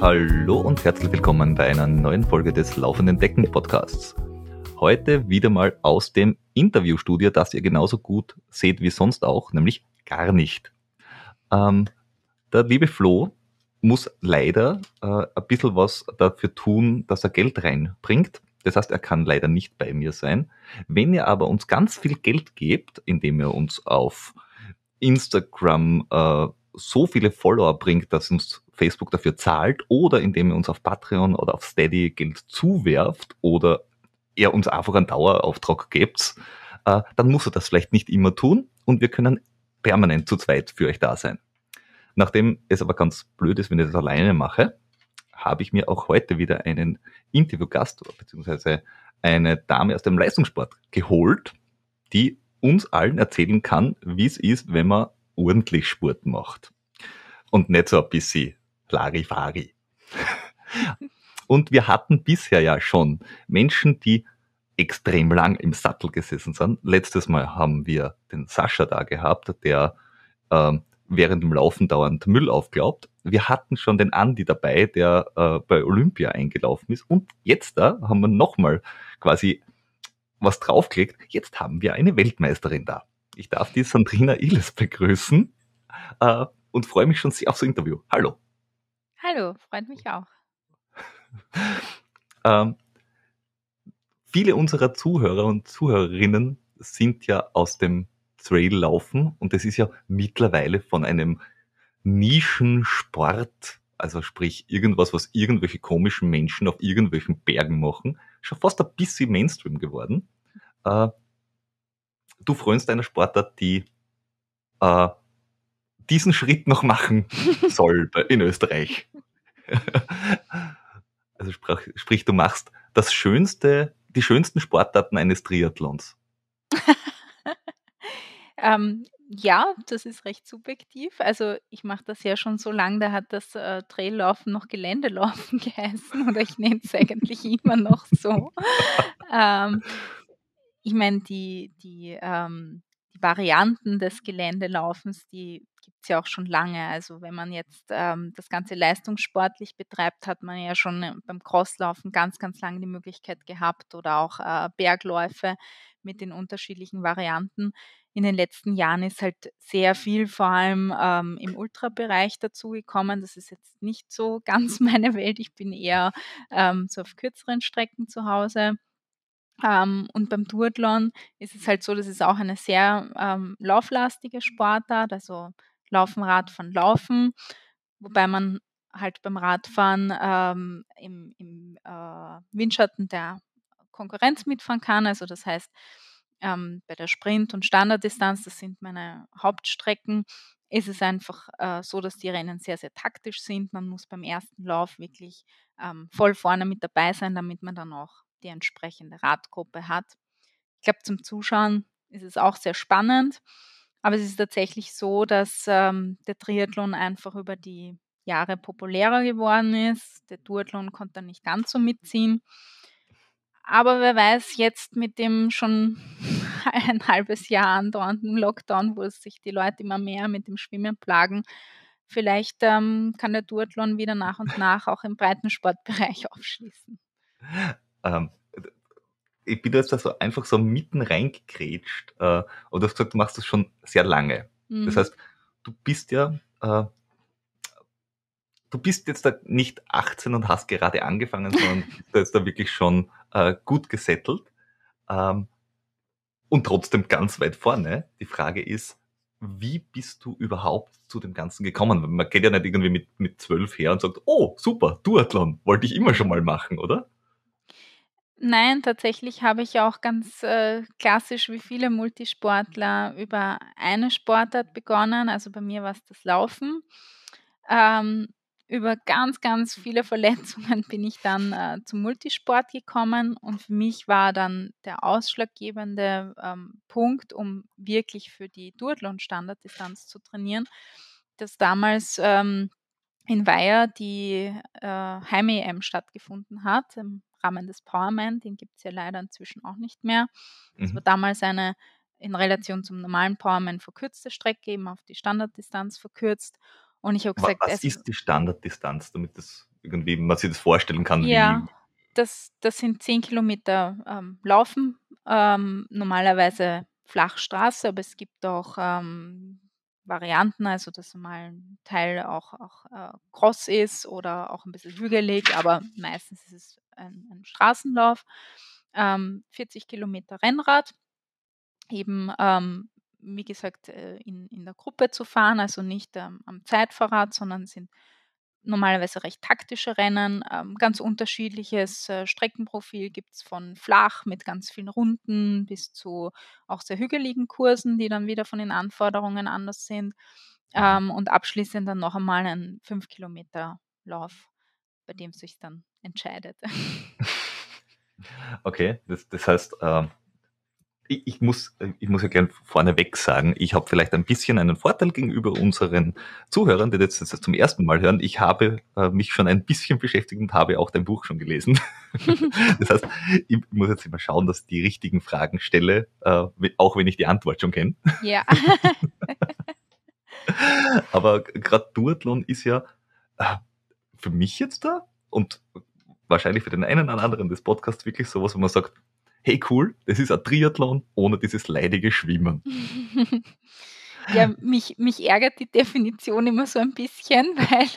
Hallo und herzlich willkommen bei einer neuen Folge des Laufenden Decken Podcasts. Heute wieder mal aus dem Interviewstudio, das ihr genauso gut seht wie sonst auch, nämlich gar nicht. Ähm, der liebe Flo muss leider äh, ein bisschen was dafür tun, dass er Geld reinbringt. Das heißt, er kann leider nicht bei mir sein. Wenn ihr aber uns ganz viel Geld gebt, indem ihr uns auf Instagram äh, so viele Follower bringt, dass uns Facebook dafür zahlt, oder indem ihr uns auf Patreon oder auf Steady Geld zuwerft oder ihr uns einfach einen Dauerauftrag gebt, äh, dann muss er das vielleicht nicht immer tun und wir können permanent zu zweit für euch da sein. Nachdem es aber ganz blöd ist, wenn ich das alleine mache, habe ich mir auch heute wieder einen Interviewgast beziehungsweise eine Dame aus dem Leistungssport geholt, die uns allen erzählen kann, wie es ist, wenn man ordentlich Sport macht. Und nicht so ein bisschen Larifari. Und wir hatten bisher ja schon Menschen, die extrem lang im Sattel gesessen sind. Letztes Mal haben wir den Sascha da gehabt, der ähm, während dem Laufen dauernd Müll aufglaubt. Wir hatten schon den Andi dabei, der äh, bei Olympia eingelaufen ist. Und jetzt da haben wir nochmal quasi was draufgelegt. Jetzt haben wir eine Weltmeisterin da. Ich darf die Sandrina Illes begrüßen äh, und freue mich schon sehr aufs Interview. Hallo. Hallo, freut mich auch. ähm, viele unserer Zuhörer und Zuhörerinnen sind ja aus dem Trail laufen und das ist ja mittlerweile von einem Nischensport, also sprich irgendwas, was irgendwelche komischen Menschen auf irgendwelchen Bergen machen, schon fast ein bisschen Mainstream geworden. Äh, du freust einer Sportart, die äh, diesen Schritt noch machen soll in Österreich. also sprich, sprich, du machst das schönste, die schönsten Sportarten eines Triathlons. Ähm, ja, das ist recht subjektiv. Also ich mache das ja schon so lange, da hat das äh, Traillaufen noch Geländelaufen geheißen oder ich nenne es eigentlich immer noch so. ähm, ich meine, die, die, ähm, die Varianten des Geländelaufens, die gibt es ja auch schon lange. Also wenn man jetzt ähm, das Ganze leistungssportlich betreibt, hat man ja schon äh, beim Crosslaufen ganz, ganz lange die Möglichkeit gehabt oder auch äh, Bergläufe mit den unterschiedlichen Varianten in den letzten Jahren ist halt sehr viel vor allem ähm, im Ultrabereich dazugekommen. Das ist jetzt nicht so ganz meine Welt. Ich bin eher ähm, so auf kürzeren Strecken zu Hause. Ähm, und beim Duathlon ist es halt so, das ist auch eine sehr ähm, lauflastige Sportart, also Laufen, Radfahren, Laufen, wobei man halt beim Radfahren ähm, im, im äh, Windschatten der Konkurrenz mitfahren kann. Also das heißt, ähm, bei der Sprint- und Standarddistanz, das sind meine Hauptstrecken, ist es einfach äh, so, dass die Rennen sehr, sehr taktisch sind. Man muss beim ersten Lauf wirklich ähm, voll vorne mit dabei sein, damit man dann auch die entsprechende Radgruppe hat. Ich glaube, zum Zuschauen ist es auch sehr spannend, aber es ist tatsächlich so, dass ähm, der Triathlon einfach über die Jahre populärer geworden ist. Der Duathlon konnte dann nicht ganz so mitziehen. Aber wer weiß, jetzt mit dem schon ein halbes Jahr andauernden Lockdown, wo sich die Leute immer mehr mit dem Schwimmen plagen, vielleicht ähm, kann der Duathlon wieder nach und nach auch im Breitensportbereich aufschließen. Ähm, ich bin jetzt da so einfach so mitten reingekrätscht. Äh, und du hast gesagt, du machst das schon sehr lange. Mhm. Das heißt, du bist ja äh, du bist jetzt da nicht 18 und hast gerade angefangen, sondern du bist da wirklich schon äh, gut gesettelt ähm, und trotzdem ganz weit vorne. Die Frage ist, wie bist du überhaupt zu dem Ganzen gekommen? Man geht ja nicht irgendwie mit, mit zwölf her und sagt, oh, super, Duathlon, wollte ich immer schon mal machen, oder? Nein, tatsächlich habe ich auch ganz äh, klassisch wie viele Multisportler über eine Sportart begonnen. Also bei mir war es das Laufen. Ähm, über ganz, ganz viele Verletzungen bin ich dann äh, zum Multisport gekommen und für mich war dann der ausschlaggebende ähm, Punkt, um wirklich für die Duathlon-Standarddistanz zu trainieren, dass damals ähm, in Weiher die äh, Heim-EM stattgefunden hat, im Rahmen des Powerman, den gibt es ja leider inzwischen auch nicht mehr. Das war mhm. damals eine in Relation zum normalen Powerman verkürzte Strecke, eben auf die Standarddistanz verkürzt. Und ich habe gesagt, was ist die Standarddistanz, damit das irgendwie man sich das vorstellen kann. Ja, das, das sind zehn Kilometer ähm, Laufen, ähm, normalerweise Flachstraße, aber es gibt auch ähm, Varianten, also dass mal ein Teil auch, auch äh, cross ist oder auch ein bisschen hügelig, aber meistens ist es ein, ein Straßenlauf. Ähm, 40 Kilometer Rennrad, eben ähm, wie gesagt äh, in, in der Gruppe zu fahren, also nicht ähm, am Zeitvorrat, sondern sind normalerweise recht taktische Rennen, ähm, ganz unterschiedliches äh, Streckenprofil gibt es von flach mit ganz vielen Runden bis zu auch sehr hügeligen Kursen, die dann wieder von den Anforderungen anders sind. Ähm, und abschließend dann noch einmal ein 5 Kilometer Lauf, bei dem sich dann entscheidet. Okay, das, das heißt, äh, ich, ich, muss, ich muss ja gern vorneweg sagen, ich habe vielleicht ein bisschen einen Vorteil gegenüber unseren Zuhörern, die das jetzt zum ersten Mal hören. Ich habe äh, mich schon ein bisschen beschäftigt und habe auch dein Buch schon gelesen. das heißt, ich muss jetzt immer schauen, dass ich die richtigen Fragen stelle, äh, auch wenn ich die Antwort schon kenne. Ja. Aber gerade Duathlon ist ja äh, für mich jetzt da und wahrscheinlich für den einen oder anderen des Podcasts wirklich sowas, wo man sagt, hey cool, das ist ein Triathlon ohne dieses leidige Schwimmen. Ja, mich, mich ärgert die Definition immer so ein bisschen, weil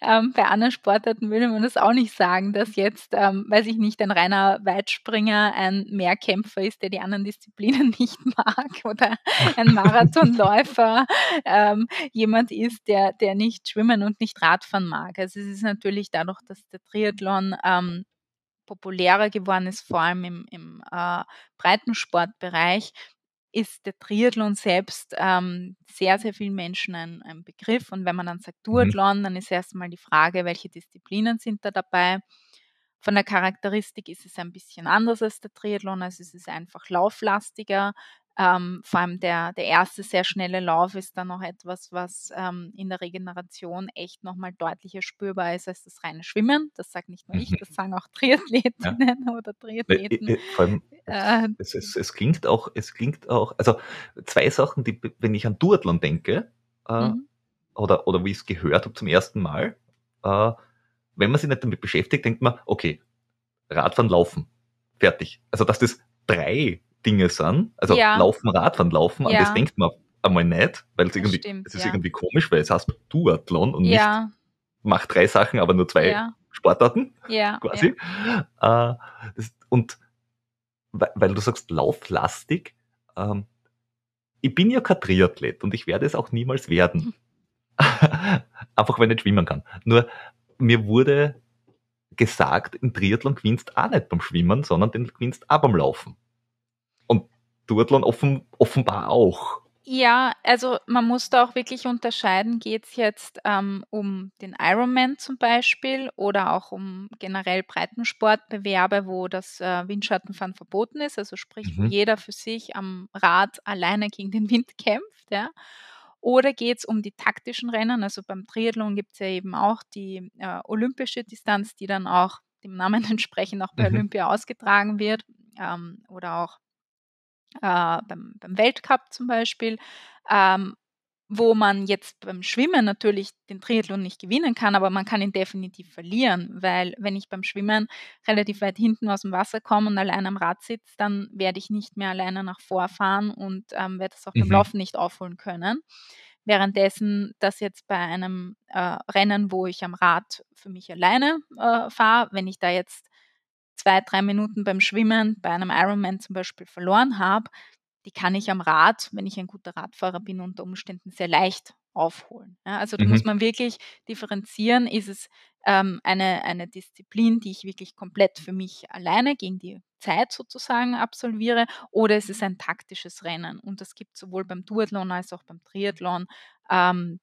ähm, bei anderen Sportarten würde man das auch nicht sagen, dass jetzt, ähm, weiß ich nicht, ein reiner Weitspringer ein Mehrkämpfer ist, der die anderen Disziplinen nicht mag oder ein Marathonläufer ähm, jemand ist, der, der nicht schwimmen und nicht Radfahren mag. Also es ist natürlich dadurch, dass der Triathlon ähm, populärer geworden ist, vor allem im, im äh, Breitensportbereich, ist der Triathlon selbst ähm, sehr, sehr vielen Menschen ein, ein, Begriff. Und wenn man dann sagt mhm. Duathlon, dann ist erstmal die Frage, welche Disziplinen sind da dabei. Von der Charakteristik ist es ein bisschen anders als der Triathlon, also es ist einfach lauflastiger. Ähm, vor allem der, der erste sehr schnelle Lauf ist dann noch etwas, was ähm, in der Regeneration echt nochmal deutlicher spürbar ist als das reine Schwimmen. Das sagt nicht nur ich, mhm. das sagen auch Triathletinnen ja. oder Triathleten. Äh, vor allem, äh, es, es, es, klingt auch, es klingt auch, also zwei Sachen, die, wenn ich an Duathlon denke, äh, mhm. oder, oder wie ich es gehört habe zum ersten Mal, äh, wenn man sich nicht damit beschäftigt, denkt man, okay, Radfahren, Laufen, fertig. Also dass das drei Dinge sind. Also ja. Laufen, Radfahren, Laufen, ja. an das denkt man einmal nicht, weil es irgendwie, stimmt, es ist ja. irgendwie komisch, weil es heißt Duathlon und nicht macht drei Sachen, aber nur zwei. Sportarten. Ja. Quasi. Äh, das, und weil, weil, du sagst lauflastig, ähm, ich bin ja kein Triathlet und ich werde es auch niemals werden. Einfach weil ich nicht schwimmen kann. Nur mir wurde gesagt, im Triathlon gewinnst auch nicht beim Schwimmen, sondern den gewinnst auch beim Laufen. Duathlon offen, offenbar auch. Ja, also man muss da auch wirklich unterscheiden, geht es jetzt ähm, um den Ironman zum Beispiel oder auch um generell Breitensportbewerbe, wo das äh, Windschattenfahren verboten ist, also sprich, mhm. wo jeder für sich am Rad alleine gegen den Wind kämpft, ja. Oder geht es um die taktischen Rennen? Also beim Triathlon gibt es ja eben auch die äh, olympische Distanz, die dann auch dem Namen entsprechend auch bei mhm. Olympia ausgetragen wird. Ähm, oder auch äh, beim, beim, Weltcup zum Beispiel, ähm, wo man jetzt beim Schwimmen natürlich den Triathlon nicht gewinnen kann, aber man kann ihn definitiv verlieren, weil wenn ich beim Schwimmen relativ weit hinten aus dem Wasser komme und allein am Rad sitze, dann werde ich nicht mehr alleine nach vorfahren und ähm, werde es auch mhm. beim Laufen nicht aufholen können. Währenddessen das jetzt bei einem äh, Rennen, wo ich am Rad für mich alleine äh, fahre, wenn ich da jetzt zwei, drei Minuten beim Schwimmen bei einem Ironman zum Beispiel verloren habe, die kann ich am Rad, wenn ich ein guter Radfahrer bin, unter Umständen sehr leicht aufholen. Ja, also da mhm. muss man wirklich differenzieren, ist es ähm, eine, eine Disziplin, die ich wirklich komplett für mich alleine gegen die Zeit sozusagen absolviere, oder ist es ein taktisches Rennen? Und das gibt es sowohl beim Duathlon als auch beim Triathlon. Ähm,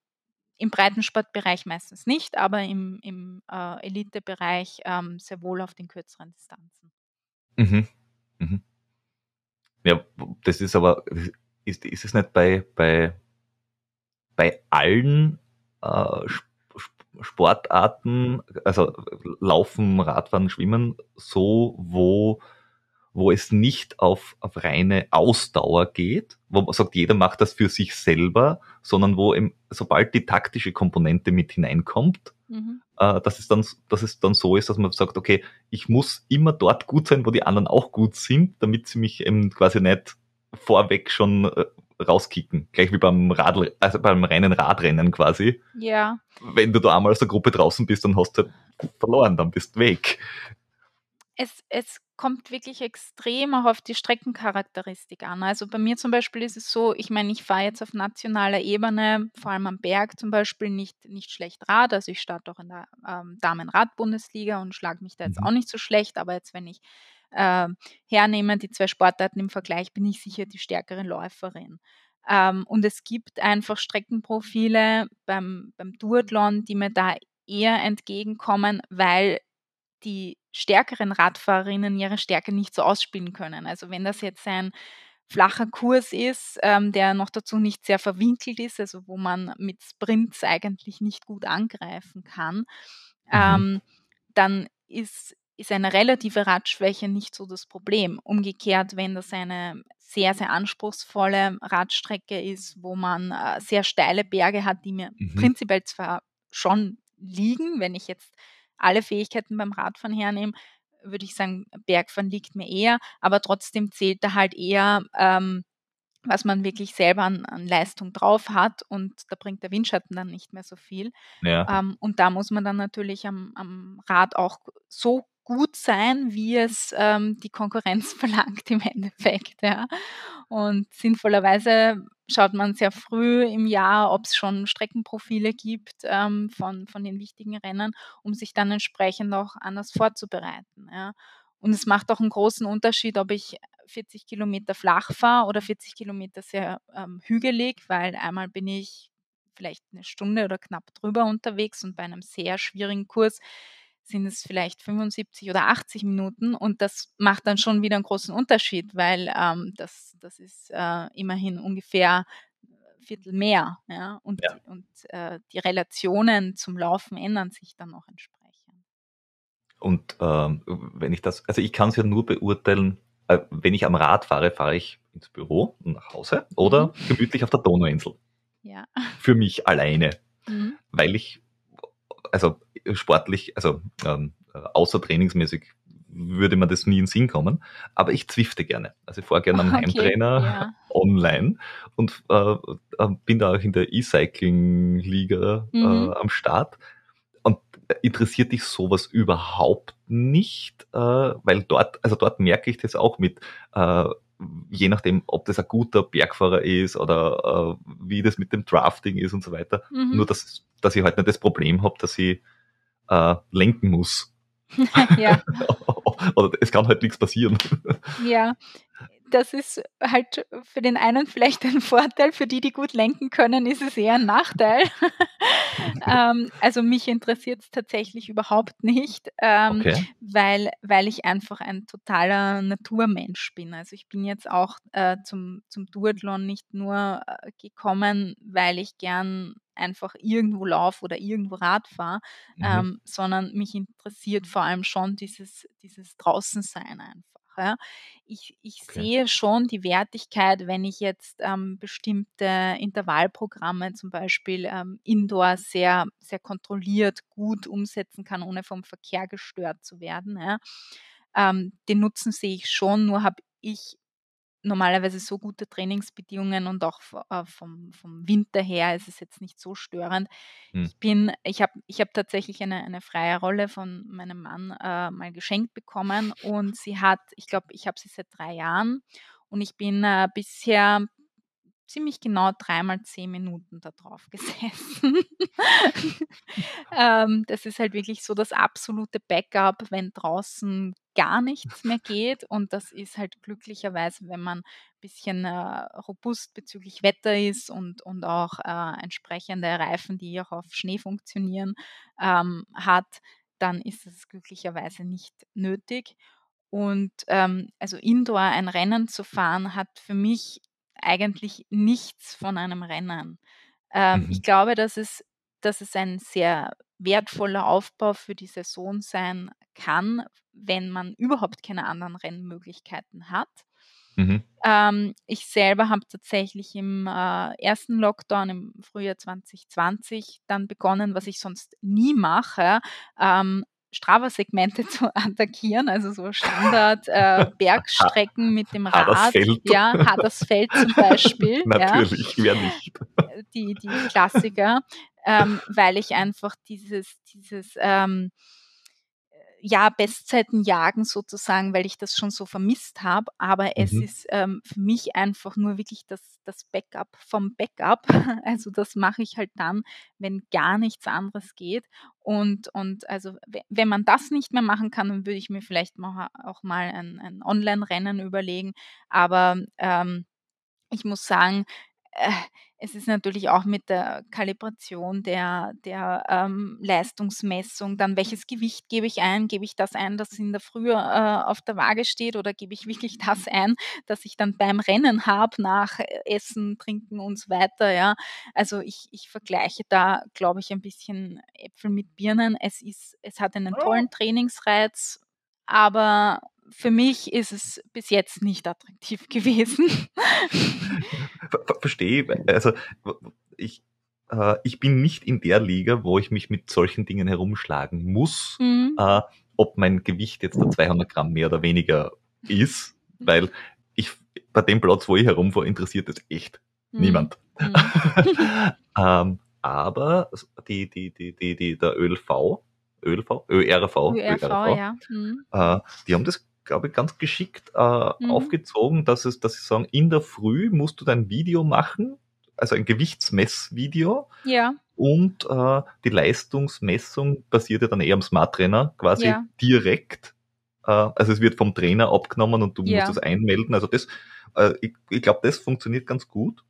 im Breitensportbereich meistens nicht, aber im, im äh, Elitebereich ähm, sehr wohl auf den kürzeren Distanzen. Mhm. Mhm. Ja, das ist aber, ist, ist es nicht bei, bei, bei allen äh, Sportarten, also Laufen, Radfahren, Schwimmen, so, wo wo es nicht auf, auf reine Ausdauer geht, wo man sagt, jeder macht das für sich selber, sondern wo eben, sobald die taktische Komponente mit hineinkommt, mhm. äh, dass, es dann, dass es dann so ist, dass man sagt, okay, ich muss immer dort gut sein, wo die anderen auch gut sind, damit sie mich eben quasi nicht vorweg schon äh, rauskicken. Gleich wie beim Radl, also beim reinen Radrennen quasi. Ja. Wenn du da einmal aus der Gruppe draußen bist, dann hast du verloren, dann bist du weg. Es, es kommt wirklich extrem auch auf die Streckencharakteristik an. Also bei mir zum Beispiel ist es so, ich meine, ich fahre jetzt auf nationaler Ebene, vor allem am Berg zum Beispiel, nicht, nicht schlecht Rad. Also ich starte auch in der ähm, Damenrad-Bundesliga und schlage mich da jetzt Mhm. auch nicht so schlecht. Aber jetzt, wenn ich äh, hernehme, die zwei Sportarten im Vergleich, bin ich sicher die stärkere Läuferin. Ähm, und es gibt einfach Streckenprofile beim, beim Duathlon, die mir da eher entgegenkommen, weil die stärkeren Radfahrerinnen ihre Stärke nicht so ausspielen können. Also wenn das jetzt ein flacher Kurs ist, ähm, der noch dazu nicht sehr verwinkelt ist, also wo man mit Sprints eigentlich nicht gut angreifen kann, Mhm. ähm, dann ist, ist eine relative Radschwäche nicht so das Problem. Umgekehrt, wenn das eine sehr, sehr anspruchsvolle Radstrecke ist, wo man äh, sehr steile Berge hat, die mir Mhm. prinzipiell zwar schon liegen, wenn ich jetzt alle Fähigkeiten beim Radfahren hernehme, würde ich sagen, Bergfahren liegt mir eher, aber trotzdem zählt da halt eher, ähm, was man wirklich selber an, an Leistung drauf hat und da bringt der Windschatten dann nicht mehr so viel. Ja. Ähm, und da muss man dann natürlich am, am Rad auch so gut sein, wie es ähm, die Konkurrenz verlangt im Endeffekt. Ja. Und sinnvollerweise schaut man sehr früh im Jahr, ob es schon Streckenprofile gibt ähm, von, von den wichtigen Rennen, um sich dann entsprechend auch anders vorzubereiten. Ja. Und es macht auch einen großen Unterschied, ob ich 40 Kilometer flach fahre oder 40 Kilometer sehr ähm, hügelig, weil einmal bin ich vielleicht eine Stunde oder knapp drüber unterwegs und bei einem sehr schwierigen Kurs sind es vielleicht 75 oder 80 Minuten und das macht dann schon wieder einen großen Unterschied, weil ähm, das, das ist äh, immerhin ungefähr ein Viertel mehr. Ja? Und, Ja. und äh, die Relationen zum Laufen ändern sich dann auch entsprechend. Und ähm, wenn ich das, also ich kann es ja nur beurteilen, äh, wenn ich am Rad fahre, fahre ich ins Büro und nach Hause oder Mhm. gemütlich auf der Donauinsel. Ja. Für mich alleine. Mhm. weil ich, also sportlich, also ähm, äh, außer trainingsmäßig würde mir das nie in den Sinn kommen, aber ich zwifte gerne. Also ich fahre gerne am Okay, Heimtrainer ja. online und äh, äh, bin da auch in der E-Cycling-Liga Mhm. äh, am Start. Und interessiert dich sowas überhaupt nicht, äh, weil dort, also dort merke ich das auch mit, äh, je nachdem, ob das ein guter Bergfahrer ist oder äh, wie das mit dem Drafting ist und so weiter. Mhm. Nur, dass, dass ich halt nicht das Problem habe, dass ich äh, lenken muss. ja. Oder es kann halt nichts passieren. Ja, das ist halt für den einen vielleicht ein Vorteil, für die, die gut lenken können, ist es eher ein Nachteil. ähm, also mich interessiert es tatsächlich überhaupt nicht, ähm, Okay. weil, weil ich einfach ein totaler Naturmensch bin. Also ich bin jetzt auch äh, zum, zum Duathlon nicht nur äh, gekommen, weil ich gern einfach irgendwo laufe oder irgendwo Rad fahre, Mhm. ähm, sondern mich interessiert vor allem schon dieses, dieses Draußensein einfach. Ja. Ich, ich Okay. sehe schon die Wertigkeit, wenn ich jetzt ähm, bestimmte Intervallprogramme zum Beispiel ähm, indoor sehr, sehr kontrolliert gut umsetzen kann, ohne vom Verkehr gestört zu werden. Ja. Ähm, den Nutzen sehe ich schon, nur habe ich normalerweise so gute Trainingsbedingungen und auch äh, vom, vom Winter her ist es jetzt nicht so störend. Hm. Ich bin, ich habe ich hab tatsächlich eine, eine freie Rolle von meinem Mann äh, mal geschenkt bekommen und sie hat, ich glaube, ich habe sie seit drei Jahren und ich bin äh, bisher ziemlich genau dreimal zehn Minuten da drauf gesessen. ähm, das ist halt wirklich so das absolute Backup, wenn draußen gar nichts mehr geht. Und das ist halt glücklicherweise, wenn man ein bisschen äh, robust bezüglich Wetter ist und, und auch äh, entsprechende Reifen, die auch auf Schnee funktionieren, ähm, hat, dann ist es glücklicherweise nicht nötig. Und ähm, also indoor ein Rennen zu fahren, hat für mich eigentlich nichts von einem Rennen. Ähm, ich Mhm. glaube, dass es, dass es ein sehr wertvoller Aufbau für die Saison sein kann, wenn man überhaupt keine anderen Rennmöglichkeiten hat. Mhm. Ähm, ich selber habe tatsächlich im äh, ersten Lockdown im Frühjahr 2020 dann begonnen, was ich sonst nie mache, ähm, Strava-Segmente zu attackieren, also so Standard äh, Bergstrecken mit dem Rad. Hadersfeld. Ja, Hadersfeld zum Beispiel. Natürlich, ja. wer nicht. Die, die Klassiker, ähm, weil ich einfach dieses, dieses ähm, ja, Bestzeiten jagen sozusagen, weil ich das schon so vermisst habe. Aber mhm. es ist ähm, für mich einfach nur wirklich das, das Backup vom Backup. Also das mache ich halt dann, wenn gar nichts anderes geht. Und, und also wenn man das nicht mehr machen kann, dann würde ich mir vielleicht auch mal ein, ein Online-Rennen überlegen. Aber ähm, ich muss sagen, es ist natürlich auch mit der Kalibration der der, ähm, Leistungsmessung dann welches Gewicht gebe ich ein? Gebe ich das ein, das in der Früh, äh, auf der Waage steht oder gebe ich wirklich das ein, das ich dann beim Rennen habe nach äh, Essen, Trinken und so weiter, ja? Also, ich ich vergleiche da, glaube ich, ein bisschen Äpfel mit Birnen. Es ist es hat einen tollen Trainingsreiz, aber für mich ist es bis jetzt nicht attraktiv gewesen. Verstehe. Also ich, äh, ich bin nicht in der Liga, wo ich mich mit solchen Dingen herumschlagen muss, mhm. äh, ob mein Gewicht jetzt da 200 Gramm mehr oder weniger ist, weil ich bei dem Platz, wo ich herumfahre, interessiert es echt mhm. niemand. Mhm. ähm, aber die, die, die, die, die, der ÖLV, ÖLV, ÖRV, ÖRV, ÖRV ja. Mhm. Äh, die haben das glaube ich, ganz geschickt äh, mhm. aufgezogen, dass, es, dass sie sagen, in der Früh musst du dein Video machen, also ein Gewichtsmessvideo. Ja. Und äh, die Leistungsmessung basiert ja dann eher am Smart Trainer, quasi ja. direkt. Äh, also es wird vom Trainer abgenommen und du ja. musst das einmelden. Also das, äh, ich, ich glaube, das funktioniert ganz gut.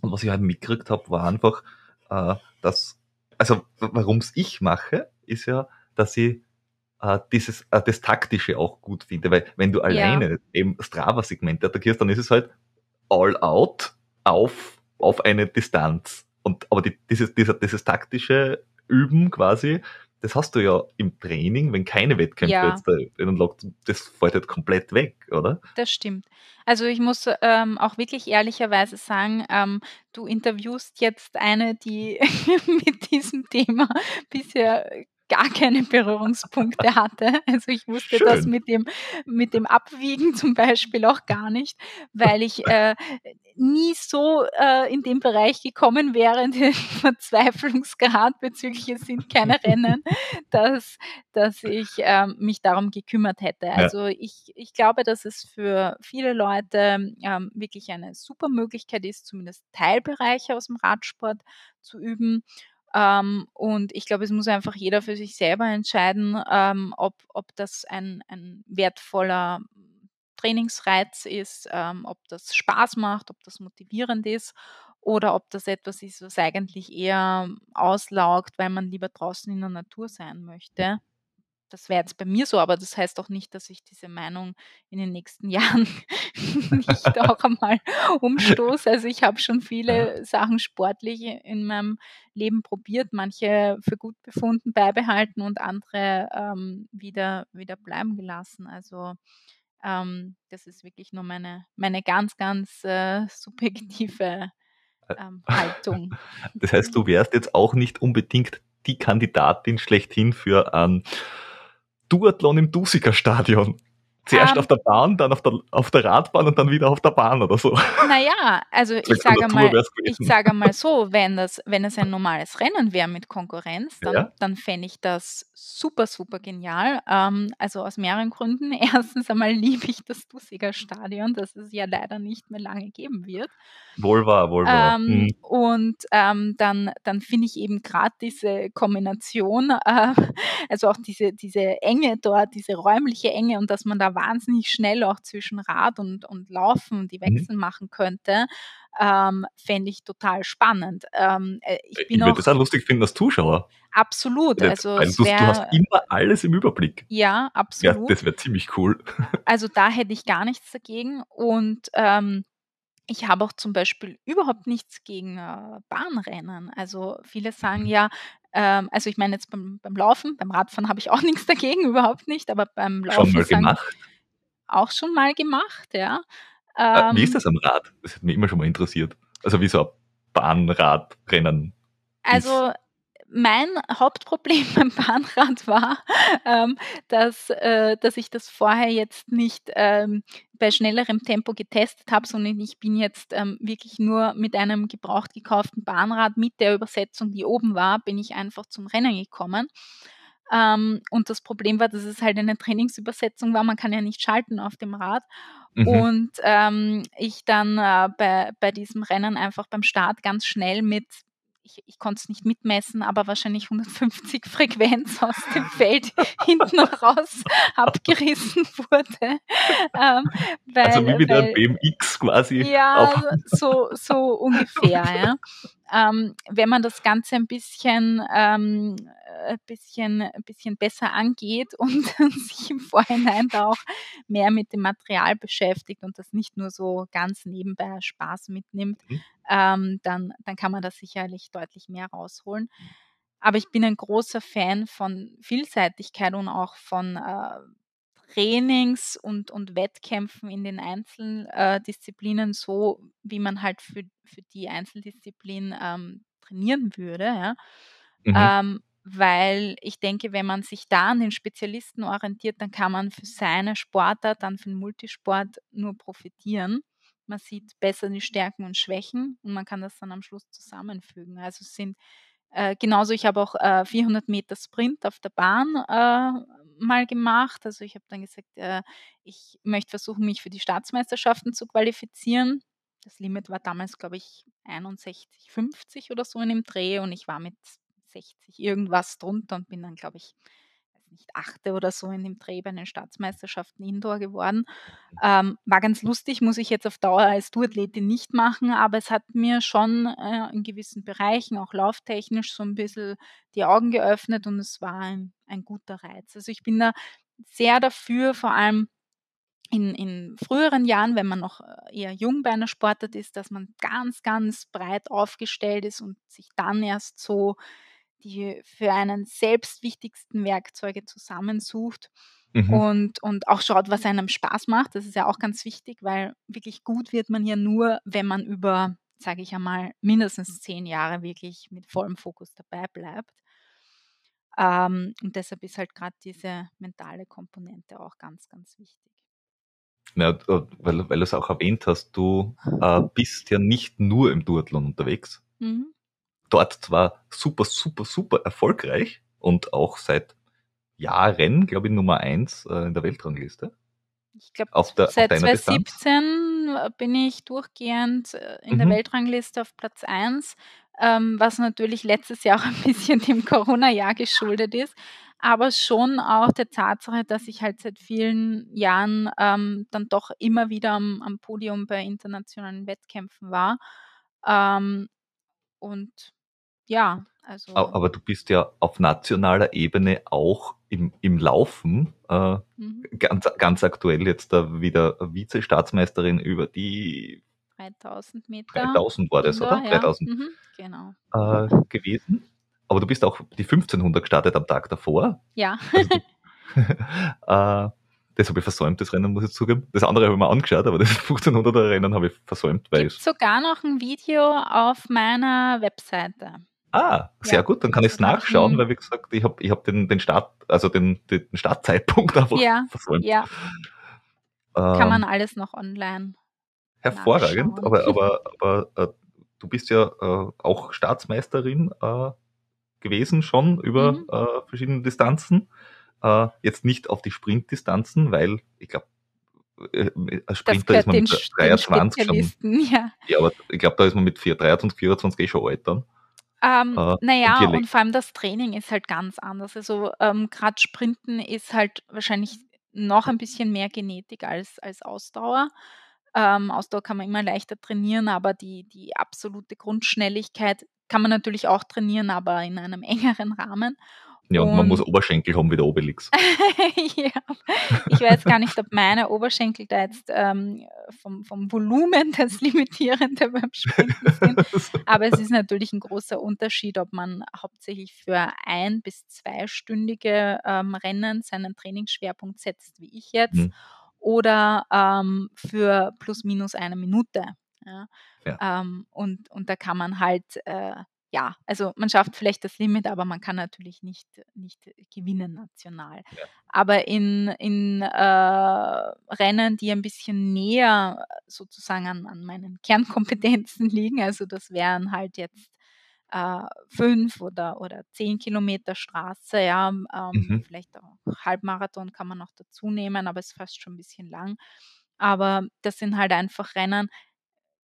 Und was ich halt mitgekriegt habe, war einfach, äh, dass, also warum es ich mache, ist ja, dass ich äh, dieses, äh, das Taktische auch gut finde, weil wenn du alleine ja. eben Strava-Segmente attackierst, dann ist es halt all out auf, auf eine Distanz. Und, aber die, dieses, dieser, dieses taktische Üben quasi, das hast du ja im Training, wenn keine Wettkämpfe ja. jetzt da das fällt halt komplett weg, oder? Das stimmt. Also ich muss ähm, auch wirklich ehrlicherweise sagen, ähm, du interviewst jetzt eine, die mit diesem Thema bisher gar keine Berührungspunkte hatte. Also ich wusste Schön. das mit dem, mit dem Abwiegen zum Beispiel auch gar nicht, weil ich äh, nie so äh, in den Bereich gekommen wäre, den Verzweiflungsgrad bezüglich es sind keine Rennen, dass, dass ich äh, mich darum gekümmert hätte. Also ja. ich, ich glaube, dass es für viele Leute ähm, wirklich eine super Möglichkeit ist, zumindest Teilbereiche aus dem Radsport zu üben ähm, und ich glaube, es muss einfach jeder für sich selber entscheiden, ähm, ob, ob das ein, ein wertvoller Trainingsreiz ist, ähm, ob das Spaß macht, ob das motivierend ist oder ob das etwas ist, was eigentlich eher auslaugt, weil man lieber draußen in der Natur sein möchte das wäre jetzt bei mir so, aber das heißt auch nicht, dass ich diese Meinung in den nächsten Jahren nicht auch einmal umstoße. Also ich habe schon viele Sachen sportlich in meinem Leben probiert, manche für gut befunden, beibehalten und andere ähm, wieder, wieder bleiben gelassen. Also ähm, das ist wirklich nur meine, meine ganz, ganz äh, subjektive äh, ähm, Haltung. Das heißt, du wärst jetzt auch nicht unbedingt die Kandidatin schlechthin für ein Duathlon im Dusiker Stadion. Zuerst um, ähm. auf der Bahn, dann auf der, auf der Radbahn und dann wieder auf der Bahn oder so. Naja, also ich sage, mal, ich sage mal so, wenn, das, wenn es ein normales Rennen wäre mit Konkurrenz, dann, ja. dann fände ich das super, super genial. Ähm, also aus mehreren Gründen. Erstens einmal liebe ich das Dusiger Stadion, das es ja leider nicht mehr lange geben wird. Wohl wahr, wohl wahr. Ähm, hm. Und ähm, dann, dann finde ich eben gerade diese Kombination, äh, also auch diese, diese Enge dort, diese räumliche Enge und dass man da wahnsinnig schnell auch zwischen Rad und, und Laufen die mhm. Wechsel mhm. machen könnte, ähm, fände ich total spannend. Ähm, äh, ich ich würde das auch lustig finden als Zuschauer. Absolut. Also Weil du, wär, du hast immer alles im Überblick. Ja, absolut. Ja, das wäre ziemlich cool. Also da hätte ich gar nichts dagegen. Und ähm, ich habe auch zum Beispiel überhaupt nichts gegen äh, Bahnrennen. Also viele sagen mhm. ja, ähm, also ich meine jetzt beim, beim Laufen, beim Radfahren habe ich auch nichts dagegen, überhaupt nicht, aber beim Laufen Schon mal gemacht? auch schon mal gemacht, ja. Ähm, wie ist das am Rad? Das hat mich immer schon mal interessiert. Also wie so ein Bahnradrennen. Also mein Hauptproblem beim Bahnrad war, ähm, dass, äh, dass ich das vorher jetzt nicht ähm, bei schnellerem Tempo getestet habe, sondern ich bin jetzt ähm, wirklich nur mit einem gebraucht gekauften Bahnrad mit der Übersetzung, die oben war, bin ich einfach zum Rennen gekommen. Ähm, und das Problem war, dass es halt eine Trainingsübersetzung war. Man kann ja nicht schalten auf dem Rad. Mhm. Und ähm, ich dann äh, bei, bei diesem Rennen einfach beim Start ganz schnell mit ich, ich konnte es nicht mitmessen, aber wahrscheinlich 150 Frequenz aus dem Feld hinten raus abgerissen wurde. Ähm, weil, also wie mit weil, einem BMX quasi. Ja, so, so ungefähr. ja. Ähm, wenn man das Ganze ein bisschen, ähm, ein bisschen, ein bisschen besser angeht und sich im Vorhinein da auch mehr mit dem Material beschäftigt und das nicht nur so ganz nebenbei Spaß mitnimmt, mhm. ähm, dann, dann kann man da sicherlich deutlich mehr rausholen. Aber ich bin ein großer Fan von Vielseitigkeit und auch von äh, Trainings und, und Wettkämpfen in den Einzeldisziplinen äh, so, wie man halt für, für die Einzeldisziplin ähm, trainieren würde. Ja? Mhm. Ähm, weil ich denke, wenn man sich da an den Spezialisten orientiert, dann kann man für seine Sportart, dann für den Multisport nur profitieren. Man sieht besser die Stärken und Schwächen und man kann das dann am Schluss zusammenfügen. Also es sind äh, genauso, ich habe auch äh, 400 Meter Sprint auf der Bahn äh, mal gemacht. Also ich habe dann gesagt, äh, ich möchte versuchen, mich für die Staatsmeisterschaften zu qualifizieren. Das Limit war damals, glaube ich, 61,50 oder so in dem Dreh und ich war mit 60 irgendwas drunter und bin dann, glaube ich, nicht achte oder so in dem Dreh bei den Staatsmeisterschaften Indoor geworden. Ähm, war ganz lustig, muss ich jetzt auf Dauer als Duathletin nicht machen, aber es hat mir schon äh, in gewissen Bereichen, auch lauftechnisch, so ein bisschen die Augen geöffnet und es war ein, ein guter Reiz. Also ich bin da sehr dafür, vor allem in, in, früheren Jahren, wenn man noch äh, eher jung bei einer Sportart ist, dass man ganz, ganz breit aufgestellt ist und sich dann erst so die für einen selbst wichtigsten Werkzeuge zusammensucht mhm. und, und auch schaut, was einem Spaß macht. Das ist ja auch ganz wichtig, weil wirklich gut wird man ja nur, wenn man über, sage ich einmal, mindestens zehn Jahre wirklich mit vollem Fokus dabei bleibt. Ähm, und deshalb ist halt gerade diese mentale Komponente auch ganz, ganz wichtig. Ja, äh, weil, weil du es auch erwähnt hast, du äh, bist ja nicht nur im Duathlon unterwegs. Mhm dort zwar super, super, super erfolgreich und auch seit Jahren, glaube ich, Nummer eins äh, in der Weltrangliste. Ich glaube, seit 2017 Distanz. bin ich durchgehend äh, in mhm. der Weltrangliste auf Platz 1, ähm, was natürlich letztes Jahr auch ein bisschen dem Corona-Jahr geschuldet ist, aber schon auch der Tatsache, dass ich halt seit vielen Jahren ähm, dann doch immer wieder am, am, Podium bei internationalen Wettkämpfen war. Ähm, und ja, also. Aber du bist ja auf nationaler Ebene auch im, im Laufen äh, mhm. ganz, ganz aktuell jetzt da wieder Vize-Staatsmeisterin über die 3000 Meter. 3000 war das, oder? Ja. 3000 mhm, genau. Äh, gewesen. Aber du bist auch die 1500 gestartet am Tag davor. Ja. Also äh, das habe ich versäumt, das Rennen, muss ich zugeben. Das andere habe ich mir angeschaut, aber das 1500er Rennen habe ich versäumt. Weil Gibt sogar noch ein Video auf meiner Webseite. Ah, sehr ja. gut, dann kann ich es nachschauen, weil wie gesagt, ich habe ich hab den, den Start, also den, den Startzeitpunkt einfach ja, versäumt. Ja. Ähm, kann man alles noch online. Hervorragend, aber, aber, aber äh, du bist ja äh, auch Staatsmeisterin äh, gewesen schon über mhm. Äh, verschiedene Distanzen. Äh, jetzt nicht auf die Sprintdistanzen, weil ich glaube, äh, als Sprinter ist man mit 23 schon. Ja. ja, aber ich glaube, da ist man mit 4, 23, 24 eh schon alt dann. Ähm, äh, naja, und vor allem das Training ist halt ganz anders. Also ähm, gerade Sprinten ist halt wahrscheinlich noch ein bisschen mehr Genetik als, als Ausdauer. Ähm, Ausdauer kann man immer leichter trainieren, aber die, die absolute Grundschnelligkeit kann man natürlich auch trainieren, aber in einem engeren Rahmen. Ja, und, man muss Oberschenkel haben wie der Obelix. ja, ich weiß gar nicht, ob meine Oberschenkel da jetzt ähm, vom, vom Volumen das Limitierende beim Sprinten sind. Aber es ist natürlich ein großer Unterschied, ob man hauptsächlich für ein- bis zweistündige ähm, Rennen seinen Trainingsschwerpunkt setzt, wie ich jetzt. Mhm oder ähm, für plus minus eine Minute. Ja. Ja. Ähm, und, und da kann man halt äh, ja, also man schafft vielleicht das Limit, aber man kann natürlich nicht, nicht gewinnen national. Ja. Aber in, in äh, Rennen, die ein bisschen näher sozusagen an, an meinen Kernkompetenzen liegen, also das wären halt jetzt äh, fünf oder, oder zehn Kilometer Straße, ja, ähm, mhm. vielleicht auch Halbmarathon kann man noch dazu nehmen, aber es ist fast schon ein bisschen lang. Aber das sind halt einfach Rennen,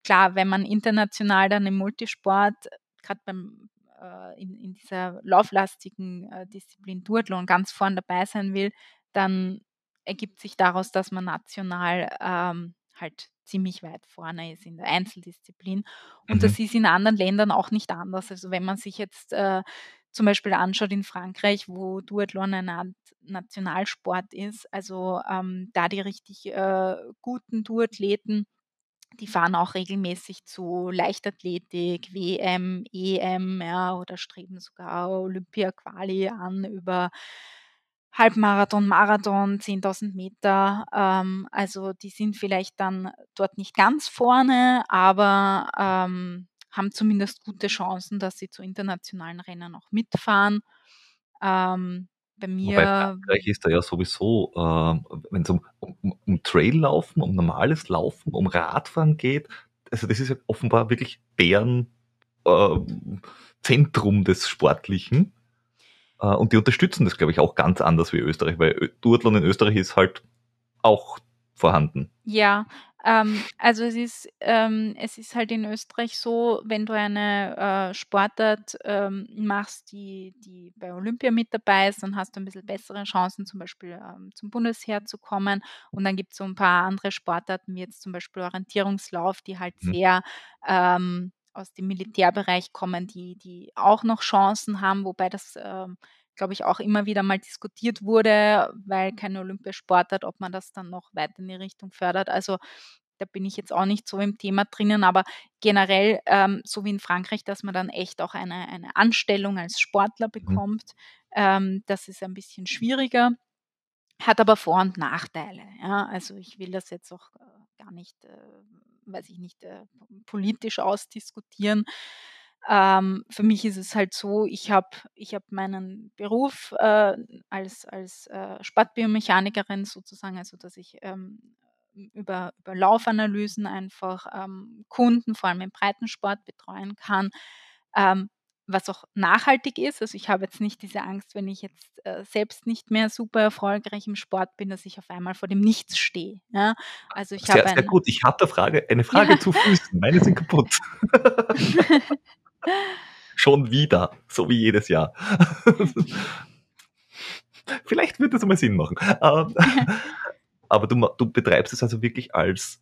klar, wenn man international dann im Multisport gerade beim äh, in, in dieser lauflastigen äh, Disziplin Duathlon ganz vorn dabei sein will, dann ergibt sich daraus, dass man national ähm, halt ziemlich weit vorne ist in der Einzeldisziplin. Und mhm. das ist in anderen Ländern auch nicht anders. Also wenn man sich jetzt äh, zum Beispiel anschaut in Frankreich, wo Duathlon eine Art Nationalsport ist, also ähm, da die richtig äh, guten Duathleten die fahren auch regelmäßig zu Leichtathletik, WM, EM, ja, oder streben sogar Olympia-Quali an über Halbmarathon, Marathon, 10.000 Meter. Ähm, also die sind vielleicht dann dort nicht ganz vorne, aber ähm, haben zumindest gute Chancen, dass sie zu internationalen Rennen auch mitfahren. Ähm, bei mir. Wobei Frankreich ist da ja sowieso, äh, wenn es um, um, um Traillaufen, um normales Laufen, um Radfahren geht, also das ist ja offenbar wirklich deren äh, Zentrum des Sportlichen. Äh, und die unterstützen das, glaube ich, auch ganz anders wie Österreich, weil Duathlon in Österreich ist halt auch vorhanden. Ja, ähm, also es ist, ähm, es ist halt in Österreich so, wenn du eine äh, Sportart ähm, machst, die, die bei Olympia mit dabei ist, dann hast du ein bisschen bessere Chancen, zum Beispiel ähm, zum Bundesheer zu kommen. Und dann gibt es so ein paar andere Sportarten, wie jetzt zum Beispiel Orientierungslauf, die halt mhm. sehr ähm, aus dem Militärbereich kommen, die, die auch noch Chancen haben, wobei das ähm, glaube ich, auch immer wieder mal diskutiert wurde, weil keine Olympiasport hat, ob man das dann noch weiter in die Richtung fördert. Also da bin ich jetzt auch nicht so im Thema drinnen, aber generell, ähm, so wie in Frankreich, dass man dann echt auch eine, eine Anstellung als Sportler mhm. bekommt, mhm. ähm, das ist ein bisschen schwieriger, hat aber Vor- und Nachteile. Ja? Also ich will das jetzt auch äh, gar nicht, äh, weiß ich nicht, äh, politisch ausdiskutieren. Ähm, für mich ist es halt so, ich habe ich hab meinen Beruf äh, als, als äh, Sportbiomechanikerin sozusagen, also dass ich ähm, über, über Laufanalysen einfach ähm, Kunden, vor allem im Breitensport, betreuen kann. Ähm, was auch nachhaltig ist. Also ich habe jetzt nicht diese Angst, wenn ich jetzt äh, selbst nicht mehr super erfolgreich im Sport bin, dass ich auf einmal vor dem Nichts stehe. Ja? Also ich sehr, sehr gut. Ich hatte Frage, eine Frage ja. zu Füßen. Meine sind kaputt. Schon wieder, so wie jedes Jahr. Vielleicht wird das mal Sinn machen. Ähm, aber du, du betreibst es also wirklich als,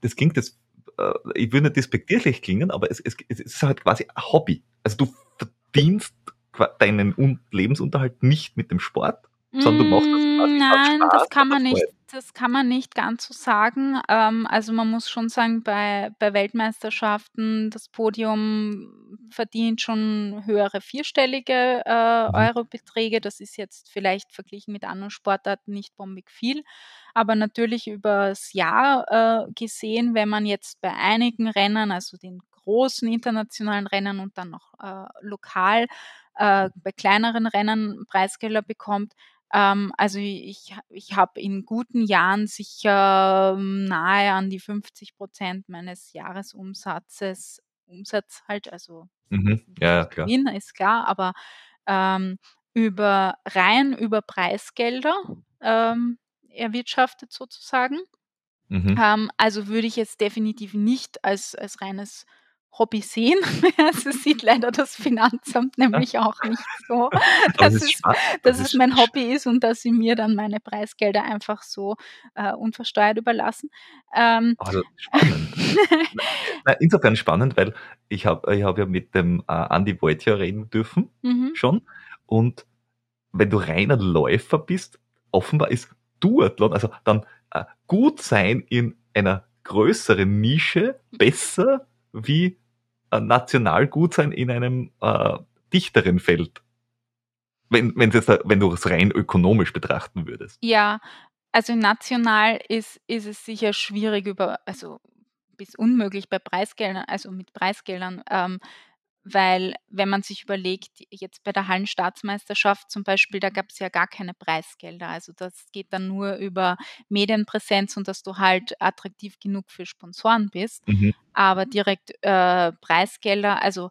das klingt jetzt, äh, ich würde nicht despektierlich klingen, aber es, es, es ist halt quasi ein Hobby. Also du verdienst deinen Lebensunterhalt nicht mit dem Sport, sondern du machst das quasi Nein, Spaß, das kann man nicht das kann man nicht ganz so sagen. Ähm, also man muss schon sagen, bei, bei Weltmeisterschaften, das Podium verdient schon höhere vierstellige äh, mhm. Eurobeträge. Das ist jetzt vielleicht verglichen mit anderen Sportarten nicht bombig viel. Aber natürlich übers Jahr äh, gesehen, wenn man jetzt bei einigen Rennen, also den großen internationalen Rennen und dann noch äh, lokal äh, bei kleineren Rennen Preisgelder bekommt, ähm, also ich, ich habe in guten Jahren sicher ähm, nahe an die 50 Prozent meines Jahresumsatzes Umsatz halt, also mhm. ja, klar. Gewinn, ist klar, aber ähm, über rein über Preisgelder ähm, erwirtschaftet sozusagen. Mhm. Ähm, also würde ich jetzt definitiv nicht als, als reines Hobby sehen. Also sieht leider das Finanzamt nämlich auch nicht so, dass, es, dass es mein Hobby ist und dass sie mir dann meine Preisgelder einfach so äh, unversteuert überlassen. Ähm, also spannend. Na, insofern spannend, weil ich habe ich hab ja mit dem äh, Andy Wojtja reden dürfen mhm. schon und wenn du reiner Läufer bist, offenbar ist Duathlon, also dann äh, gut sein in einer größeren Nische besser wie äh, national gut sein in einem äh, dichteren Feld. Wenn, jetzt, wenn du es rein ökonomisch betrachten würdest. Ja, Also national ist, ist es sicher schwierig über, also bis unmöglich bei Preisgeldern, also mit Preisgeldern, ähm, weil wenn man sich überlegt, jetzt bei der Hallenstaatsmeisterschaft zum Beispiel, da gab es ja gar keine Preisgelder. Also das geht dann nur über Medienpräsenz und dass du halt attraktiv genug für Sponsoren bist. Mhm. Aber direkt äh, Preisgelder, also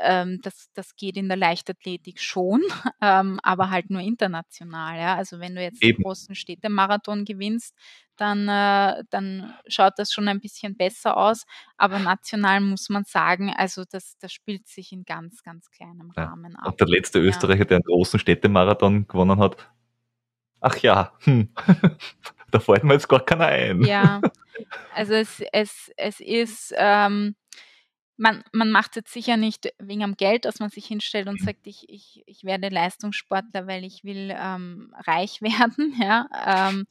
ähm, das, das geht in der Leichtathletik schon, ähm, aber halt nur international. Ja? Also wenn du jetzt Eben. den großen Städtemarathon gewinnst, dann, äh, dann schaut das schon ein bisschen besser aus. Aber national muss man sagen, also das, das spielt sich in ganz, ganz kleinem. Rahmen ab. Und der letzte Ja. Österreicher, der einen großen Städtemarathon gewonnen hat, ach ja, hm. da fällt mir jetzt gar keiner ein. Ja, also es, es, es ist, ähm, man, man macht es jetzt sicher nicht wegen am Geld, dass man sich hinstellt und Mhm. sagt, ich, ich, ich werde Leistungssportler, weil ich will ähm, reich werden. Ja? Ähm,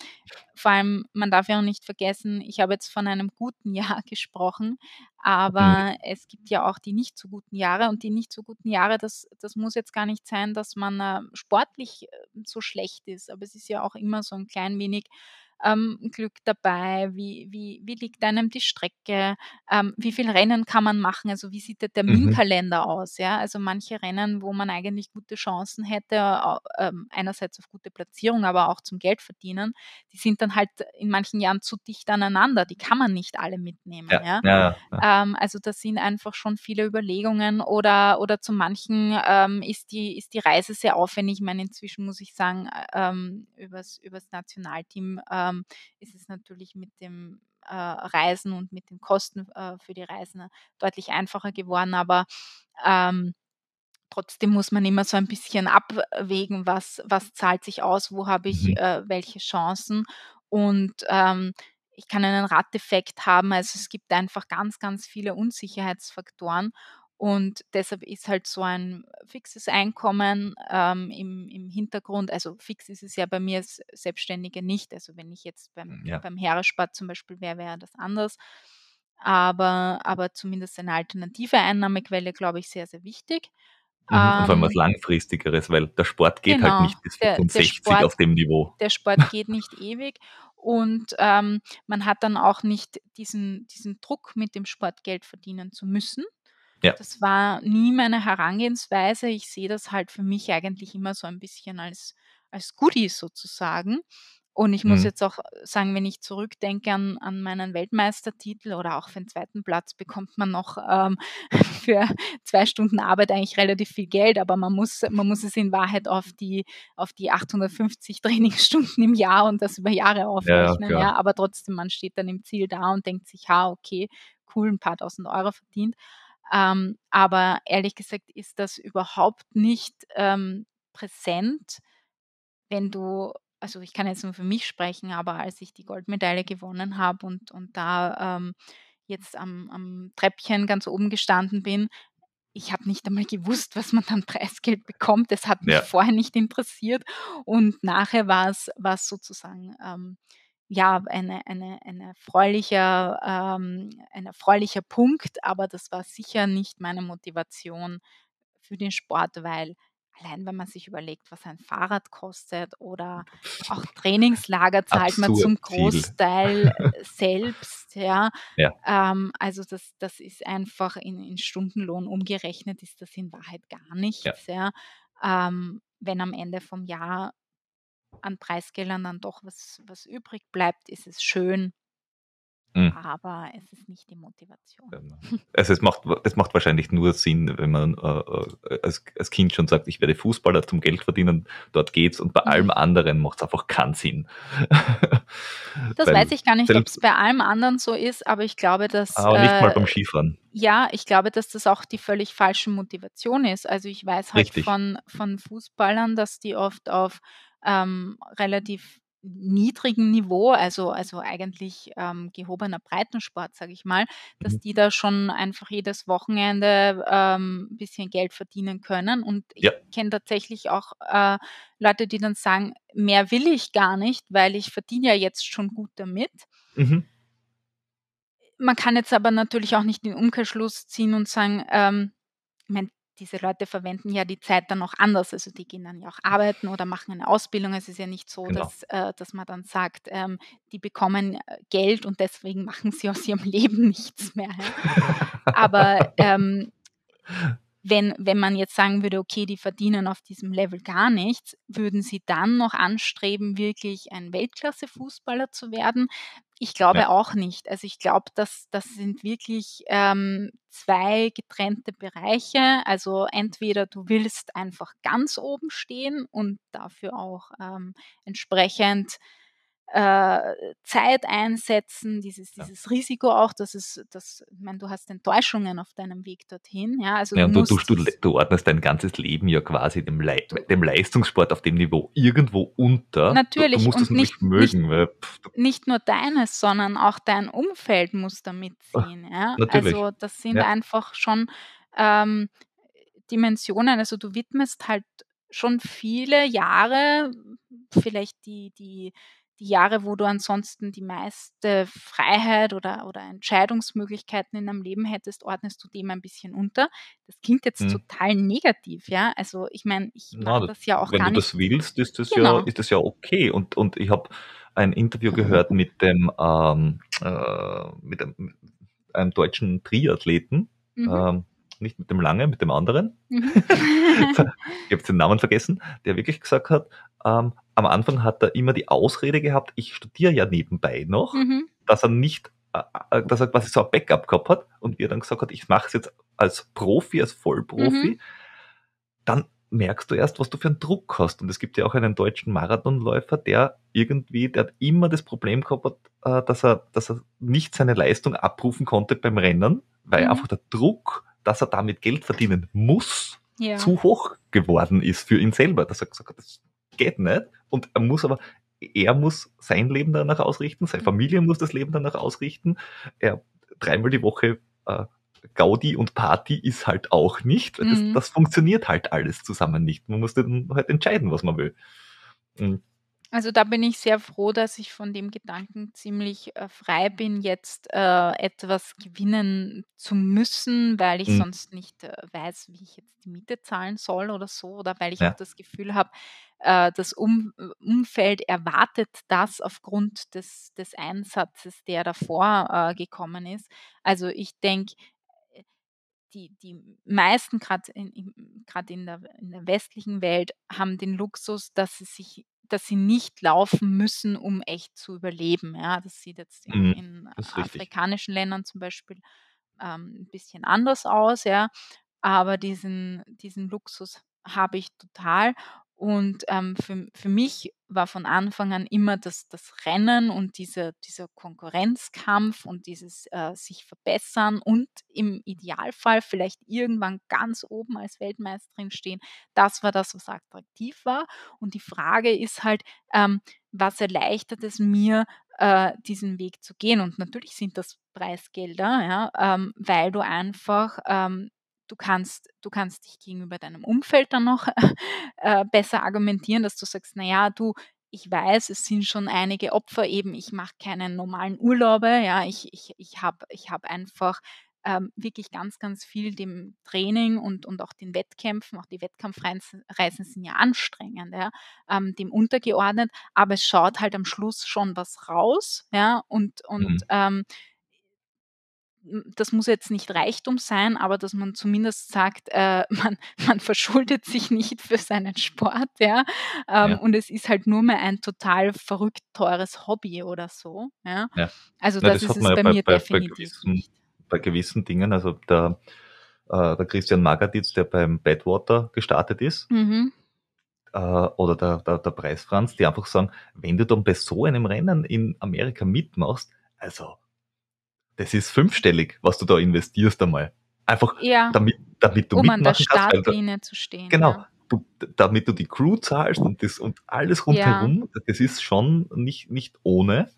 vor allem, man darf ja auch nicht vergessen, ich habe jetzt von einem guten Jahr gesprochen, Mhm. aber es gibt ja auch die nicht so guten Jahre und die nicht so guten Jahre, das, das muss jetzt gar nicht sein, dass man äh, sportlich äh, so schlecht ist, aber es ist ja auch immer so ein klein wenig ähm, Glück dabei, wie, wie, wie liegt einem die Strecke, ähm, wie viel Rennen kann man machen, also wie sieht der Mhm. Terminkalender aus, ja, also manche Rennen, wo man eigentlich gute Chancen hätte, ähm, einerseits auf gute Platzierung, aber auch zum Geld verdienen, die sind dann halt in manchen Jahren zu dicht aneinander, die kann man nicht alle mitnehmen, Ja, ja. ja, ja. Ähm, also das sind einfach schon viele Überlegungen oder, oder zu manchen ähm, ist, die, ist die Reise sehr aufwendig. Ich meine, inzwischen muss ich sagen, äh, ähm, übers, übers Nationalteam ähm, ist es natürlich mit dem äh, Reisen und mit den Kosten äh, für die Reisen deutlich einfacher geworden, aber ähm, trotzdem muss man immer so ein bisschen abwägen, was, was zahlt sich aus, wo habe ich Mhm. äh, welche Chancen und ähm, ich kann einen Radeffekt haben. Also es gibt einfach ganz, ganz viele Unsicherheitsfaktoren und deshalb ist halt so ein fixes Einkommen ähm, im, im Hintergrund, also fix ist es ja bei mir als Selbstständige nicht. Also wenn ich jetzt beim, Ja. beim Heeresport zum Beispiel wäre, wäre das anders. Aber, aber zumindest eine alternative Einnahmequelle, glaube ich, sehr, sehr wichtig. Mhm. Und vor allem was Ähm, Langfristigeres, weil der Sport geht halt genau, nicht bis der, der 65 Sport auf dem Niveau. der Sport geht nicht ewig und ähm, man hat dann auch nicht diesen, diesen Druck, mit dem Sport Geld verdienen zu müssen. Ja. Das war nie meine Herangehensweise. Ich sehe das halt für mich eigentlich immer so ein bisschen als, als Goodie sozusagen. Und ich muss Mhm. jetzt auch sagen, wenn ich zurückdenke an, an meinen Weltmeistertitel oder auch für den zweiten Platz bekommt man noch ähm, für zwei Stunden Arbeit eigentlich relativ viel Geld, aber man muss, man muss es in Wahrheit auf die, auf die 850 Trainingsstunden im Jahr und das über Jahre Ja, ja, aufrechnen. Ja, klar. aber trotzdem, man steht dann im Ziel da und denkt sich, ha, okay, cool, ein paar tausend Euro verdient. Ähm, aber ehrlich gesagt ist das überhaupt nicht ähm, präsent, wenn du, also ich kann jetzt nur für mich sprechen, aber als ich die Goldmedaille gewonnen habe und, und da ähm, jetzt am, am Treppchen ganz oben gestanden bin, ich habe nicht einmal gewusst, was man dann Preisgeld bekommt. Das hat mich Ja. vorher nicht interessiert. Und nachher war es, sozusagen ähm, ja eine, eine, eine erfreulicher, ähm, ein erfreulicher Punkt, aber das war sicher nicht meine Motivation für den Sport, weil allein wenn man sich überlegt, was ein Fahrrad kostet oder auch Trainingslager zahlt man Absurd zum viel. Großteil äh, selbst, ja. Ja. Ähm, also das, das ist einfach in, in Stundenlohn umgerechnet, ist das in Wahrheit gar Ja. nichts, ja. Ähm, wenn am Ende vom Jahr an Preisgeldern dann doch was, was übrig bleibt, ist es schön, Mhm. aber es ist nicht die Motivation. Also es macht, es macht wahrscheinlich nur Sinn, wenn man äh, äh, als, als Kind schon sagt, ich werde Fußballer zum Geld verdienen, dort geht's und bei Mhm. allem anderen macht es einfach keinen Sinn. Das Weil weiß ich gar nicht, ob es bei allem anderen so ist, aber ich glaube, dass aber nicht mal beim äh, Skifahren. ja, ich glaube, dass das auch die völlig falsche Motivation ist. Also ich weiß halt Richtig. von, von Fußballern, dass die oft auf ähm, relativ niedrigem Niveau, also, also eigentlich ähm, gehobener Breitensport, sage ich mal, dass Mhm. die da schon einfach jedes Wochenende ähm, ein bisschen Geld verdienen können. Und ich Ja, kenne tatsächlich auch äh, Leute, die dann sagen, mehr will ich gar nicht, weil ich verdiene ja jetzt schon gut damit. mhm. Man kann jetzt aber natürlich auch nicht den Umkehrschluss ziehen und sagen, ähm, ich meine, diese Leute verwenden ja die Zeit dann auch anders. Also die gehen dann ja auch arbeiten oder machen eine Ausbildung. Es ist ja nicht so, Genau. dass, äh, dass man dann sagt, ähm, die bekommen äh, Geld und deswegen machen sie aus ihrem Leben nichts mehr. Aber ähm, wenn, wenn man jetzt sagen würde, okay, die verdienen auf diesem Level gar nichts, würden sie dann noch anstreben, wirklich ein Weltklasse-Fußballer zu werden? Ich glaube Ja. auch nicht. Also ich glaube, dass das sind wirklich ähm, zwei getrennte Bereiche. Also entweder du willst einfach ganz oben stehen und dafür auch ähm, entsprechend Zeit einsetzen, dieses, Ja. dieses Risiko auch, dass es, dass, ich meine, du hast Enttäuschungen auf deinem Weg dorthin, ja, also Ja, du du, du, du, es, du ordnest dein ganzes Leben ja quasi dem, Lei dem Leistungssport auf dem Niveau irgendwo unter. Du, du natürlich musst es und natürlich nicht, nicht, mögen, weil pff, du, nicht nur deines, sondern auch dein Umfeld muss da mitziehen, ja, natürlich. also das sind Ja. einfach schon ähm, Dimensionen, also du widmest halt schon viele Jahre, vielleicht die, die, die Jahre, wo du ansonsten die meiste Freiheit oder, oder Entscheidungsmöglichkeiten in deinem Leben hättest, ordnest du dem ein bisschen unter. Das klingt jetzt Hm. total negativ, ja. Also ich meine, ich mache das ja auch wenn gar du nicht. das willst, ist das ja, Genau. ist das ja okay. Und, und ich habe ein Interview gehört mit dem, ähm, äh, mit einem, einem deutschen Triathleten, Mhm. ähm, nicht mit dem Lange, mit dem anderen. Mhm. ich habe den Namen vergessen, der wirklich gesagt hat, ähm, am Anfang hat er immer die Ausrede gehabt, ich studiere ja nebenbei noch, mhm. dass er nicht, äh, äh, dass er quasi so ein Backup gehabt hat und wie er dann gesagt hat, ich mache es jetzt als Profi, als Vollprofi, Mhm. dann merkst du erst, was du für einen Druck hast. Und es gibt ja auch einen deutschen Marathonläufer, der irgendwie, der hat immer das Problem gehabt, äh, dass er, dass er nicht seine Leistung abrufen konnte beim Rennen, weil Mhm. einfach der Druck, dass er damit Geld verdienen muss, Ja. zu hoch geworden ist für ihn selber. Dass er gesagt hat, das geht nicht. Und er muss aber, er muss sein Leben danach ausrichten, seine Mhm. Familie muss das Leben danach ausrichten. Er dreimal die Woche äh, Gaudi und Party ist halt auch nicht. Das, Mhm. das funktioniert halt alles zusammen nicht. Man muss dann halt entscheiden, was man will. Und Also da bin ich sehr froh, dass ich von dem Gedanken ziemlich äh, frei bin, jetzt äh, etwas gewinnen zu müssen, weil ich Mhm. sonst nicht äh, weiß, wie ich jetzt die Miete zahlen soll oder so, oder weil ich auch ja, das Gefühl habe, äh, das um äh, Umfeld erwartet das aufgrund des, des Einsatzes, der davor äh, gekommen ist. Also ich denke, die, die meisten, gerade in, in, in, der, in der westlichen Welt, haben den Luxus, dass sie sich dass sie nicht laufen müssen, um echt zu überleben. Ja, das sieht jetzt in, mhm, in richtig. afrikanischen Ländern zum Beispiel ähm, ein bisschen anders aus, ja. Aber diesen, diesen Luxus habe ich total. Und ähm, für, für mich war von Anfang an immer das, das Rennen und diese, dieser Konkurrenzkampf und dieses äh, sich verbessern und im Idealfall vielleicht irgendwann ganz oben als Weltmeisterin stehen. Das war das, was attraktiv war. Und die Frage ist halt, ähm, was erleichtert es mir, äh, diesen Weg zu gehen? Und natürlich sind das Preisgelder, ja, ähm, weil du einfach ähm, du kannst, du kannst dich gegenüber deinem Umfeld dann noch äh, besser argumentieren, dass du sagst, naja, du, ich weiß, es sind schon einige Opfer eben, ich mache keinen normalen Urlaube, ja, ich, ich, ich habe ich hab einfach ähm, wirklich ganz, ganz viel dem Training und, und auch den Wettkämpfen, auch die Wettkampfreisen Reisen sind ja anstrengend, ja, ähm, dem untergeordnet, aber es schaut halt am Schluss schon was raus, ja, und, und Mhm. ähm, das muss jetzt nicht Reichtum sein, aber dass man zumindest sagt, äh, man, man verschuldet sich nicht für seinen Sport, ja. Ähm, Ja, und es ist halt nur mehr ein total verrückt teures Hobby oder so, ja. ja. Also Na, das das ist es bei bei, mir bei, bei, definitiv gewissen, nicht. bei gewissen Dingen, also der, äh, der Christian Magaditz, der beim Badwater gestartet ist, Mhm. äh, oder der, der, der Preis Franz, die einfach sagen, wenn du dann bei so einem Rennen in Amerika mitmachst, also das ist fünfstellig, was du da investierst einmal. Einfach Ja, damit, damit du um an der mitmachen kannst, Startlinie zu stehen, genau, ja. du, damit du die Crew zahlst und das und alles Ja, rundherum, das ist schon nicht, nicht ohne,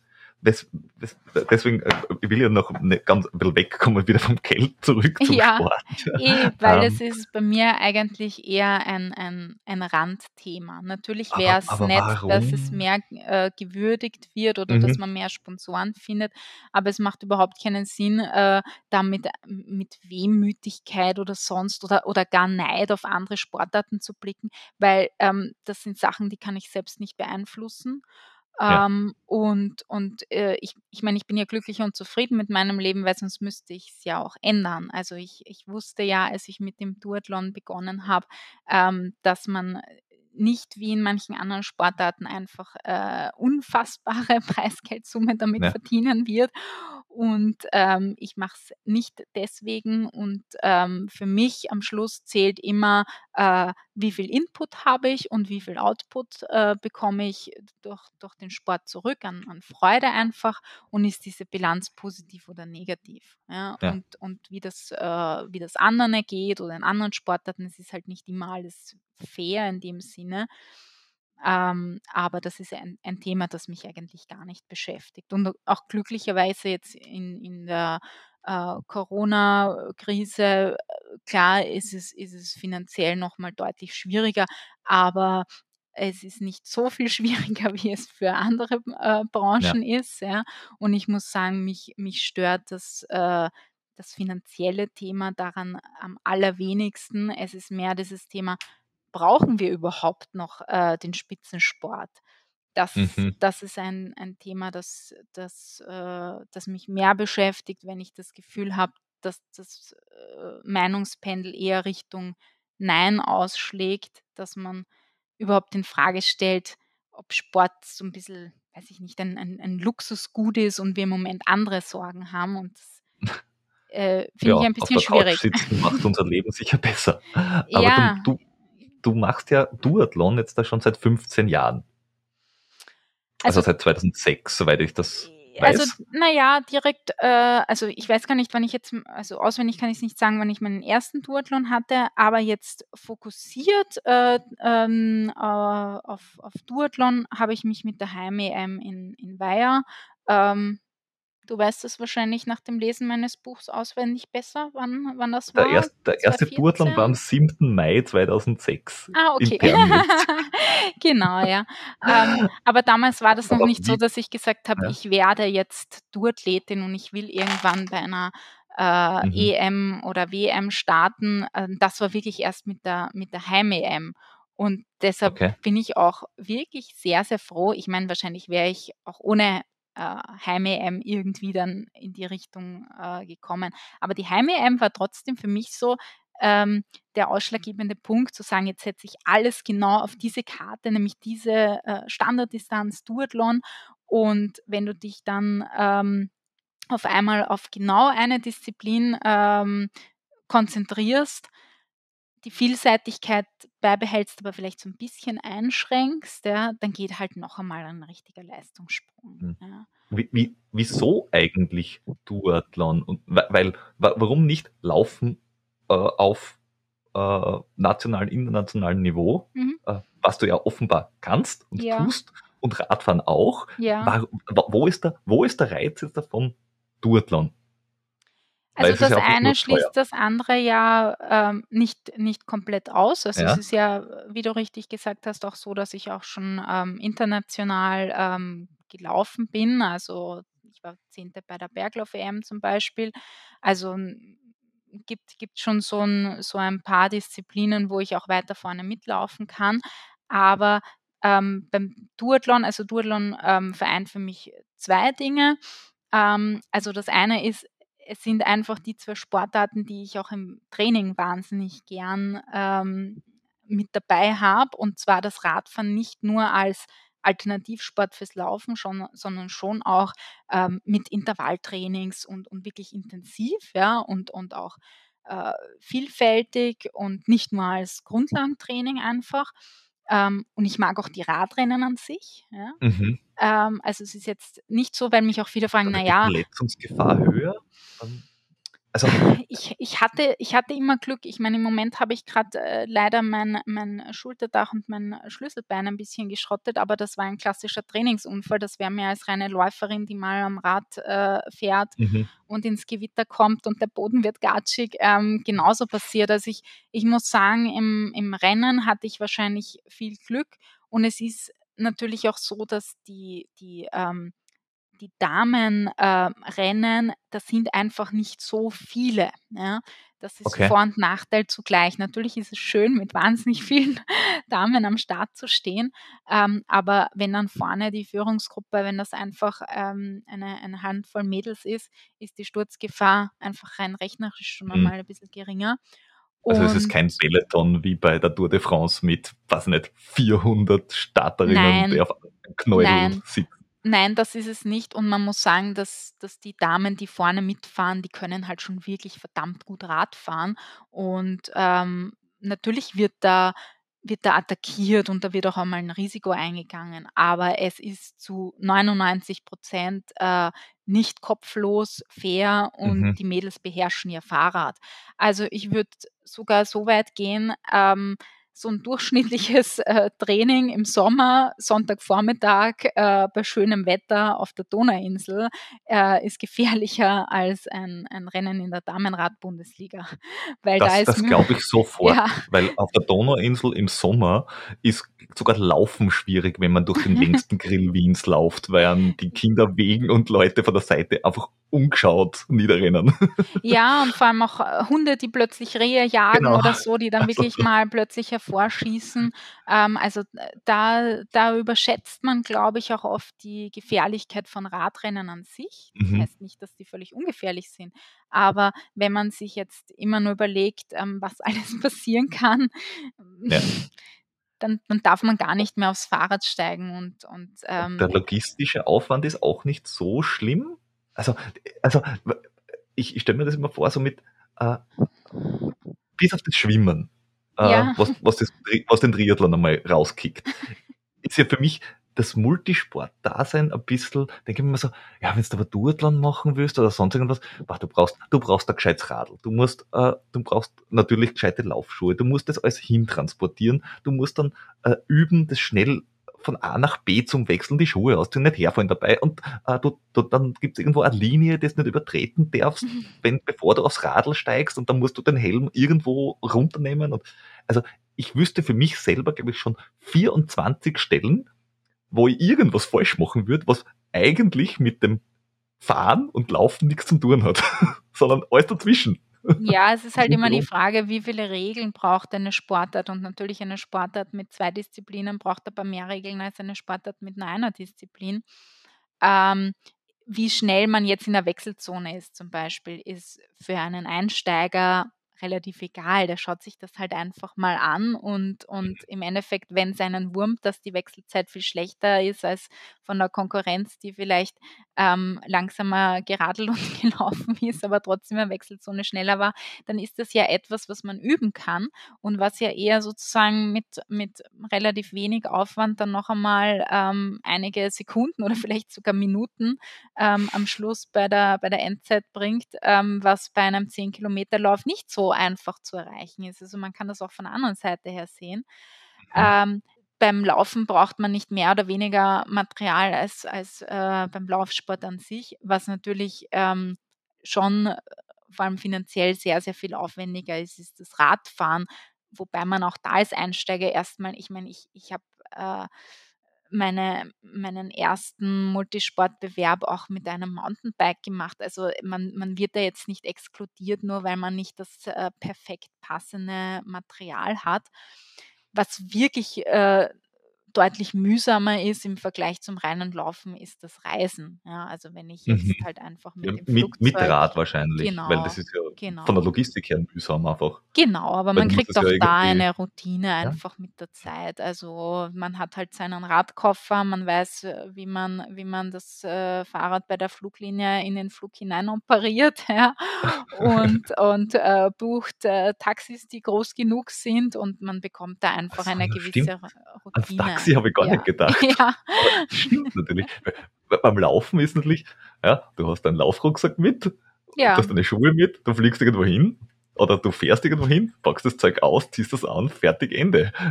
des, des, deswegen äh, ich will ja noch ne, ganz ein bisschen wegkommen, wieder vom Geld zurück zum Ja, Sport. eh, weil Ähm, das ist bei mir eigentlich eher ein, ein, ein Randthema. Natürlich wäre es nett, dass es warum? mehr äh, gewürdigt wird oder dass Mhm. man mehr Sponsoren findet, aber es macht überhaupt keinen Sinn, äh, da mit, mit Wehmütigkeit oder sonst oder, oder gar Neid auf andere Sportarten zu blicken, weil ähm, das sind Sachen, die kann ich selbst nicht beeinflussen. Ja, Ähm, und und äh, ich, ich meine, ich bin ja glücklich und zufrieden mit meinem Leben, weil sonst müsste ich es ja auch ändern. Also ich, ich wusste ja, als ich mit dem Duathlon begonnen habe, ähm, dass man nicht wie in manchen anderen Sportarten einfach äh, unfassbare Preisgeldsummen damit ja, verdienen wird. Und ähm, ich mache es nicht deswegen. Und ähm, für mich am Schluss zählt immer, äh, wie viel Input habe ich und wie viel Output äh, bekomme ich durch, durch den Sport zurück an, an Freude einfach und ist diese Bilanz positiv oder negativ. Ja? ja. Und, und wie, das, äh, wie das anderen geht oder in anderen Sportarten, es ist halt nicht immer alles fair in dem Sinne. Ähm, aber das ist ein, ein Thema, das mich eigentlich gar nicht beschäftigt. Und auch glücklicherweise jetzt in, in der äh, Corona-Krise, äh, klar ist es, ist es finanziell nochmal deutlich schwieriger, aber es ist nicht so viel schwieriger, wie es für andere äh, ja. Branchen ist. Ja. Und ich muss sagen, mich, mich stört das, äh, das finanzielle Thema daran am allerwenigsten. Es ist mehr dieses Thema, brauchen wir überhaupt noch äh, den Spitzensport? Das, Mhm. das ist ein, ein Thema, das, das, äh, das mich mehr beschäftigt, wenn ich das Gefühl habe, dass das äh, Meinungspendel eher Richtung Nein ausschlägt, dass man überhaupt in Frage stellt, ob Sport so ein bisschen, weiß ich nicht, ein, ein, ein Luxusgut ist und wir im Moment andere Sorgen haben. Und das äh, finde ich Ja, ein auf bisschen der Couch schwierig. sitzen macht unser Leben sicher besser. Aber Ja, du, du machst ja Duathlon jetzt da schon seit 15 Jahren. Also also seit 2006, soweit ich das Also, weiß. naja, direkt, äh, also ich weiß gar nicht, wann ich jetzt, also auswendig kann ich es nicht sagen, wann ich meinen ersten Duathlon hatte, aber jetzt fokussiert äh, ähm, äh, auf, auf Duathlon habe ich mich mit der Heim-EM in, in Weiher. Ähm, du weißt es wahrscheinlich nach dem Lesen meines Buchs auswendig besser, wann, wann das Der, war. erst, der erste Duathlon war am 7. Mai 2006 Ah, okay. Genau, ja. Ähm, aber damals war das noch Aber nicht so, dass ich gesagt habe, ja, ich werde jetzt Duathletin und ich will irgendwann bei einer äh, mhm, EM oder WM starten. Ähm, das war wirklich erst mit der, mit der Heim-EM. Und deshalb okay. bin ich auch wirklich sehr, sehr froh. Ich meine, wahrscheinlich wäre ich auch ohne äh, Heim-EM irgendwie dann in die Richtung äh, gekommen. Aber die Heim-EM war trotzdem für mich so, ähm, der ausschlaggebende Punkt, zu sagen, jetzt setze ich alles genau auf diese Karte, nämlich diese äh, Standarddistanz Duathlon. Und wenn du dich dann ähm, auf einmal auf genau eine Disziplin ähm, konzentrierst, die Vielseitigkeit beibehältst, aber vielleicht so ein bisschen einschränkst, ja, dann geht halt noch einmal ein richtiger Leistungssprung. Hm. Ja. Wie, wie, wieso eigentlich Duathlon? Und, weil, warum nicht Laufen äh, auf äh, nationalen, internationalen Niveau, Mhm. äh, was du ja offenbar kannst und Ja, tust, und Radfahren auch. ja. War, wa- wo, ist der, wo ist der Reiz jetzt davon Duathlon? Also es das ja eine schließt das andere ja ähm, nicht, nicht komplett aus. Also es Ja, ist ja, wie du richtig gesagt hast, auch so, dass ich auch schon ähm, international ähm, gelaufen bin. Also ich war Zehnte bei der Berglauf-EM zum Beispiel. Also gibt, gibt schon so ein, so ein paar Disziplinen, wo ich auch weiter vorne mitlaufen kann. Aber ähm, beim Duathlon, also Duathlon ähm, vereint für mich zwei Dinge. Ähm, also das eine ist, es sind einfach die zwei Sportarten, die ich auch im Training wahnsinnig gern ähm, mit dabei habe. Und zwar das Radfahren nicht nur als Alternativsport fürs Laufen, schon, sondern schon auch ähm, mit Intervalltrainings und, und wirklich intensiv, ja, und, und auch äh, vielfältig und nicht nur als Grundlagentraining einfach. Ähm, und ich mag auch die Radrennen an sich. Ja. mhm. Ähm, also es ist jetzt nicht so, weil mich auch viele fragen, naja, Verletzungsgefahr höher? Ähm, Also ich, ich, hatte, ich hatte immer Glück. Ich meine, im Moment habe ich gerade äh, leider mein, mein Schulterdach und mein Schlüsselbein ein bisschen geschrottet, aber das war ein klassischer Trainingsunfall. Das wäre mir als reine Läuferin, die mal am Rad äh, fährt mhm. und ins Gewitter kommt und der Boden wird gatschig, ähm, genauso passiert. Also ich, ich muss sagen, im, im Rennen hatte ich wahrscheinlich viel Glück und es ist natürlich auch so, dass die, die ähm, die Damenrennen, äh, das sind einfach nicht so viele. Ja? Das ist okay. Vor- und Nachteil zugleich. Natürlich ist es schön, mit wahnsinnig vielen Damen am Start zu stehen, ähm, aber wenn dann vorne die Führungsgruppe, wenn das einfach ähm, eine, eine, Handvoll Mädels ist, ist die Sturzgefahr einfach rein rechnerisch schon mhm. mal ein bisschen geringer. Also es ist kein Peloton wie bei der Tour de France mit, was nicht, 400 Starterinnen, Nein. die auf einem Knäuel sitzen. Nein, das ist es nicht. Und man muss sagen, dass, dass die Damen, die vorne mitfahren, die können halt schon wirklich verdammt gut Rad fahren. Und ähm, natürlich wird da, wird da attackiert und da wird auch einmal ein Risiko eingegangen. Aber es ist zu 99 Prozent äh, nicht kopflos, fair und mhm. die Mädels beherrschen ihr Fahrrad. Also ich würde sogar so weit gehen, ähm, so ein durchschnittliches äh, Training im Sommer, Sonntagvormittag äh, bei schönem Wetter auf der Donauinsel äh, ist gefährlicher als ein, ein Rennen in der Damenrad-Bundesliga. Weil das, da das glaube ich sofort, ja. weil auf der Donauinsel im Sommer ist sogar Laufen schwierig, wenn man durch den längsten Grill Wiens läuft, weil die Kinder wegen und Leute von der Seite einfach umgeschaut niederrennen. Ja, und vor allem auch äh, Hunde, die plötzlich Rehe jagen genau. oder so, die dann also, wirklich mal plötzlich hervorschießen. Ähm, also äh, da, da überschätzt man, glaube ich, auch oft die Gefährlichkeit von Radrennen an sich. Das mhm. heißt nicht, dass die völlig ungefährlich sind. Aber wenn man sich jetzt immer nur überlegt, ähm, was alles passieren kann, ja. Dann, dann, darf man gar nicht mehr aufs Fahrrad steigen und, und ähm, der logistische Aufwand ist auch nicht so schlimm. Also, also ich, ich stelle mir das immer vor, so mit äh, bis auf das Schwimmen, äh, ja. was, was, das, was den Triathlon einmal rauskickt, ist ja für mich das Multisport-Dasein ein bisschen, denke ich mir so, ja, wenn du aber Duathlon machen willst oder sonst irgendwas, boah, du brauchst, du brauchst ein gescheites Radl, du musst, äh, du brauchst natürlich gescheite Laufschuhe, du musst das alles hintransportieren, du musst dann äh, üben, das schnell von A nach B zum Wechseln die Schuhe ausziehen, nicht herfallen dabei und äh, du, du, dann gibt es irgendwo eine Linie, die du nicht übertreten darfst, mhm. wenn, bevor du aufs Radl steigst und dann musst du den Helm irgendwo runternehmen. Und, also ich wüsste für mich selber, glaube ich, schon 24 Stellen, wo ich irgendwas falsch machen würde, was eigentlich mit dem Fahren und Laufen nichts zu tun hat, sondern alles dazwischen. Ja, es ist halt immer die Frage, wie viele Regeln braucht eine Sportart? Und natürlich eine Sportart mit zwei Disziplinen braucht aber mehr Regeln als eine Sportart mit nur einer Disziplin. Ähm, wie schnell man jetzt in der Wechselzone ist zum Beispiel, ist für einen Einsteiger relativ egal. Der schaut sich das halt einfach mal an und, und im Endeffekt, wenn es einen wurmt, dass die Wechselzeit viel schlechter ist als von der Konkurrenz, die vielleicht ähm, langsamer geradelt und gelaufen ist, aber trotzdem eine Wechselzone schneller war, dann ist das ja etwas, was man üben kann und was ja eher sozusagen mit, mit relativ wenig Aufwand dann noch einmal ähm, einige Sekunden oder vielleicht sogar Minuten ähm, am Schluss bei der, bei der Endzeit bringt, ähm, was bei einem 10-Kilometer-Lauf nicht so einfach zu erreichen ist. Also man kann das auch von der anderen Seite her sehen. Mhm. Ähm, beim Laufen braucht man nicht mehr oder weniger Material als, als äh, beim Laufsport an sich, was natürlich ähm, schon äh, vor allem finanziell sehr, sehr viel aufwendiger ist, ist das Radfahren, wobei man auch da als Einsteiger erstmal, ich meine, ich, ich habe äh, meine, meinen ersten Multisportbewerb auch mit einem Mountainbike gemacht. Also man, man wird da jetzt nicht exkludiert, nur weil man nicht das äh, perfekt passende Material hat. Was wirklich äh, deutlich mühsamer ist im Vergleich zum reinen Laufen, ist das Reisen. Ja, also wenn ich jetzt mhm. halt einfach mit ja, dem mit, mit Rad wahrscheinlich, genau, weil das ist ja genau. von der Logistik her mühsam einfach. Genau, aber man kriegt auch ja da eine Routine einfach mit der Zeit. Also man hat halt seinen Radkoffer, man weiß, äh, wie man, wie man das äh, Fahrrad bei der Fluglinie in den Flug hinein operiert ja, und, und äh, bucht äh, Taxis, die groß genug sind und man bekommt da einfach eine gewisse stimmt. Routine. Taxi habe ich gar ja. nicht gedacht. Ja. stimmt natürlich. Beim Laufen ist natürlich, ja, du hast deinen Laufrucksack mit ja. du hast deine Schuhe mit, du fliegst irgendwo hin oder du fährst irgendwo hin, packst das Zeug aus, ziehst das an, fertig, Ende.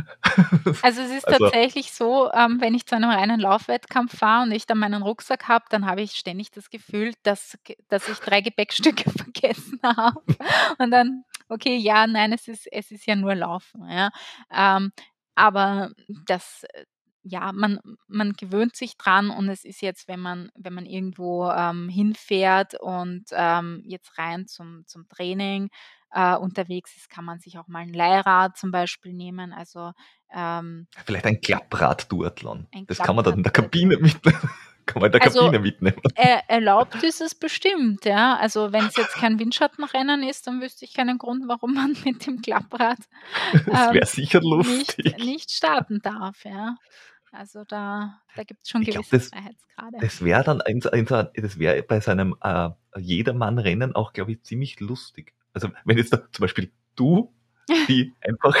Also es ist also, tatsächlich so, ähm, wenn ich zu einem reinen Laufwettkampf fahre und ich dann meinen Rucksack habe, dann habe ich ständig das Gefühl, dass, dass ich drei Gepäckstücke vergessen habe. Und dann, okay, ja, nein, es ist, es ist ja nur Laufen. Ja. Ähm, aber das, ja, man, man gewöhnt sich dran und es ist jetzt, wenn man, wenn man irgendwo ähm, hinfährt und ähm, jetzt rein zum, zum Training äh, unterwegs ist, kann man sich auch mal ein Leihrad zum Beispiel nehmen. Also ähm, vielleicht ein Klapprad-Duathlon. Das kann man dann in der Kabine mitnehmen. kann man in der also, Kabine mitnehmen. Er, erlaubt ist es bestimmt, ja. Also wenn es jetzt kein Windschattenrennen ist, dann wüsste ich keinen Grund, warum man mit dem Klapprad ähm. Nicht, nicht starten darf, ja. Also da, da gibt es schon ich gewisse glaub, das, Freiheitsgrade. Das wäre dann ein, ein, das wäre bei seinem äh, Jedermann-Rennen auch, glaube ich, ziemlich lustig. Also wenn jetzt da zum Beispiel du die einfach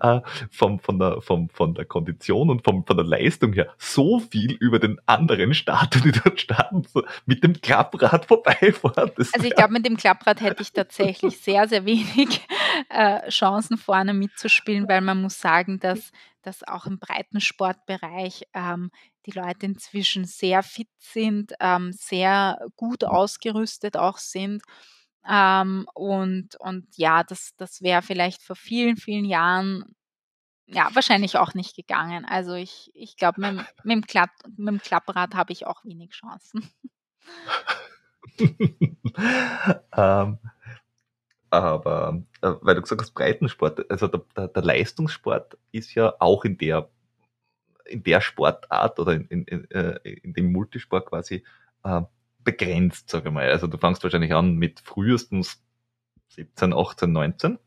äh, vom, von, der, vom, von der Kondition und vom, von der Leistung her so viel über den anderen Starter, die dort starten, so mit dem Klapprad vorbeifahren. Also ich glaube, mit dem Klapprad hätte ich tatsächlich sehr, sehr wenig äh, Chancen vorne mitzuspielen, weil man muss sagen, dass, dass auch im Breitensportbereich ähm, die Leute inzwischen sehr fit sind, ähm, sehr gut ausgerüstet auch sind. Ähm, und, und ja, das, das wäre vielleicht vor vielen, vielen Jahren ja, wahrscheinlich auch nicht gegangen. Also ich, ich glaube, mit, mit, dem Klapp, mit dem Klapprad habe ich auch wenig Chancen. ähm, aber äh, weil du gesagt hast, Breitensport, also der, der, der, Leistungssport ist ja auch in der in der Sportart oder in, in, in, äh, in dem Multisport quasi äh, begrenzt, sage ich mal. Also du fangst wahrscheinlich an mit frühestens 17, 18, 19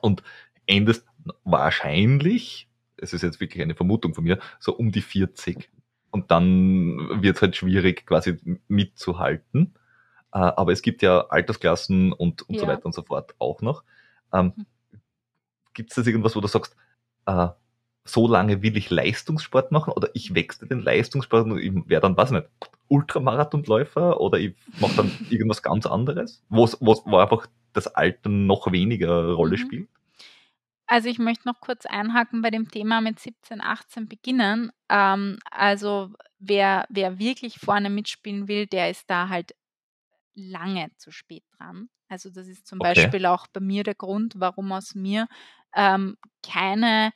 und endest wahrscheinlich, es ist jetzt wirklich eine Vermutung von mir, so um die 40. Und dann wird es halt schwierig, quasi mitzuhalten. Äh, aber es gibt ja Altersklassen und, und ja. so weiter und so fort auch noch. Ähm, hm. gibt es das irgendwas, wo du sagst, äh, so lange will ich Leistungssport machen oder ich wechsle den Leistungssport und ich wäre dann, weiß nicht, Ultramarathonläufer oder ich mache dann irgendwas ganz anderes, wo, wo einfach das Alter noch weniger Rolle mhm. spielt? Also ich möchte noch kurz einhaken bei dem Thema mit 17, 18 beginnen. Ähm, also wer, wer wirklich vorne mitspielen will, der ist da halt lange zu spät dran. Also das ist zum okay. Beispiel auch bei mir der Grund, warum aus mir ähm, keine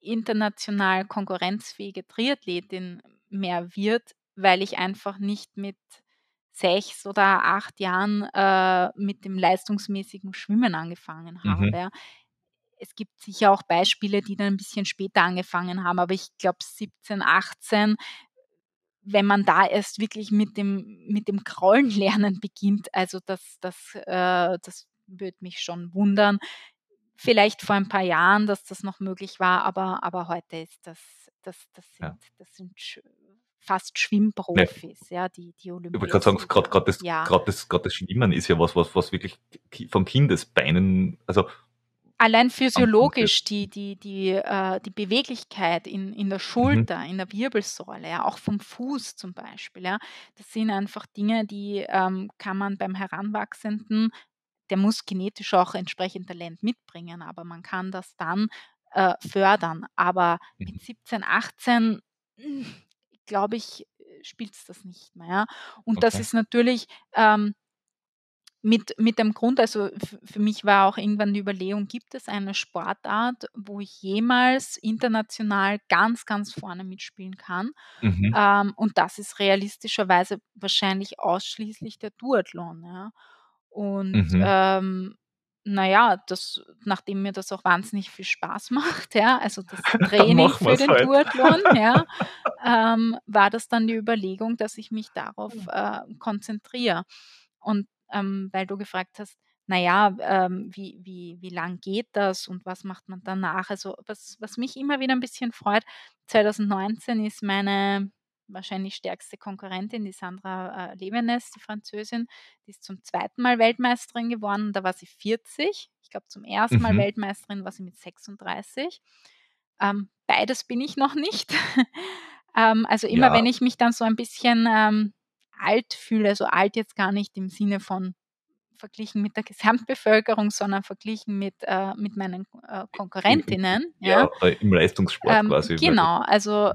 international konkurrenzfähige Triathletin mehr wird, weil ich einfach nicht mit sechs oder acht Jahren äh, mit dem leistungsmäßigen Schwimmen angefangen habe. Mhm. Es gibt sicher auch Beispiele, die dann ein bisschen später angefangen haben, aber ich glaube 17, 18, wenn man da erst wirklich mit dem, mit dem Krollen lernen beginnt, also das, das, äh, das würde mich schon wundern vielleicht vor ein paar Jahren, dass das noch möglich war, aber, aber heute ist das, das, das sind, ja. das sind fast Schwimmprofis, ja, die, die Olympias. Ich wollte gerade sagen, gerade das, ja. das, das Schwimmen ist ja was, was, was wirklich von Kindesbeinen, also Allein physiologisch die, die, die, äh, die Beweglichkeit in, in der mhm. Schulter, mhm. in der Wirbelsäule, ja, auch vom Fuß zum Beispiel, ja, das sind einfach Dinge, die ähm, kann man beim Heranwachsenden der muss genetisch auch entsprechend Talent mitbringen, aber man kann das dann äh, fördern. Aber mhm. mit 17, 18, hm, glaube ich, äh, spielt es das nicht mehr. Und okay. das ist natürlich ähm, mit, mit dem Grund, also für mich war auch irgendwann die Überlegung, gibt es eine Sportart, wo ich jemals international ganz, ganz vorne mitspielen kann? Mhm. Ähm, und das ist realistischerweise wahrscheinlich ausschließlich der Duathlon. Ja? Und Mhm. ähm, na das nachdem mir das auch wahnsinnig viel Spaß macht, ja, also das Training für den halt. Duathlon, ja, ähm, war das dann die Überlegung, dass ich mich darauf äh, konzentriere. Und ähm, weil du gefragt hast, naja, ähm, wie, wie, wie lang geht das und was macht man danach? Also was, was mich immer wieder ein bisschen freut, 2019 ist meine wahrscheinlich stärkste Konkurrentin, die Sandra äh, Levenes, die Französin, die ist zum zweiten Mal Weltmeisterin geworden. Da war sie 40. Ich glaube, zum ersten mhm. Mal Weltmeisterin war sie mit 36. Ähm, beides bin ich noch nicht. ähm, also immer, ja. wenn ich mich dann so ein bisschen ähm, alt fühle, so alt jetzt gar nicht im Sinne von verglichen mit der Gesamtbevölkerung, sondern verglichen mit, äh, mit meinen äh, Konkurrentinnen. Ja, ja, im Leistungssport ähm, quasi. Genau, also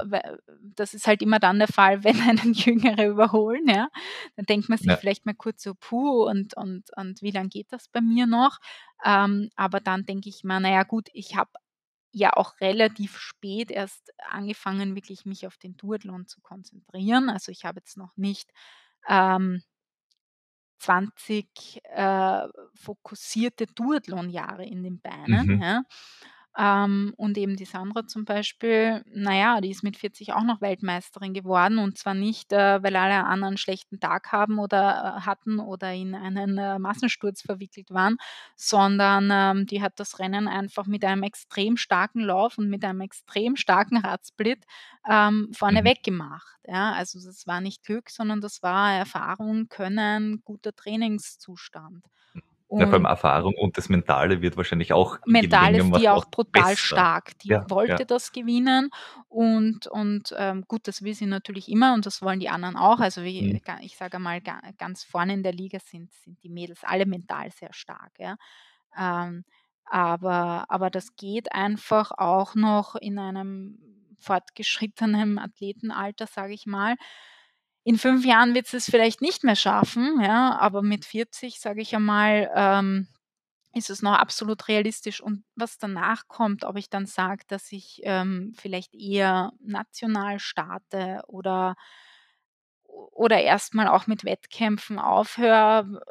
das ist halt immer dann der Fall, wenn einen Jüngere überholen. Ja. Dann denkt man sich ja. vielleicht mal kurz so, puh, und, und, und wie lange geht das bei mir noch? Ähm, aber dann denke ich mir, naja gut, ich habe ja auch relativ spät erst angefangen, wirklich mich auf den Duathlon zu konzentrieren. Also ich habe jetzt noch nicht ähm, 20 äh, fokussierte Duathlon-Jahre in den Beinen. Mhm. Ja. Ähm, und eben die Sandra zum Beispiel, naja, die ist mit 40 auch noch Weltmeisterin geworden und zwar nicht, äh, weil alle anderen einen schlechten Tag haben oder äh, hatten oder in einen äh, Massensturz verwickelt waren, sondern ähm, die hat das Rennen einfach mit einem extrem starken Lauf und mit einem extrem starken Radsplit ähm, vorneweg mhm. gemacht. Ja? Also das war nicht Glück, sondern das war Erfahrung, Können, guter Trainingszustand. Und ja, vor allem Erfahrung und das Mentale wird wahrscheinlich auch. Mental ist die auch brutal besser. stark. Die ja, wollte ja. das gewinnen und, und ähm, gut, das will sie natürlich immer und das wollen die anderen auch. Also wie, mhm. ich sage mal, ganz vorne in der Liga sind, sind die Mädels alle mental sehr stark. Ja. Ähm, aber, aber das geht einfach auch noch in einem fortgeschrittenen Athletenalter, sage ich mal. In fünf Jahren wird es vielleicht nicht mehr schaffen, ja, aber mit 40, sage ich einmal, ähm, ist es noch absolut realistisch. Und was danach kommt, ob ich dann sage, dass ich ähm, vielleicht eher national starte oder, oder erstmal auch mit Wettkämpfen aufhöre.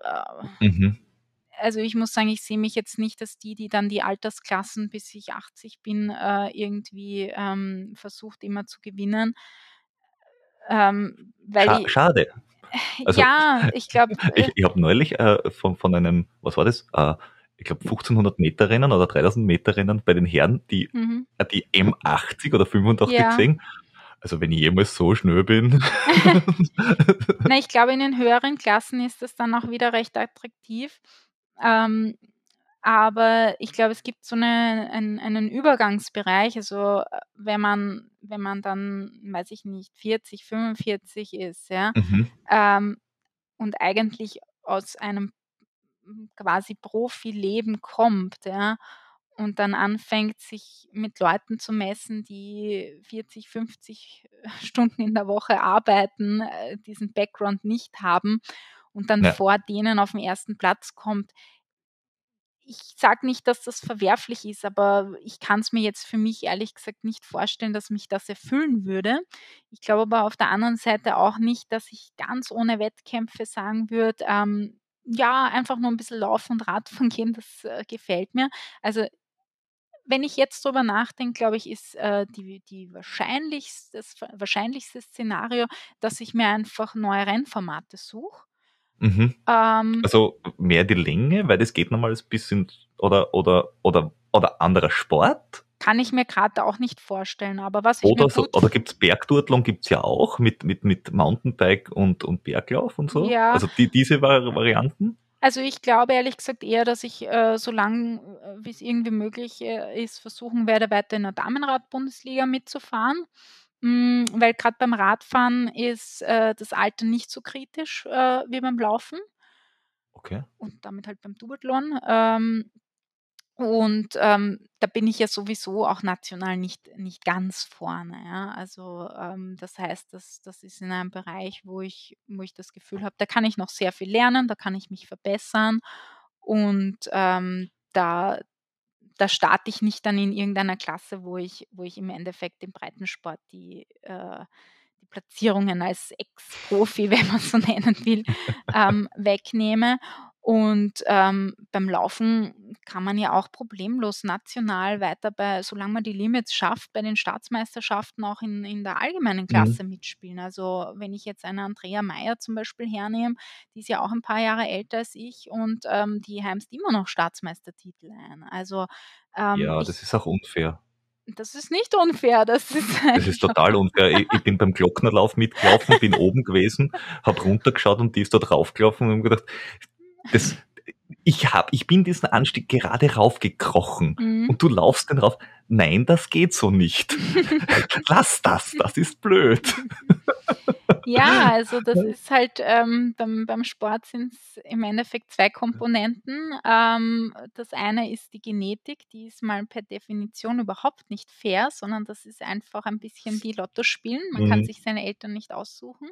Äh, mhm. Also ich muss sagen, ich sehe mich jetzt nicht als die, die dann die Altersklassen, bis ich 80 bin, äh, irgendwie ähm, versucht immer zu gewinnen. Ähm, Scha schade. Also, ja, ich glaube. ich ich habe neulich äh, von, von einem, was war das? Äh, ich glaube 1500 Meter Rennen oder 3000 Meter Rennen bei den Herren, die, mhm. äh, die M80 oder 85 ja. gesehen. Also wenn ich jemals so schnell bin. Na, ich glaube, in den höheren Klassen ist das dann auch wieder recht attraktiv. Ähm, aber ich glaube, es gibt so eine, einen, einen Übergangsbereich. Also äh, wenn man, wenn man dann, weiß ich nicht, 40, 45 ist, ja, mhm. ähm, und eigentlich aus einem quasi Profileben kommt, ja, und dann anfängt, sich mit Leuten zu messen, die 40, 50 Stunden in der Woche arbeiten, äh, diesen Background nicht haben und dann ja. vor denen auf den ersten Platz kommt, ich sage nicht, dass das verwerflich ist, aber ich kann es mir jetzt für mich ehrlich gesagt nicht vorstellen, dass mich das erfüllen würde. Ich glaube aber auf der anderen Seite auch nicht, dass ich ganz ohne Wettkämpfe sagen würde, ähm, ja, einfach nur ein bisschen Laufen und Radfahren gehen, das äh, gefällt mir. Also wenn ich jetzt drüber nachdenke, glaube ich, ist äh, die, die wahrscheinlichste, das wahrscheinlichste Szenario, dass ich mir einfach neue Rennformate suche Mhm. Ähm, also mehr die Länge, weil das geht nochmal ein bisschen oder oder oder oder anderer Sport. Kann ich mir gerade auch nicht vorstellen, aber was ich Oder, so, oder gibt es Bergdurtlung, gibt es ja auch mit, mit, mit Mountainbike und, und Berglauf und so. Ja. Also die, diese Varianten. Also ich glaube ehrlich gesagt eher, dass ich äh, so lange, äh, wie es irgendwie möglich äh, ist, versuchen werde, weiter in der Damenrad-Bundesliga mitzufahren. Hm, weil gerade beim Radfahren ist, äh, das Alter nicht so kritisch, äh, wie beim Laufen. Okay. Und damit halt beim Duathlon. Ähm, und, ähm, da bin ich ja sowieso auch national nicht nicht ganz vorne, ja. Also, ähm, das heißt, das das ist in einem Bereich, wo ich wo ich das Gefühl habe, da kann ich noch sehr viel lernen, da kann ich mich verbessern und, ähm, da da starte ich nicht dann in irgendeiner Klasse, wo ich, wo ich im Endeffekt im Breitensport die, äh, die Platzierungen als Ex-Profi, wenn man so nennen will, ähm, wegnehme. Und ähm, beim Laufen kann man ja auch problemlos national weiter bei, solange man die Limits schafft, bei den Staatsmeisterschaften auch in, in der allgemeinen mhm. Klasse mhm. mitspielen. Also wenn ich jetzt eine Andrea Meyer zum Beispiel hernehme, die ist ja auch ein paar Jahre älter als ich und ähm, die heimst immer noch Staatsmeistertitel ein. Also ähm, ja, das ist auch unfair. Das ist nicht unfair. Das ist, das ist total unfair. Ich, ich bin beim Glocknerlauf mitgelaufen, bin oben gewesen, habe runtergeschaut und die ist da draufgelaufen und habe gedacht, das, ich hab, ich bin diesen Anstieg gerade raufgekrochen mhm. und du laufst den rauf. Nein, das geht so nicht. Lass das, das ist blöd. Ja, also das ist halt ähm, beim, beim Sport sind es im Endeffekt zwei Komponenten. Ähm, das eine ist die Genetik, die ist mal per Definition überhaupt nicht fair, sondern das ist einfach ein bisschen wie Lotto spielen. Man kann Mhm. sich seine Eltern nicht aussuchen.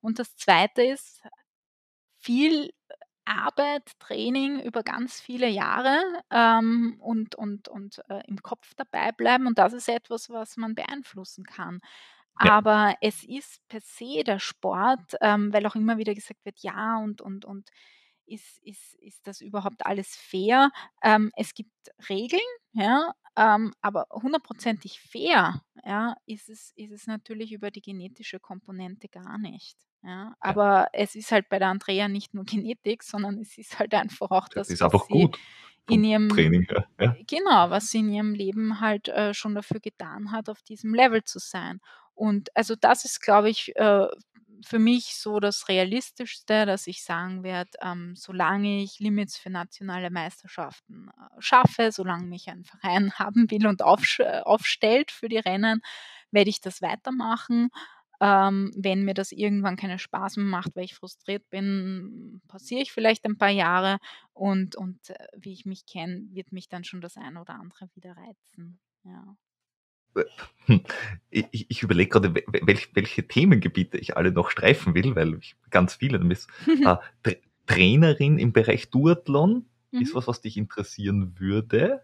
Und das zweite ist viel Arbeit, Training über ganz viele Jahre ähm, und, und, und äh, im Kopf dabei bleiben. Und das ist etwas, was man beeinflussen kann. Ja, Aber es ist per se der Sport, ähm, weil auch immer wieder gesagt wird, ja, und, und, und ist, ist, ist das überhaupt alles fair? Ähm, es gibt Regeln, ja, ähm, aber hundertprozentig fair, ja, ist es, ist es natürlich über die genetische Komponente gar nicht. Ja. ja. Aber es ist halt bei der Andrea nicht nur Genetik, sondern es ist halt einfach auch Das das, ist einfach sie gut in ihrem Training. Ja. Genau, was sie in ihrem Leben halt äh, schon dafür getan hat, auf diesem Level zu sein. Und also das ist, glaube ich, äh, für mich so das Realistischste, dass ich sagen werde, ähm, solange ich Limits für nationale Meisterschaften äh, schaffe, solange mich ein Verein haben will und aufstellt für die Rennen, werde ich das weitermachen. Ähm, wenn mir das irgendwann keinen Spaß mehr macht, weil ich frustriert bin, passiere ich vielleicht ein paar Jahre und, und äh, wie ich mich kenne, wird mich dann schon das eine oder andere wieder reizen. Ja. Hm. Ich, ich überlege gerade, wel- welch, welche Themengebiete ich alle noch streifen will, weil ich ganz viele damit. Äh, Tra Trainerin im Bereich Duathlon ist Mhm. was, was dich interessieren würde.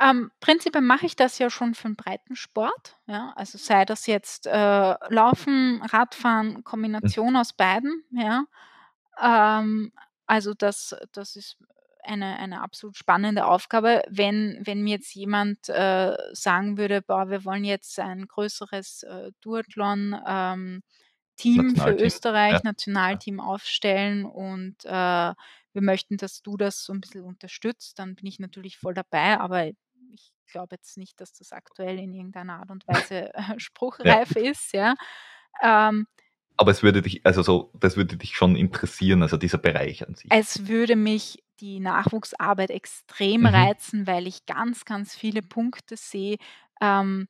Ähm, prinzipiell mache ich das ja schon für 'n Breitensport, ja. Also sei das jetzt, äh, Laufen, Radfahren, Hm, Kombination aus beiden, ja. Ähm, also das das ist eine eine absolut spannende Aufgabe. Wenn wenn mir jetzt jemand, äh, sagen würde: „Boah, wir wollen jetzt ein größeres, äh, Duathlon, ähm, Team für Österreich, ja. Nationalteam aufstellen und, äh, wir möchten, dass du das so 'n bisschen unterstützt“, dann bin ich natürlich voll dabei, aber ich glaube jetzt nicht, dass das aktuell in irgendeiner Art und Weise, äh, Ja. spruchreif ist, ja. Ähm Aber es würde dich, also so, das würde dich schon interessieren, also dieser Bereich an sich. Es würde mich die Nachwuchsarbeit extrem Mhm. reizen, weil ich ganz, ganz viele Punkte sehe, ähm,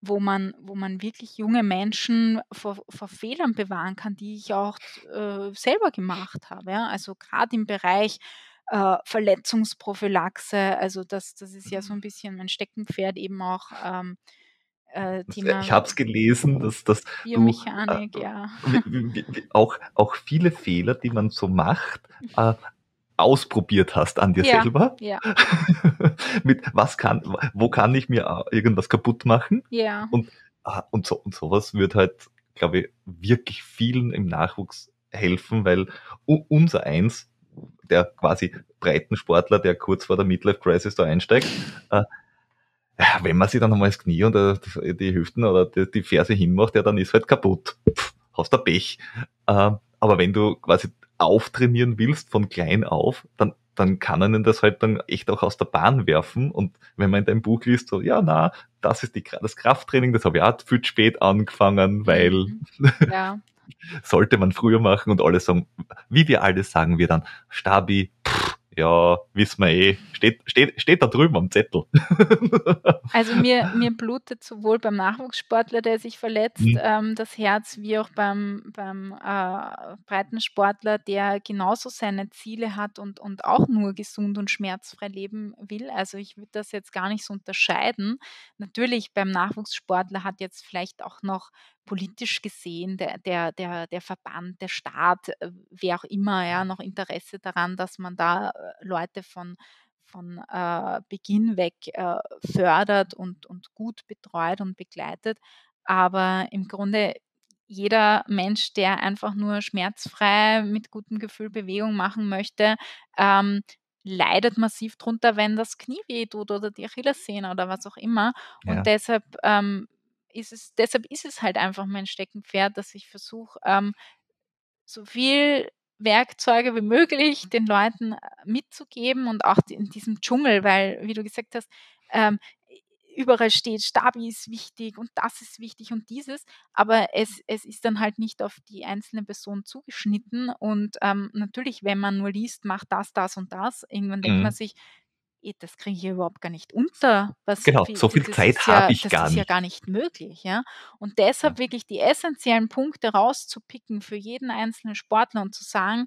wo man wo man wirklich junge Menschen vor vor Fehlern bewahren kann, die ich auch, äh, selber gemacht habe, ja. Also, grad im Bereich, äh, Verletzungsprophylaxe, also das das ist ja so 'n bisschen mein Steckenpferd, eben auch, ähm, äh, Das, äh, ich Thema habe es gelesen, dass, dass du äh, Biomechanik, ja. auch, auch viele Fehler, die man so macht, äh, ausprobiert hast an dir Ja, selber. ja, Mit was kann, wo kann ich mir äh, irgendwas kaputt machen? ja. Und, ah, und, so, und sowas wird halt, glaube ich, wirklich vielen im Nachwuchs helfen, weil unser Eins, der quasi Breitensportler, der kurz vor der Midlife Crisis da einsteigt, äh, wenn man sich dann einmal das Knie und äh, die Hüften oder die, Ferse hinmacht, ja, dann ist halt kaputt. Pff, hast du Pech. Äh, aber wenn du quasi auftrainieren willst von klein auf, dann, dann kann einen das halt dann echt auch aus der Bahn werfen. Und wenn man in deinem Buch liest, so, ja, na, das ist die, das Krafttraining, das habe ich auch viel spät angefangen, weil Mhm. Ja. Sollte man früher machen und alle sagen, wie wir alle sagen wir dann, Stabi, pff, ja, wissen wir eh, steht, steht, steht da drüben am Zettel. Also mir, mir blutet sowohl beim Nachwuchssportler, der sich verletzt, Mhm. ähm, das Herz, wie auch beim, beim äh, Breitensportler, der genauso seine Ziele hat und, und auch nur gesund und schmerzfrei leben will. Also ich würde das jetzt gar nicht so unterscheiden. Natürlich beim Nachwuchssportler hat jetzt vielleicht auch noch politisch gesehen der, der, der, der Verband, der Staat, äh, wer auch immer, ja, noch Interesse daran, dass man da äh, Leute von von äh, Beginn weg äh, fördert und, und gut betreut und begleitet. Aber im Grunde jeder Mensch, der einfach nur schmerzfrei mit gutem Gefühl Bewegung machen möchte, ähm, leidet massiv drunter, wenn das Knie wehtut oder die Achillessehne oder was auch immer. Und Ja. deshalb ähm, ist es, deshalb ist es halt einfach mein Steckenpferd, dass ich versuche, ähm, so viel Werkzeuge wie möglich den Leuten äh, mitzugeben und auch in diesem Dschungel, weil, wie du gesagt hast, ähm, überall steht, Stabi ist wichtig und das ist wichtig und dieses, aber es, es ist dann halt nicht auf die einzelne Person zugeschnitten und ähm, natürlich, wenn man nur liest, macht das, das und das, irgendwann denkt man Mhm. sich, das kriege ich überhaupt gar nicht unter. Was, Genau, so viel Zeit ja, habe ich das gar ist ja nicht. gar nicht möglich, ja. Und deshalb Ja. wirklich die essentiellen Punkte rauszupicken für jeden einzelnen Sportler und zu sagen,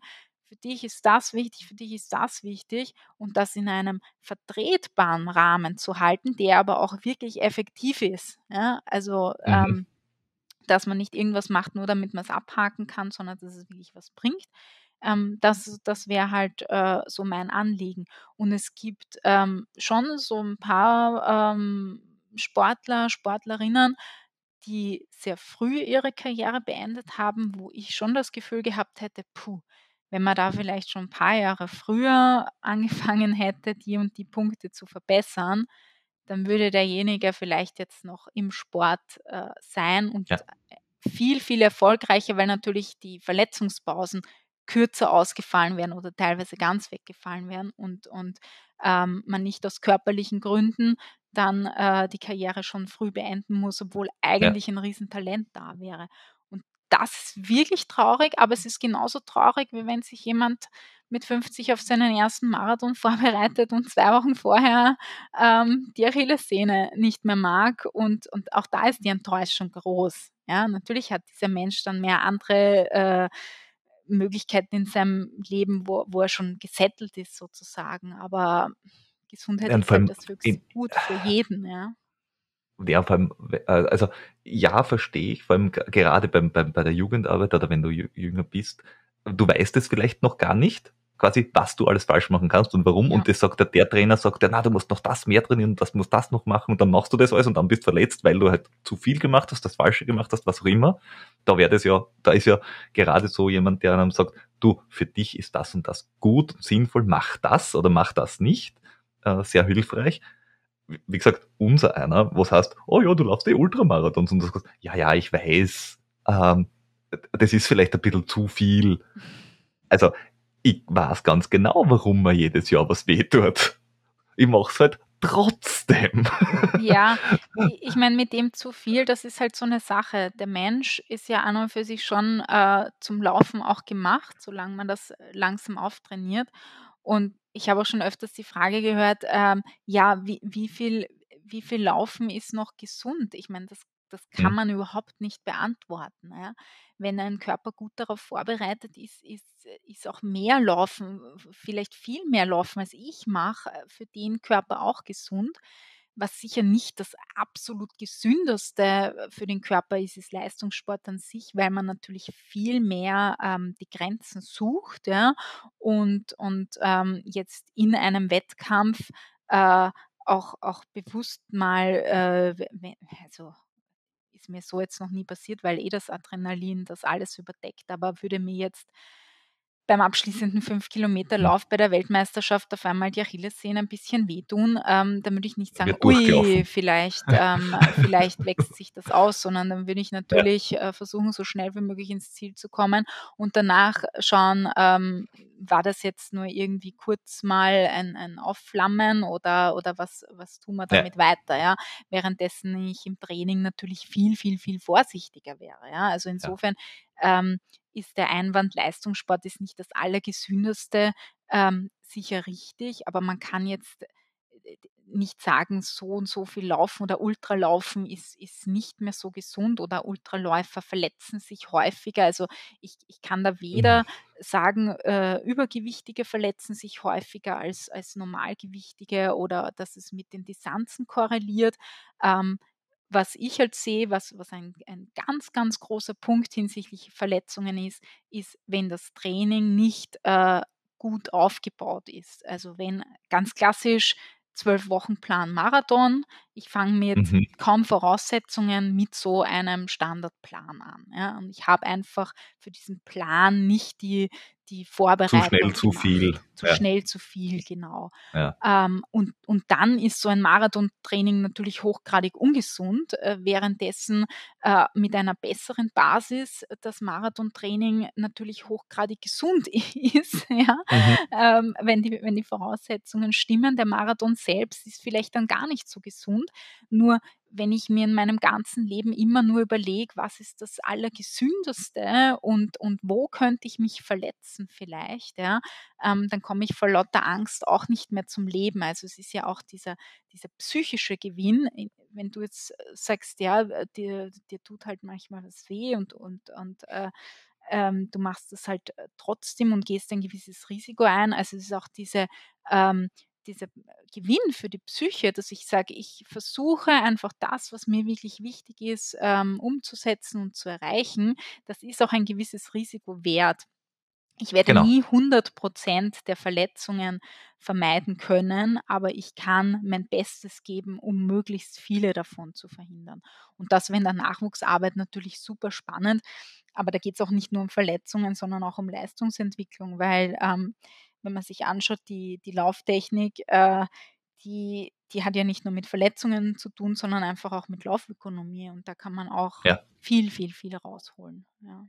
für dich ist das wichtig, für dich ist das wichtig und das in einem vertretbaren Rahmen zu halten, der aber auch wirklich effektiv ist. Ja? Also, Mhm. ähm, dass man nicht irgendwas macht, nur damit man es abhaken kann, sondern dass es wirklich was bringt. Ähm, das das wäre halt äh, so mein Anliegen. Und es gibt ähm, schon so ein paar ähm, Sportler, Sportlerinnen, die sehr früh ihre Karriere beendet haben, wo ich schon das Gefühl gehabt hätte, puh, wenn man da vielleicht schon ein paar Jahre früher angefangen hätte, die und die Punkte zu verbessern, dann würde derjenige vielleicht jetzt noch im Sport äh, sein und Ja. viel, viel erfolgreicher, weil natürlich die Verletzungspausen kürzer ausgefallen wären oder teilweise ganz weggefallen wären und, und ähm, man nicht aus körperlichen Gründen dann äh, die Karriere schon früh beenden muss, obwohl eigentlich ein Riesentalent da wäre. Und das ist wirklich traurig, aber es ist genauso traurig, wie wenn sich jemand mit 50 auf seinen ersten Marathon vorbereitet und zwei Wochen vorher ähm, die Achillessehne nicht mehr mag. Und, und auch da ist die Enttäuschung groß. Ja, natürlich hat dieser Mensch dann mehr andere äh, Möglichkeiten in seinem Leben, wo, wo er schon gesettelt ist sozusagen. Aber Gesundheit ist halt das höchste in- Gut für jeden. Ja. Ja, vor allem, also ja, verstehe ich, vor allem gerade beim, beim, bei der Jugendarbeit oder wenn du jü- jünger bist, du weißt es vielleicht noch gar nicht, quasi, was du alles falsch machen kannst und warum. Ja. Und das sagt der, der Trainer, sagt der, na, du musst noch das mehr trainieren und das musst das noch machen und dann machst du das alles und dann bist du verletzt, weil du halt zu viel gemacht hast, das Falsche gemacht hast, was auch immer. Da wäre das ja, da ist ja gerade so jemand, der einem sagt, du, für dich ist das und das gut, sinnvoll, mach das oder mach das nicht, äh, sehr hilfreich wie gesagt, unser einer, was heißt, oh ja, du laufst eh Ultramarathons und du sagst, ja, ja, ich weiß, ähm, das ist vielleicht ein bisschen zu viel. Also, ich weiß ganz genau, warum mir jedes Jahr was weh tut. Ich mach's halt trotzdem. Ja, ich meine, mit dem zu viel, das ist halt so eine Sache. Der Mensch ist ja an und für sich schon äh, zum Laufen auch gemacht, solange man das langsam auftrainiert. Und ich habe auch schon öfters die Frage gehört, ähm, ja, wie, wie viel, wie viel Laufen ist noch gesund? Ich meine, das, das kann Hm. man überhaupt nicht beantworten. Ja? Wenn ein Körper gut darauf vorbereitet ist, ist, ist auch mehr Laufen, vielleicht viel mehr Laufen, als ich mache, für den Körper auch gesund. Was sicher nicht das absolut gesündeste für den Körper ist, ist Leistungssport an sich, weil man natürlich viel mehr ähm, die Grenzen sucht ja, und, und ähm, jetzt in einem Wettkampf äh, auch, auch bewusst mal, äh, also ist mir so jetzt noch nie passiert, weil eh das Adrenalin das alles überdeckt, aber würde mir jetzt beim abschließenden 5-Kilometer-Lauf bei der Weltmeisterschaft auf einmal die Achillessehne ein bisschen wehtun, ähm, dann würde ich nicht sagen, ui, vielleicht, ähm, vielleicht wächst sich das aus, sondern dann würde ich natürlich äh, versuchen, so schnell wie möglich ins Ziel zu kommen und danach schauen, ähm, war das jetzt nur irgendwie kurz mal ein, ein Aufflammen oder, oder was, was tun wir Ja. damit weiter, ja? Währenddessen ich im Training natürlich viel, viel, viel vorsichtiger wäre, ja? Also insofern ähm, ist der Einwand, Leistungssport ist nicht das Allergesündeste, ähm, sicher richtig, aber man kann jetzt äh, nicht sagen, so und so viel Laufen oder Ultralaufen ist, ist nicht mehr so gesund oder Ultraläufer verletzen sich häufiger. Also ich, ich kann da weder sagen, äh, Übergewichtige verletzen sich häufiger als, als Normalgewichtige oder dass es mit den Distanzen korreliert. Ähm, was ich halt sehe, was, was ein, ein ganz, ganz großer Punkt hinsichtlich Verletzungen ist, ist, wenn das Training nicht äh, gut aufgebaut ist. Also wenn ganz klassisch zwölf Wochen Plan Marathon, ich fange mit Mhm. kaum Voraussetzungen mit so einem Standardplan an. Ja? Und ich habe einfach für diesen Plan nicht die, die Zu Vorbereitung schnell, zu gemacht. viel. Zu Ja. schnell, zu viel, genau. Ja. Ähm, und, und dann ist so ein Marathontraining natürlich hochgradig ungesund, äh, währenddessen äh, mit einer besseren Basis das Marathontraining natürlich hochgradig gesund ist, ja? Mhm. ähm, wenn, die, wenn die Voraussetzungen stimmen. Der Marathon selbst ist vielleicht dann gar nicht so gesund. Nur wenn ich mir in meinem ganzen Leben immer nur überlege, was ist das Allergesündeste und, und wo könnte ich mich verletzen vielleicht, ja, ähm, dann komme ich vor lauter Angst auch nicht mehr zum Leben. Also es ist ja auch dieser, dieser psychische Gewinn, wenn du jetzt sagst, ja, dir, dir tut halt manchmal was weh und, und, und äh, ähm, du machst das halt trotzdem und gehst ein gewisses Risiko ein. Also es ist auch diese ähm, dieser Gewinn für die Psyche, dass ich sage, ich versuche einfach das, was mir wirklich wichtig ist, ähm, umzusetzen und zu erreichen, das ist auch ein gewisses Risiko wert. Ich werde Genau. nie 100 Prozent der Verletzungen vermeiden können, aber ich kann mein Bestes geben, um möglichst viele davon zu verhindern. Und das wäre in der Nachwuchsarbeit natürlich super spannend, aber da geht es auch nicht nur um Verletzungen, sondern auch um Leistungsentwicklung, weil ähm, wenn man sich anschaut, die, die Lauftechnik, äh, die, die hat ja nicht nur mit Verletzungen zu tun, sondern einfach auch mit Laufökonomie. Und da kann man auch Ja. viel, viel, viel rausholen. Ja.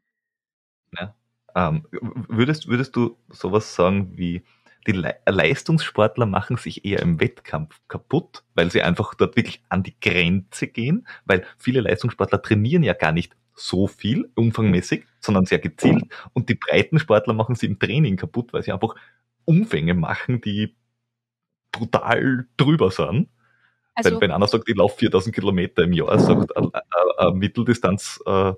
Ja. Ähm, würdest, würdest du sowas sagen wie, die Le Leistungssportler machen sich eher im Wettkampf kaputt, weil sie einfach dort wirklich an die Grenze gehen, weil viele Leistungssportler trainieren ja gar nicht so viel umfangmäßig, sondern sehr gezielt und die Breitensportler machen sie im Training kaputt, weil sie einfach Umfänge machen, die brutal drüber sind. Also, wenn, wenn einer sagt, ich laufe 4000 Kilometer im Jahr, sagt ein, ein, ein Mitteldistanz äh,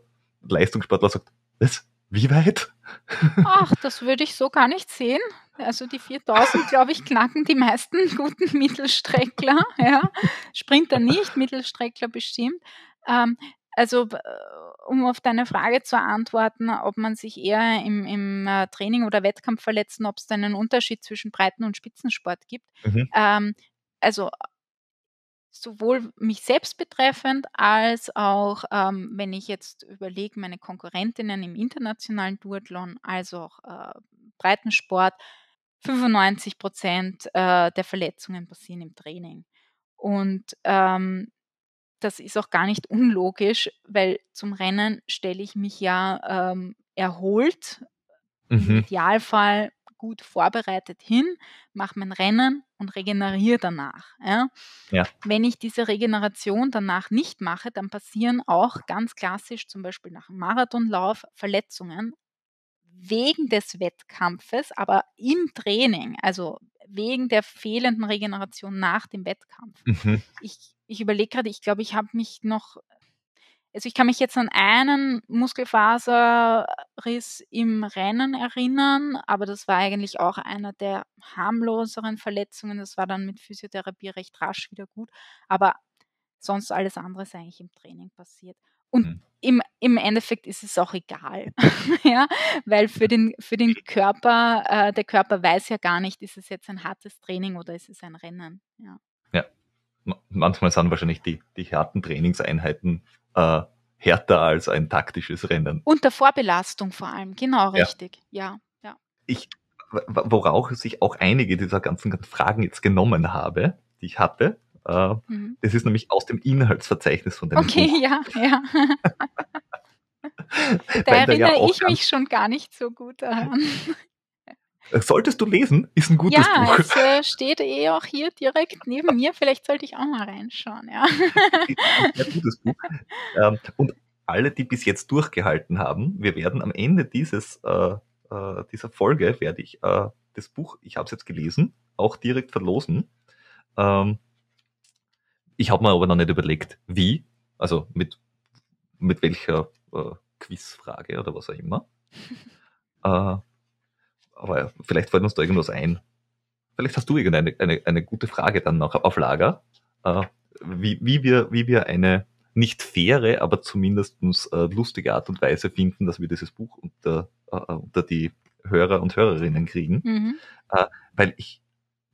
sagt, was? Wie weit? Ach, das würde ich so gar nicht sehen. Also die 4000, glaube ich, knacken die meisten guten Mittelstreckler. Ja. Sprinter nicht, Mittelstreckler bestimmt. Ähm, also um auf deine Frage zu antworten, ob man sich eher im, im äh, Training oder Wettkampf verletzen, ob es da einen Unterschied zwischen Breiten- und Spitzensport gibt. Mhm. Ähm, also sowohl mich selbst betreffend als auch, ähm, wenn ich jetzt überlege, meine Konkurrentinnen im internationalen Duathlon, als auch äh, Breitensport, 95 Prozent äh, der Verletzungen passieren im Training. Und ähm, das ist auch gar nicht unlogisch, weil zum Rennen stelle ich mich ja ähm, erholt, mhm. im Idealfall gut vorbereitet hin, mache mein Rennen und regeneriere danach. Ja? Ja. Wenn ich diese Regeneration danach nicht mache, dann passieren auch ganz klassisch zum Beispiel nach einem Marathonlauf Verletzungen wegen des Wettkampfes, aber im Training, also wegen der fehlenden Regeneration nach dem Wettkampf. Mhm. Ich, ich überlege gerade, ich glaube, ich habe mich noch also ich kann mich jetzt an einen Muskelfaserriss im Rennen erinnern, aber das war eigentlich auch einer der harmloseren Verletzungen. Das war dann mit Physiotherapie recht rasch wieder gut. Aber sonst alles andere ist eigentlich im Training passiert. Und mhm. im, im Endeffekt ist es auch egal, ja, weil für den, für den Körper, äh, der Körper weiß ja gar nicht, ist es jetzt ein hartes Training oder ist es ein Rennen. Ja. Manchmal sind wahrscheinlich die, die harten Trainingseinheiten äh, härter als ein taktisches Rennen. Unter Vorbelastung vor allem, genau richtig. Ja, ja. ja. Ich, worauf sich auch einige dieser ganzen Fragen jetzt genommen habe, die ich hatte, äh, mhm. das ist nämlich aus dem Inhaltsverzeichnis von dem Okay, Buch. ja, ja. da erinnere ja ich mich schon gar nicht so gut daran. Solltest du lesen, ist ein gutes ja, Buch. Ja, es äh, steht eh auch hier direkt neben mir. Vielleicht sollte ich auch mal reinschauen. Ja. Ein gutes Buch. Ähm, und alle, die bis jetzt durchgehalten haben, wir werden am Ende dieses, äh, äh, dieser Folge, werde ich äh, das Buch, ich habe es jetzt gelesen, auch direkt verlosen. Ähm, ich habe mir aber noch nicht überlegt, wie, also mit, mit welcher äh, Quizfrage oder was auch immer. äh, aber vielleicht fällt uns da irgendwas ein. Vielleicht hast du irgendeine eine, eine gute Frage dann noch auf Lager, äh, wie, wie, wir, wie wir eine nicht faire, aber zumindest äh, lustige Art und Weise finden, dass wir dieses Buch unter, äh, unter die Hörer und Hörerinnen kriegen. Mhm. Äh, weil ich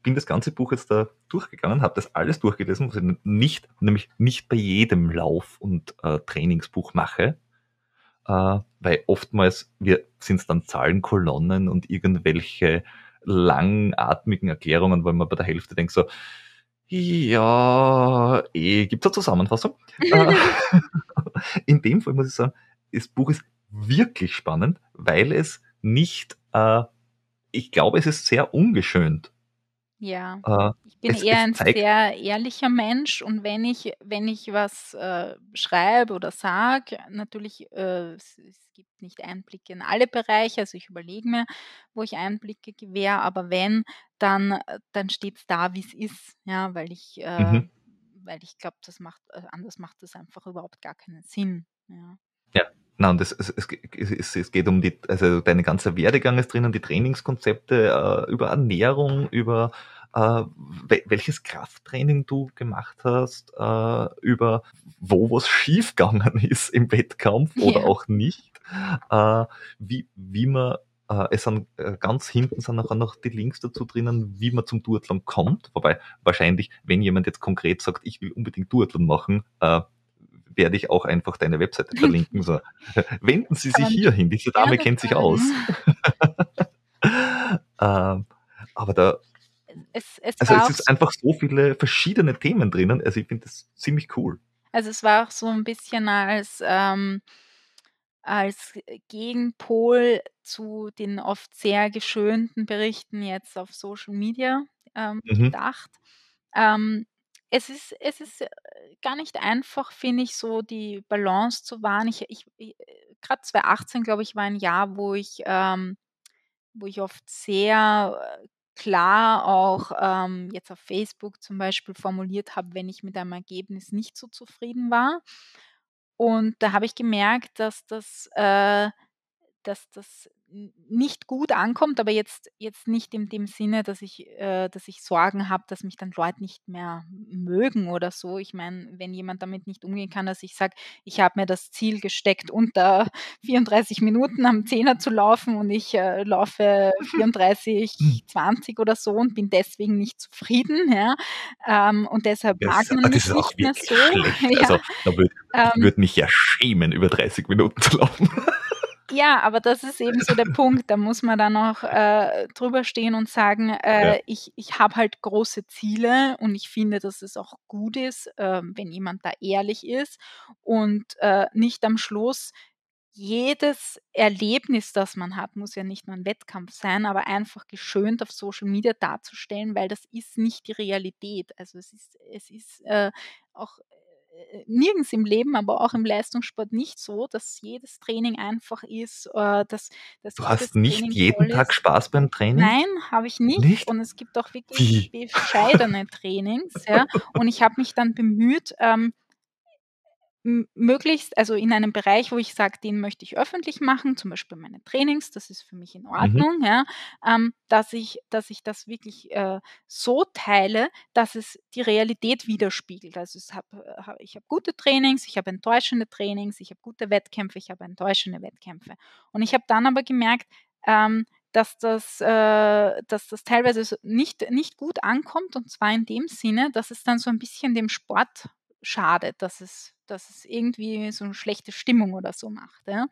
bin das ganze Buch jetzt da durchgegangen, habe das alles durchgelesen, was ich nicht, nämlich nicht bei jedem Lauf- und äh, Trainingsbuch mache, äh, weil oftmals sind es dann Zahlenkolonnen und irgendwelche langatmigen Erklärungen, weil man bei der Hälfte denkt so, ja, eh, gibt es eine Zusammenfassung? Äh, in dem Fall muss ich sagen, das Buch ist wirklich spannend, weil es nicht, äh, ich glaube, es ist sehr ungeschönt. Ja. Äh, Ich bin es eher es ein sehr ehrlicher Mensch und wenn ich wenn ich was, äh, schreibe oder sage, natürlich, äh, es es gibt nicht Einblicke in alle Bereiche, also ich überlege mir, wo ich Einblicke gewähre, aber wenn, dann äh, dann steht's da, wie's ist, ja, weil ich äh, Mhm. weil ich glaube, das macht äh, anders macht das einfach überhaupt gar keinen Sinn, ja. Ja. Na und es es es ge es es geht um die also dein ganzer Werdegang ist drinnen, die Trainingskonzepte, äh, über Ernährung, über, äh, we welches Krafttraining du gemacht hast, äh, über wo was schiefgegangen ist im Wettkampf oder Ja. auch nicht, äh, wie wie man äh, es sind äh, ganz hinten sind nachher noch die Links dazu drinnen, wie man zum Duathlon kommt. Wobei wahrscheinlich, wenn jemand jetzt konkret sagt: „Ich will unbedingt Duathlon machen“, äh, werde ich auch einfach deine Webseite verlinken, so: „Wenden Sie sich man hierhin, diese Dame gerne kennt sich aus.“ tun. Ähm, aber da Es es also, es ist einfach so viele verschiedene Themen drinnen. Also, ich finde das ziemlich cool. Also, es war auch so 'n bisschen als ähm, als Gegenpol zu den oft sehr geschönten Berichten jetzt auf Social Media, ähm, Mhm. gedacht. Ähm, es ist es ist, äh, gar nicht einfach, finde ich, so die Balance zu wahren. Ich ich äh, grad 2018, glaube ich, war ein Jahr, wo ich ähm, wo ich oft sehr, äh, klar auch, ähm, jetzt auf Facebook zum Beispiel formuliert habe, wenn ich mit einem Ergebnis nicht so zufrieden war. Und da habe ich gemerkt, dass das äh, dass das nicht gut ankommt, aber jetzt jetzt nicht in dem Sinne, dass ich äh, dass ich Sorgen habe, dass mich dann Leute nicht mehr mögen oder so. Ich meine, wenn jemand damit nicht umgehen kann, dass ich sage: „Ich habe mir das Ziel gesteckt, unter 34 Minuten am Zehner zu laufen und ich, äh, laufe 34,20 oder so und bin deswegen nicht zufrieden“, ja? Ähm, und deshalb mag man das mich ist auch nicht mehr wirklich so, schlecht. ja. Also, da würde ich Ähm würde mich ja schämen, über 30 Minuten zu laufen. Ja, aber das ist eben so der Punkt. Da muss man dann auch, äh, drüber stehen und sagen, Ja. äh: „Ich ich habe halt große Ziele und ich finde, dass es auch gut ist, ähm, wenn jemand da ehrlich ist und, äh, nicht am Schluss jedes Erlebnis, das man hat, muss ja nicht nur 'n Wettkampf sein, aber einfach geschönt auf Social Media darzustellen, weil das ist nicht die Realität. Also, es ist es ist, äh, auch, äh, nirgends im Leben, aber auch im Leistungssport nicht so, dass jedes Training einfach ist, äh, dass dass Du hast nicht Training jeden Tag. Spaß beim Training? Nein, habe ich nicht Nicht? und es gibt auch wirklich Wie? bescheidene Trainings, ja? Und ich habe mich dann bemüht, ähm möglichst also, in einem Bereich, wo ich sage, den möchte ich öffentlich machen, zum Beispiel meine Trainings, das ist für mich in Mhm. Ordnung, ja, ähm, dass ich dass ich das wirklich, äh, so teile, dass es die Realität widerspiegelt. Also, es habe äh, ha ich habe gute Trainings, ich habe enttäuschende Trainings, ich habe gute Wettkämpfe, ich habe enttäuschende Wettkämpfe. Und ich habe dann aber gemerkt, ähm, dass das äh, dass das teilweise nicht nicht gut ankommt und zwar in dem Sinne, dass es dann so 'n bisschen dem Sport schadet, dass es dass es irgendwie so 'ne schlechte Stimmung oder so macht, ja?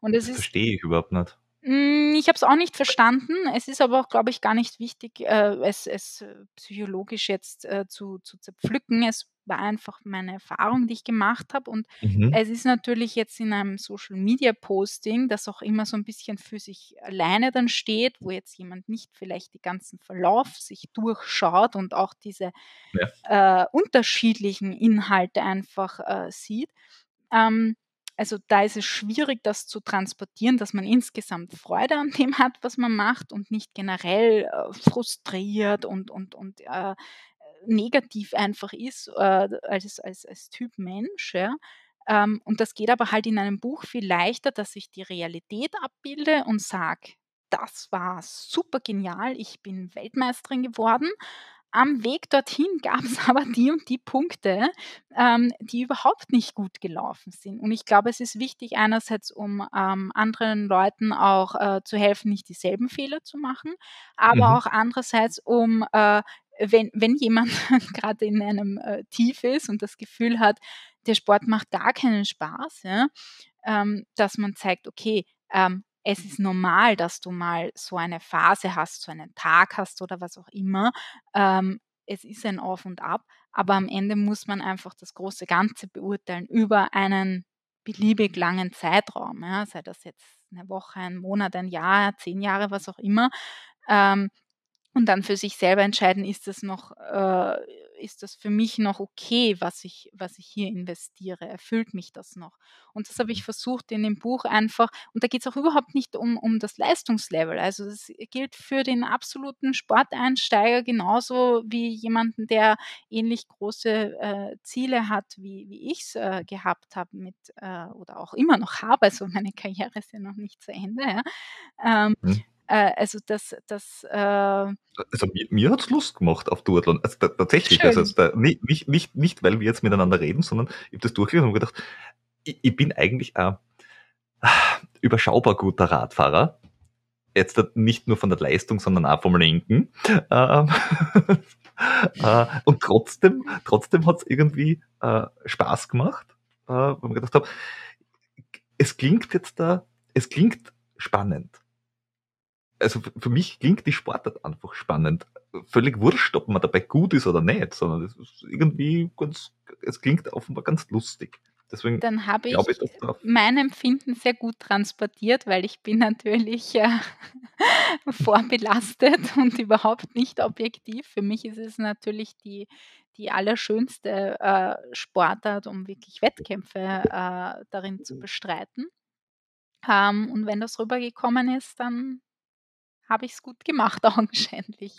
Und Das ist verstehe ich überhaupt nicht. Hm, ich habe es auch nicht verstanden. Es ist aber auch, glaube ich, gar nicht wichtig, äh, es es psychologisch jetzt, äh, zu zu zerpflücken. Es war einfach meine Erfahrung, die ich gemacht habe und Mhm. es ist natürlich jetzt in einem Social-Media-Posting, das auch immer so 'n bisschen für sich alleine dann steht, wo jetzt jemand nicht vielleicht die ganzen Verlauf sich durchschaut und auch diese, Ja. äh, unterschiedlichen Inhalte einfach, äh, sieht. Ähm, also, da ist es schwierig, das zu transportieren, dass man insgesamt Freude an dem hat, was man macht und nicht generell, äh, frustriert und und und, äh, negativ einfach ist, äh, als als als Typ Mensch, ja? Ähm, und das geht aber halt in einem Buch viel leichter, dass ich die Realität abbilde und sage: „Das war super genial, ich bin Weltmeisterin geworden. Am Weg dorthin gab's aber die und die Punkte, ähm, die überhaupt nicht gut gelaufen sind.“ Und ich glaube, es ist wichtig einerseits, um, ähm, anderen Leuten auch, äh, zu helfen, nicht dieselben Fehler zu machen, aber Mhm. auch andererseits, um, äh, wenn wenn jemand grad in einem, äh, Tief ist und das Gefühl hat, der Sport macht gar keinen Spaß, ja, ähm, dass man zeigt: „Okay, ähm, es ist normal, dass du mal so eine Phase hast, so einen Tag hast oder was auch immer. Ähm, es ist ein Auf und Ab, aber am Ende muss man einfach das große Ganze beurteilen über einen beliebig langen Zeitraum, ja, sei das jetzt 'ne Woche, ein Monat, ein Jahr, 10 Jahre, was auch immer. Ähm, und dann für sich selber entscheiden, ist das noch, äh, ist das für mich noch okay, was ich, was ich hier investiere? Erfüllt mich das noch? Und das habe ich versucht in dem Buch einfach, und da geht es auch überhaupt nicht um, um das Leistungslevel. Also das gilt für den absoluten Sporteinsteiger genauso wie jemanden, der ähnlich große äh, Ziele hat, wie, wie ich es äh, gehabt habe mit äh, oder auch immer noch habe. Also meine Karriere ist ja noch nicht zu Ende. Ja. Ähm, hm. Äh, also das, das äh also mir, mir hat es Lust gemacht auf Duathlon. Also da, tatsächlich, also da, nicht, nicht, nicht, nicht, weil wir jetzt miteinander reden, sondern ich habe das durchgelesen und gedacht, ich, ich, bin eigentlich ein überschaubar guter Radfahrer. Jetzt nicht nur von der Leistung, sondern auch vom Lenken. Ähm, äh, und trotzdem, trotzdem hat es irgendwie äh, Spaß gemacht, äh, weil man gedacht habe, es klingt jetzt da, es klingt spannend also für mich klingt die Sportart einfach spannend. Völlig wurscht, ob man dabei gut ist oder nicht, sondern es ist irgendwie ganz, es klingt offenbar ganz lustig. Deswegen Dann habe ich, ich mein Empfinden sehr gut transportiert, weil ich bin natürlich äh, vorbelastet und überhaupt nicht objektiv. Für mich ist es natürlich die, die allerschönste äh, Sportart, um wirklich Wettkämpfe äh, darin zu bestreiten. Ähm, und wenn das rübergekommen ist, dann habe ich es gut gemacht, augenscheinlich.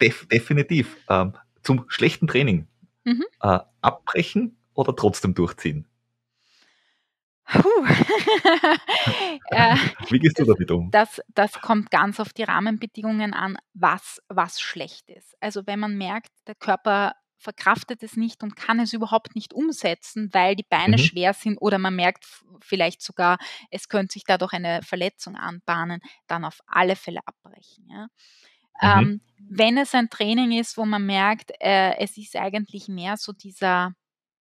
Def definitiv. Ähm, zum schlechten Training. Mhm. Äh, abbrechen oder trotzdem durchziehen? Äh, Wie gehst du damit um? Das, das kommt ganz auf die Rahmenbedingungen an, was, was schlecht ist. Also wenn man merkt, der Körper verkraftet es nicht und kann es überhaupt nicht umsetzen, weil die Beine mhm. schwer sind oder man merkt vielleicht sogar, es könnte sich dadurch eine Verletzung anbahnen, dann auf alle Fälle abbrechen. Ja. Mhm. Ähm, wenn es ein Training ist, wo man merkt, äh, es ist eigentlich mehr so dieser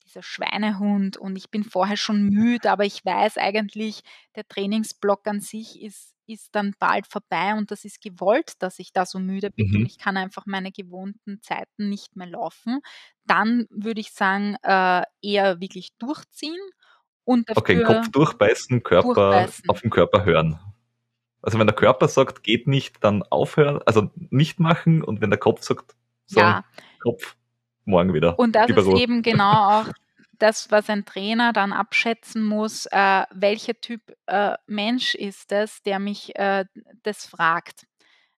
dieser Schweinehund und ich bin vorher schon müde, aber ich weiß eigentlich, der Trainingsblock an sich ist, ist dann bald vorbei und das ist gewollt, dass ich da so müde bin mhm. und ich kann einfach meine gewohnten Zeiten nicht mehr laufen, dann würde ich sagen, äh, eher wirklich durchziehen und dafür Okay, Kopf durchbeißen, Körper durchbeißen. auf den Körper hören. Also wenn der Körper sagt, geht nicht, dann aufhören, also nicht machen und wenn der Kopf sagt, so, ja. Kopf, morgen wieder. Und das ist eben genau auch das, was ein Trainer dann abschätzen muss, äh, welcher Typ äh, Mensch ist es, der mich äh, das fragt.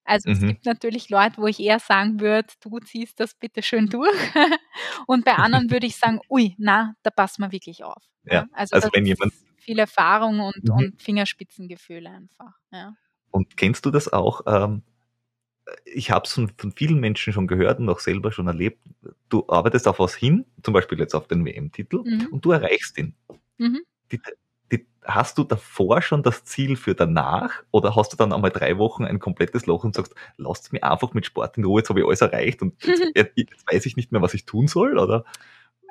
Also mhm. es gibt natürlich Leute, wo ich eher sagen würde, du ziehst das bitte schön durch. Und bei anderen würde ich sagen, ui, na, da passen wir wirklich auf. Ja, also, also wenn jemand viel Erfahrung und, mhm. und Fingerspitzengefühle einfach. Ja. Und kennst du das auch? Ähm, ich habe es von, von, vielen Menschen schon gehört und auch selber schon erlebt. Du arbeitest auf was hin, zum Beispiel jetzt auf den WM-Titel, mhm. und du erreichst ihn. Mhm. Die, die, hast du davor schon das Ziel für danach oder hast du dann einmal drei Wochen ein komplettes Loch und sagst, lasst mir einfach mit Sport in Ruhe, jetzt habe ich alles erreicht und jetzt, jetzt weiß ich nicht mehr, was ich tun soll? Oder?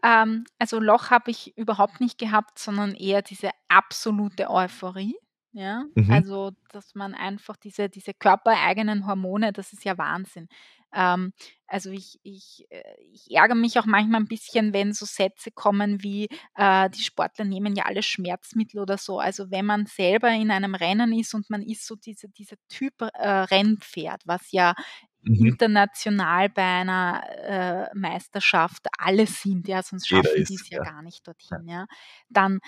Ähm, also Loch habe ich überhaupt nicht gehabt, sondern eher diese absolute Euphorie. Ja, Mhm. also, dass man einfach diese diese körpereigenen Hormone, das ist ja Wahnsinn. Ähm, also, ich ich äh, ich ärgere mich auch manchmal ein bisschen, wenn so Sätze kommen wie, äh, die Sportler nehmen ja alle Schmerzmittel oder so. Also, wenn man selber in einem Rennen ist und man ist so diese dieser Typ, äh, Rennpferd, was ja Mhm. international bei einer, äh, Meisterschaft alle sind, ja, sonst schaffen die es ja ja. gar nicht Ja. dorthin, ja. Dann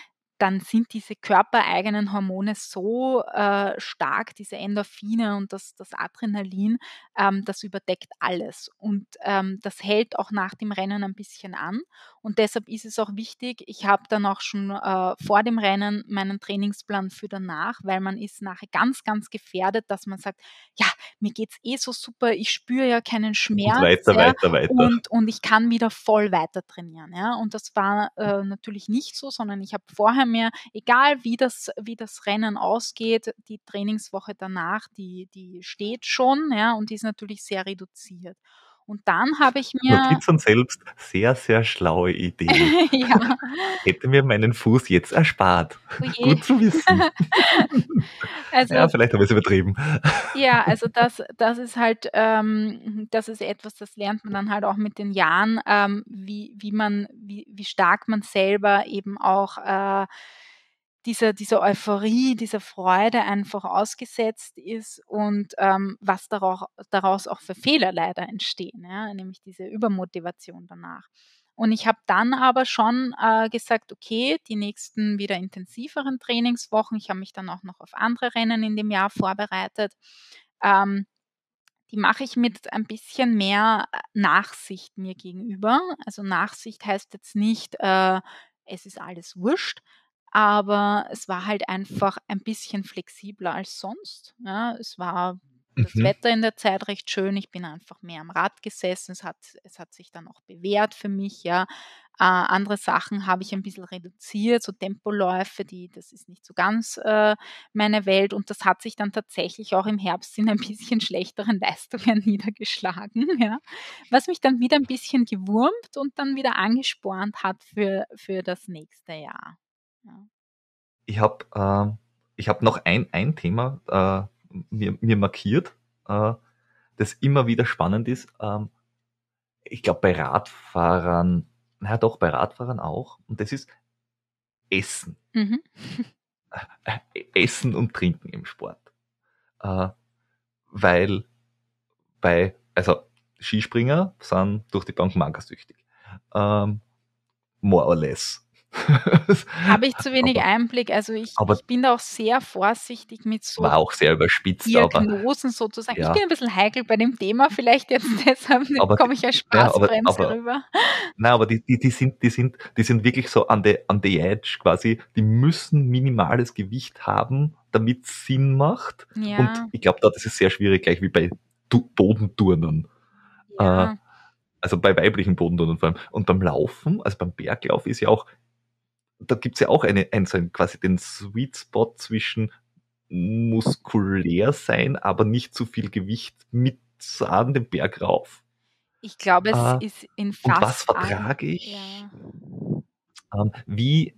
dann sind diese körpereigenen Hormone so äh, stark, diese Endorphine und das, das Adrenalin, ähm, das überdeckt alles. Und ähm, das hält auch nach dem Rennen ein bisschen an. Und deshalb ist es auch wichtig, ich habe dann auch schon äh, vor dem Rennen meinen Trainingsplan für danach, weil man ist nachher ganz, ganz gefährdet, dass man sagt, ja, mir geht es eh so super, ich spüre ja keinen Schmerz. Und weiter, ja, weiter, weiter. Und, und ich kann wieder voll weiter trainieren. Ja? Und das war äh, natürlich nicht so, sondern ich habe vorher mir, egal wie das, wie das Rennen ausgeht, die Trainingswoche danach, die, die steht schon, ja, und die ist natürlich sehr reduziert. Und dann habe ich mir. Notizen selbst, sehr, sehr schlaue Idee. ja. Hätte mir meinen Fuß jetzt erspart. Oh Gut zu wissen. also, ja, vielleicht habe ich es übertrieben. Ja, also das, das ist halt, ähm, das ist etwas, das lernt man dann halt auch mit den Jahren, ähm, wie, wie man, wie, wie stark man selber eben auch äh, dieser, dieser Euphorie, dieser Freude einfach ausgesetzt ist und ähm, was daraus, daraus auch für Fehler leider entstehen, ja? nämlich diese Übermotivation danach. Und ich habe dann aber schon äh, gesagt, okay, die nächsten wieder intensiveren Trainingswochen, ich habe mich dann auch noch auf andere Rennen in dem Jahr vorbereitet, ähm, die mache ich mit ein bisschen mehr äh, Nachsicht mir gegenüber. Also Nachsicht heißt jetzt nicht, äh, es ist alles wurscht, aber es war halt einfach ein bisschen flexibler als sonst. Ja, es war das Mhm. Wetter in der Zeit recht schön. Ich bin einfach mehr am Rad gesessen. Es hat, es hat sich dann auch bewährt für mich, ja. Äh, andere Sachen habe ich ein bisschen reduziert, so Tempoläufe, die, das ist nicht so ganz äh, meine Welt. Und das hat sich dann tatsächlich auch im Herbst in ein bisschen schlechteren Leistungen niedergeschlagen, ja. Was mich dann wieder ein bisschen gewurmt und dann wieder angespornt hat für, für das nächste Jahr. Ja. Ich habe äh, ich hab noch ein, ein Thema äh, mir, mir markiert, äh, das immer wieder spannend ist. Ähm, ich glaube, bei Radfahrern, naja doch, bei Radfahrern auch. Und das ist Essen. Mhm. Essen und Trinken im Sport. Äh, weil bei, also Skispringer sind durch die Bank magersüchtig. Ähm, more or less. Habe ich zu wenig aber, Einblick. Also ich, aber ich bin da auch sehr vorsichtig mit so war auch sehr überspitzt, aber Diagnosen sozusagen. Ich ja. bin ein bisschen heikel bei dem Thema, vielleicht jetzt deshalb Aber komme ich als ja, aber- Spaßbremse aber- rüber. Nein, aber die, die, die, sind, die, sind, die sind wirklich so an the, an the edge quasi. Die müssen minimales Gewicht haben, damit es Sinn macht. Ja, Und ich glaube, das ist sehr schwierig, gleich wie bei tu Bodenturnern. ja. Also bei weiblichen Bodenturnern vor allem. Und beim Laufen, also beim Berglauf ist ja auch, da gibt's ja auch eine, ein, so ein, quasi den Sweet Spot zwischen muskulär sein, aber nicht zu viel Gewicht mit an den Berg rauf. Ich glaube, es Ah, ist in Und fast was allen- vertrage ich? Ja. Ähm, wie,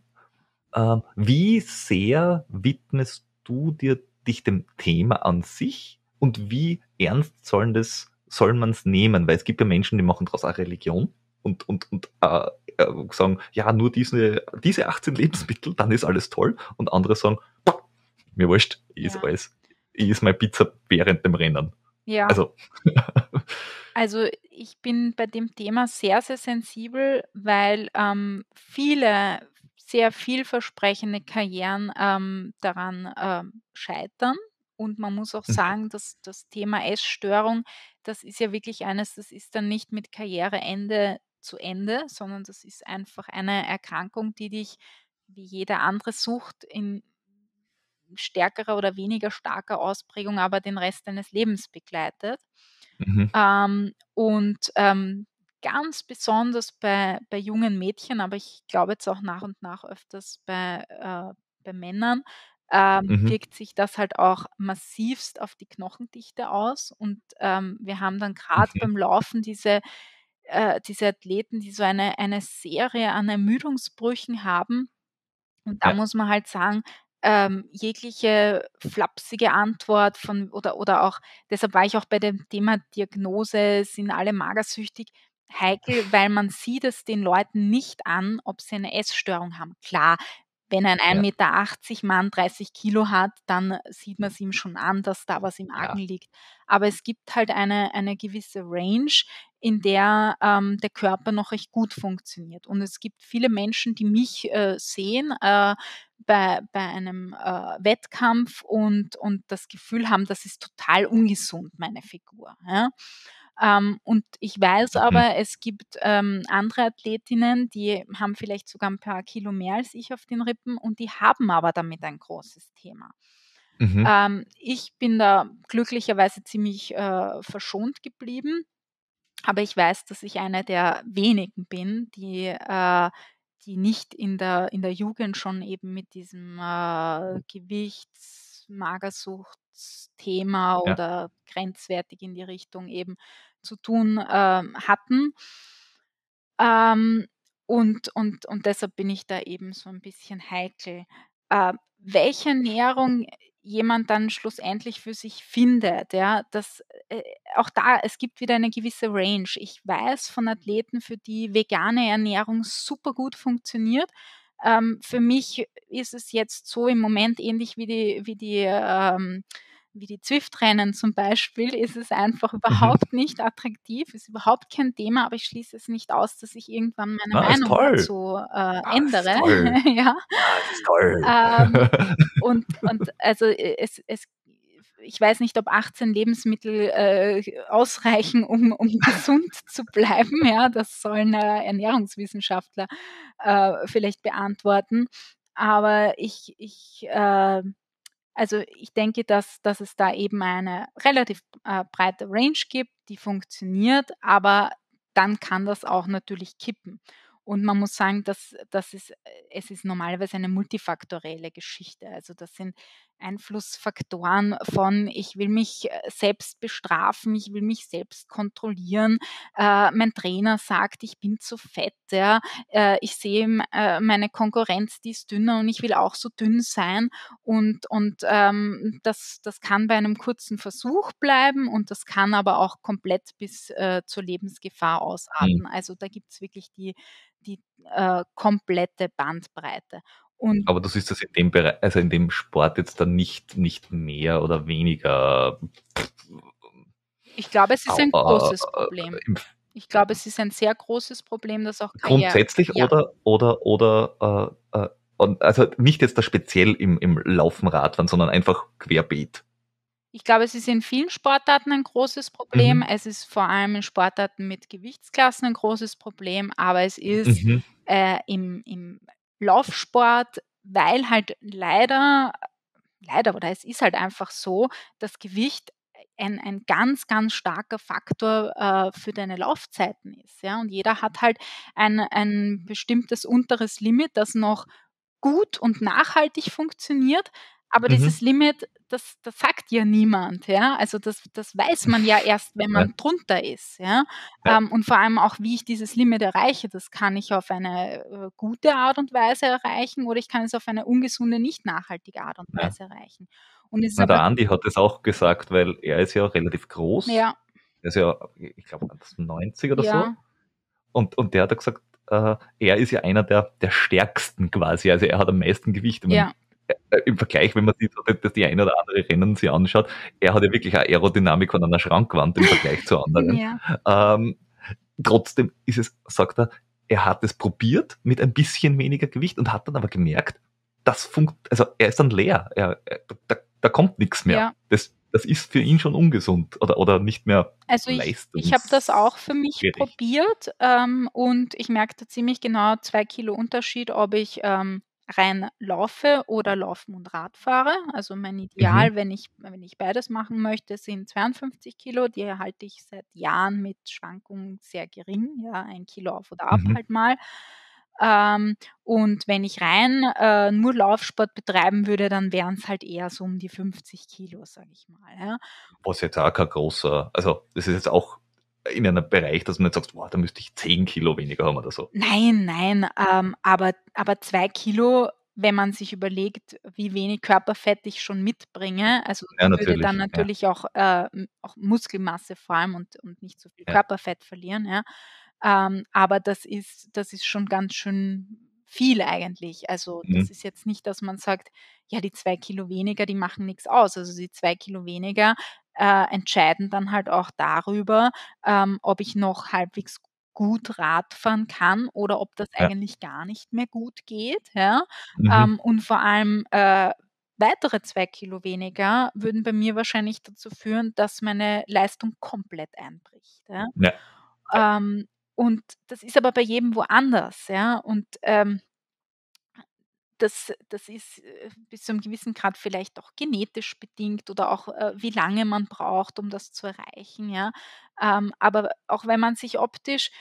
ähm, wie sehr widmest du dir dich dem Thema an sich und wie ernst sollen das, soll man es nehmen? Weil es gibt ja Menschen, die machen daraus auch Religion und, und, und äh, äh, sagen, ja, nur diese, diese 18 Lebensmittel, dann ist alles toll. Und andere sagen, mir wurscht, ich ist Ja. alles, ich ist meine Pizza während dem Rennen. ja. Also, Also ich bin bei dem Thema sehr, sehr sensibel, weil ähm, viele sehr vielversprechende Karrieren ähm, daran ähm, scheitern. Und man muss auch Mhm. sagen, dass das Thema Essstörung, das ist ja wirklich eines, das ist dann nicht mit Karriereende zu Ende, sondern das ist einfach eine Erkrankung, die dich wie jede andere Sucht in stärkerer oder weniger starker Ausprägung aber den Rest deines Lebens begleitet. mhm. Ähm, und ähm, ganz besonders bei, bei jungen Mädchen, aber ich glaube jetzt auch nach und nach öfters bei, äh, bei Männern, ähm, Mhm. wirkt sich das halt auch massivst auf die Knochendichte aus. Und ähm, wir haben dann gerade Mhm. beim Laufen diese, äh, diese Athleten, die so eine, eine Serie an Ermüdungsbrüchen haben. Und da Ja. muss man halt sagen, ähm, jegliche flapsige Antwort von oder oder auch deshalb war ich auch bei dem Thema Diagnose, sind alle magersüchtig, heikel, weil man sieht es den Leuten nicht an, ob sie eine Essstörung haben. Klar, wenn ein Ja. 1,80 Meter Mann 30 Kilo hat, dann sieht man es ihm schon an, dass da was im Ja. Argen liegt. Aber es gibt halt eine eine gewisse Range, in der, ähm, der Körper noch recht gut funktioniert. Und es gibt viele Menschen, die mich, äh, sehen, äh, bei bei einem, äh, Wettkampf und und das Gefühl haben, das ist total ungesund, meine Figur, ja? Ähm, und ich weiß Mhm. aber, es gibt, ähm, andere Athletinnen, die haben vielleicht sogar ein paar Kilo mehr als ich auf den Rippen und die haben aber damit ein großes Thema. Mhm. Ähm, ich bin da glücklicherweise ziemlich, äh, verschont geblieben, aber ich weiß, dass ich eine der wenigen bin, die, äh die nicht in der in der Jugend schon eben mit diesem, äh, Gewichts Magersuchtsthema Ja. oder grenzwertig in die Richtung eben zu tun, ähm, hatten. Ähm, und und und deshalb bin ich da eben so ein bisschen heikel. Äh, welche Ernährung jemand dann schlussendlich für sich findet, ja, das, äh auch da, es gibt wieder eine gewisse Range. Ich weiß von Athleten, für die vegane Ernährung super gut funktioniert. ähm, für mich ist es jetzt so im Moment ähnlich wie die, wie die ähm, wie die Zwift-Rennen zum Beispiel, ist es einfach mhm. überhaupt nicht attraktiv, ist überhaupt kein Thema, aber ich schließe es nicht aus, dass ich irgendwann meine Ah, Meinung dazu äh, Ah, ändere. toll. ja. Ah, das ist toll. Ähm, und, und also äh, es, es ich weiß nicht, ob 18 Lebensmittel äh, ausreichen, um, um gesund zu bleiben. Ja, das sollen äh, Ernährungswissenschaftler äh, vielleicht beantworten. Aber ich, ich äh, also ich denke, dass, dass es da eben eine relativ äh, breite Range gibt, die funktioniert, aber dann kann das auch natürlich kippen. Und man muss sagen, dass, dass es, es ist normalerweise eine multifaktorielle Geschichte. Also das sind Einflussfaktoren von, ich will mich äh, selbst bestrafen, ich will mich selbst kontrollieren. Äh, mein Trainer sagt, ich bin zu fett. Ja. Äh, ich sehe äh, meine Konkurrenz, die ist dünner und ich will auch so dünn sein. Und, und ähm, das, das kann bei einem kurzen Versuch bleiben und das kann aber auch komplett bis äh, zur Lebensgefahr ausarten. Mhm. Also da gibt es wirklich die, die äh, komplette Bandbreite. Und Aber du siehst das in dem Bereich, also in dem Sport jetzt dann nicht, nicht mehr oder weniger ich glaube, es ist ein au- großes äh, Problem. Ich glaube, es ist ein sehr großes Problem, das auch Karriere grundsätzlich ja. oder oder oder äh, äh, also nicht jetzt da speziell im, im Laufen Radfahren, sondern einfach querbeet. Ich glaube, es ist in vielen Sportarten ein großes Problem. Mhm. Es ist vor allem in Sportarten mit Gewichtsklassen ein großes Problem, aber es ist Mhm. äh, im, im Laufsport, weil halt leider, leider, oder es ist halt einfach so, das Gewicht ein, ein ganz, ganz starker Faktor äh, für deine Laufzeiten ist. Ja? Und jeder hat halt ein, ein bestimmtes unteres Limit, das noch gut und nachhaltig funktioniert. Aber Mhm. dieses Limit, das, das sagt ja niemand, ja. Also das, das weiß man ja erst, wenn man Ja. drunter ist, ja. Ja. Ähm, und vor allem auch, wie ich dieses Limit erreiche, das kann ich auf eine äh, gute Art und Weise erreichen oder ich kann es auf eine ungesunde, nicht nachhaltige Art und Ja. Weise erreichen. Und es Na, der Andi hat es auch gesagt, weil er ist ja relativ groß. ja, Er ist ja, ich glaube, 90 oder so. Und, und der hat gesagt, äh, er ist ja einer der, der stärksten quasi. Also er hat am meisten Gewicht. Ja, Im Vergleich, wenn man sich so dass die eine oder andere Rennen sich anschaut, er hat ja wirklich eine Aerodynamik von einer Schrankwand im Vergleich zu anderen. ja, Ähm, trotzdem ist es, sagt er, er hat es probiert mit ein bisschen weniger Gewicht und hat dann aber gemerkt, das funkt, also er ist dann leer. Er, er, da, da kommt nichts mehr. ja. Das, das ist für ihn schon ungesund oder, oder nicht mehr Also ich, ich habe das auch für mich leistungsfähig. probiert ähm, und ich merkte ziemlich genau zwei Kilo Unterschied, ob ich ähm, rein laufe oder laufen und Rad fahre. Also mein Ideal, Mhm. wenn ich, wenn ich beides machen möchte, sind 52 Kilo. Die halte ich seit Jahren mit Schwankungen sehr gering, ja, ein Kilo auf oder ab Mhm. halt mal. Ähm, und wenn ich rein äh, nur Laufsport betreiben würde, dann wären es halt eher so um die 50 Kilo, sage ich mal. Ja. Was jetzt auch kein großer, also das ist jetzt auch in einem Bereich, dass man nicht sagt, boah, da müsste ich 10 Kilo weniger haben oder so. Nein, nein, ähm, aber, aber zwei Kilo, wenn man sich überlegt, wie wenig Körperfett ich schon mitbringe, also Ja, würde dann natürlich, ja. auch, äh, auch Muskelmasse vor allem und, und nicht so viel Ja. Körperfett verlieren, ja. Ähm, aber das ist, das ist schon ganz schön viel eigentlich. Also das Mhm. ist jetzt nicht, dass man sagt, ja, die zwei Kilo weniger, die machen nichts aus. Also die zwei Kilo weniger äh, entscheiden dann halt auch darüber, ähm, ob ich noch halbwegs gut Radfahren kann oder ob das Ja. eigentlich gar nicht mehr gut geht. Ja? Mhm. Ähm, und vor allem äh, weitere zwei Kilo weniger würden bei mir wahrscheinlich dazu führen, dass meine Leistung komplett einbricht. Ja? Ähm, und das ist aber bei jedem woanders. Ja? Und ähm, das, das ist äh, bis zu einem gewissen Grad vielleicht auch genetisch bedingt oder auch äh, wie lange man braucht, um das zu erreichen. Ja? Ähm, aber auch wenn man sich optisch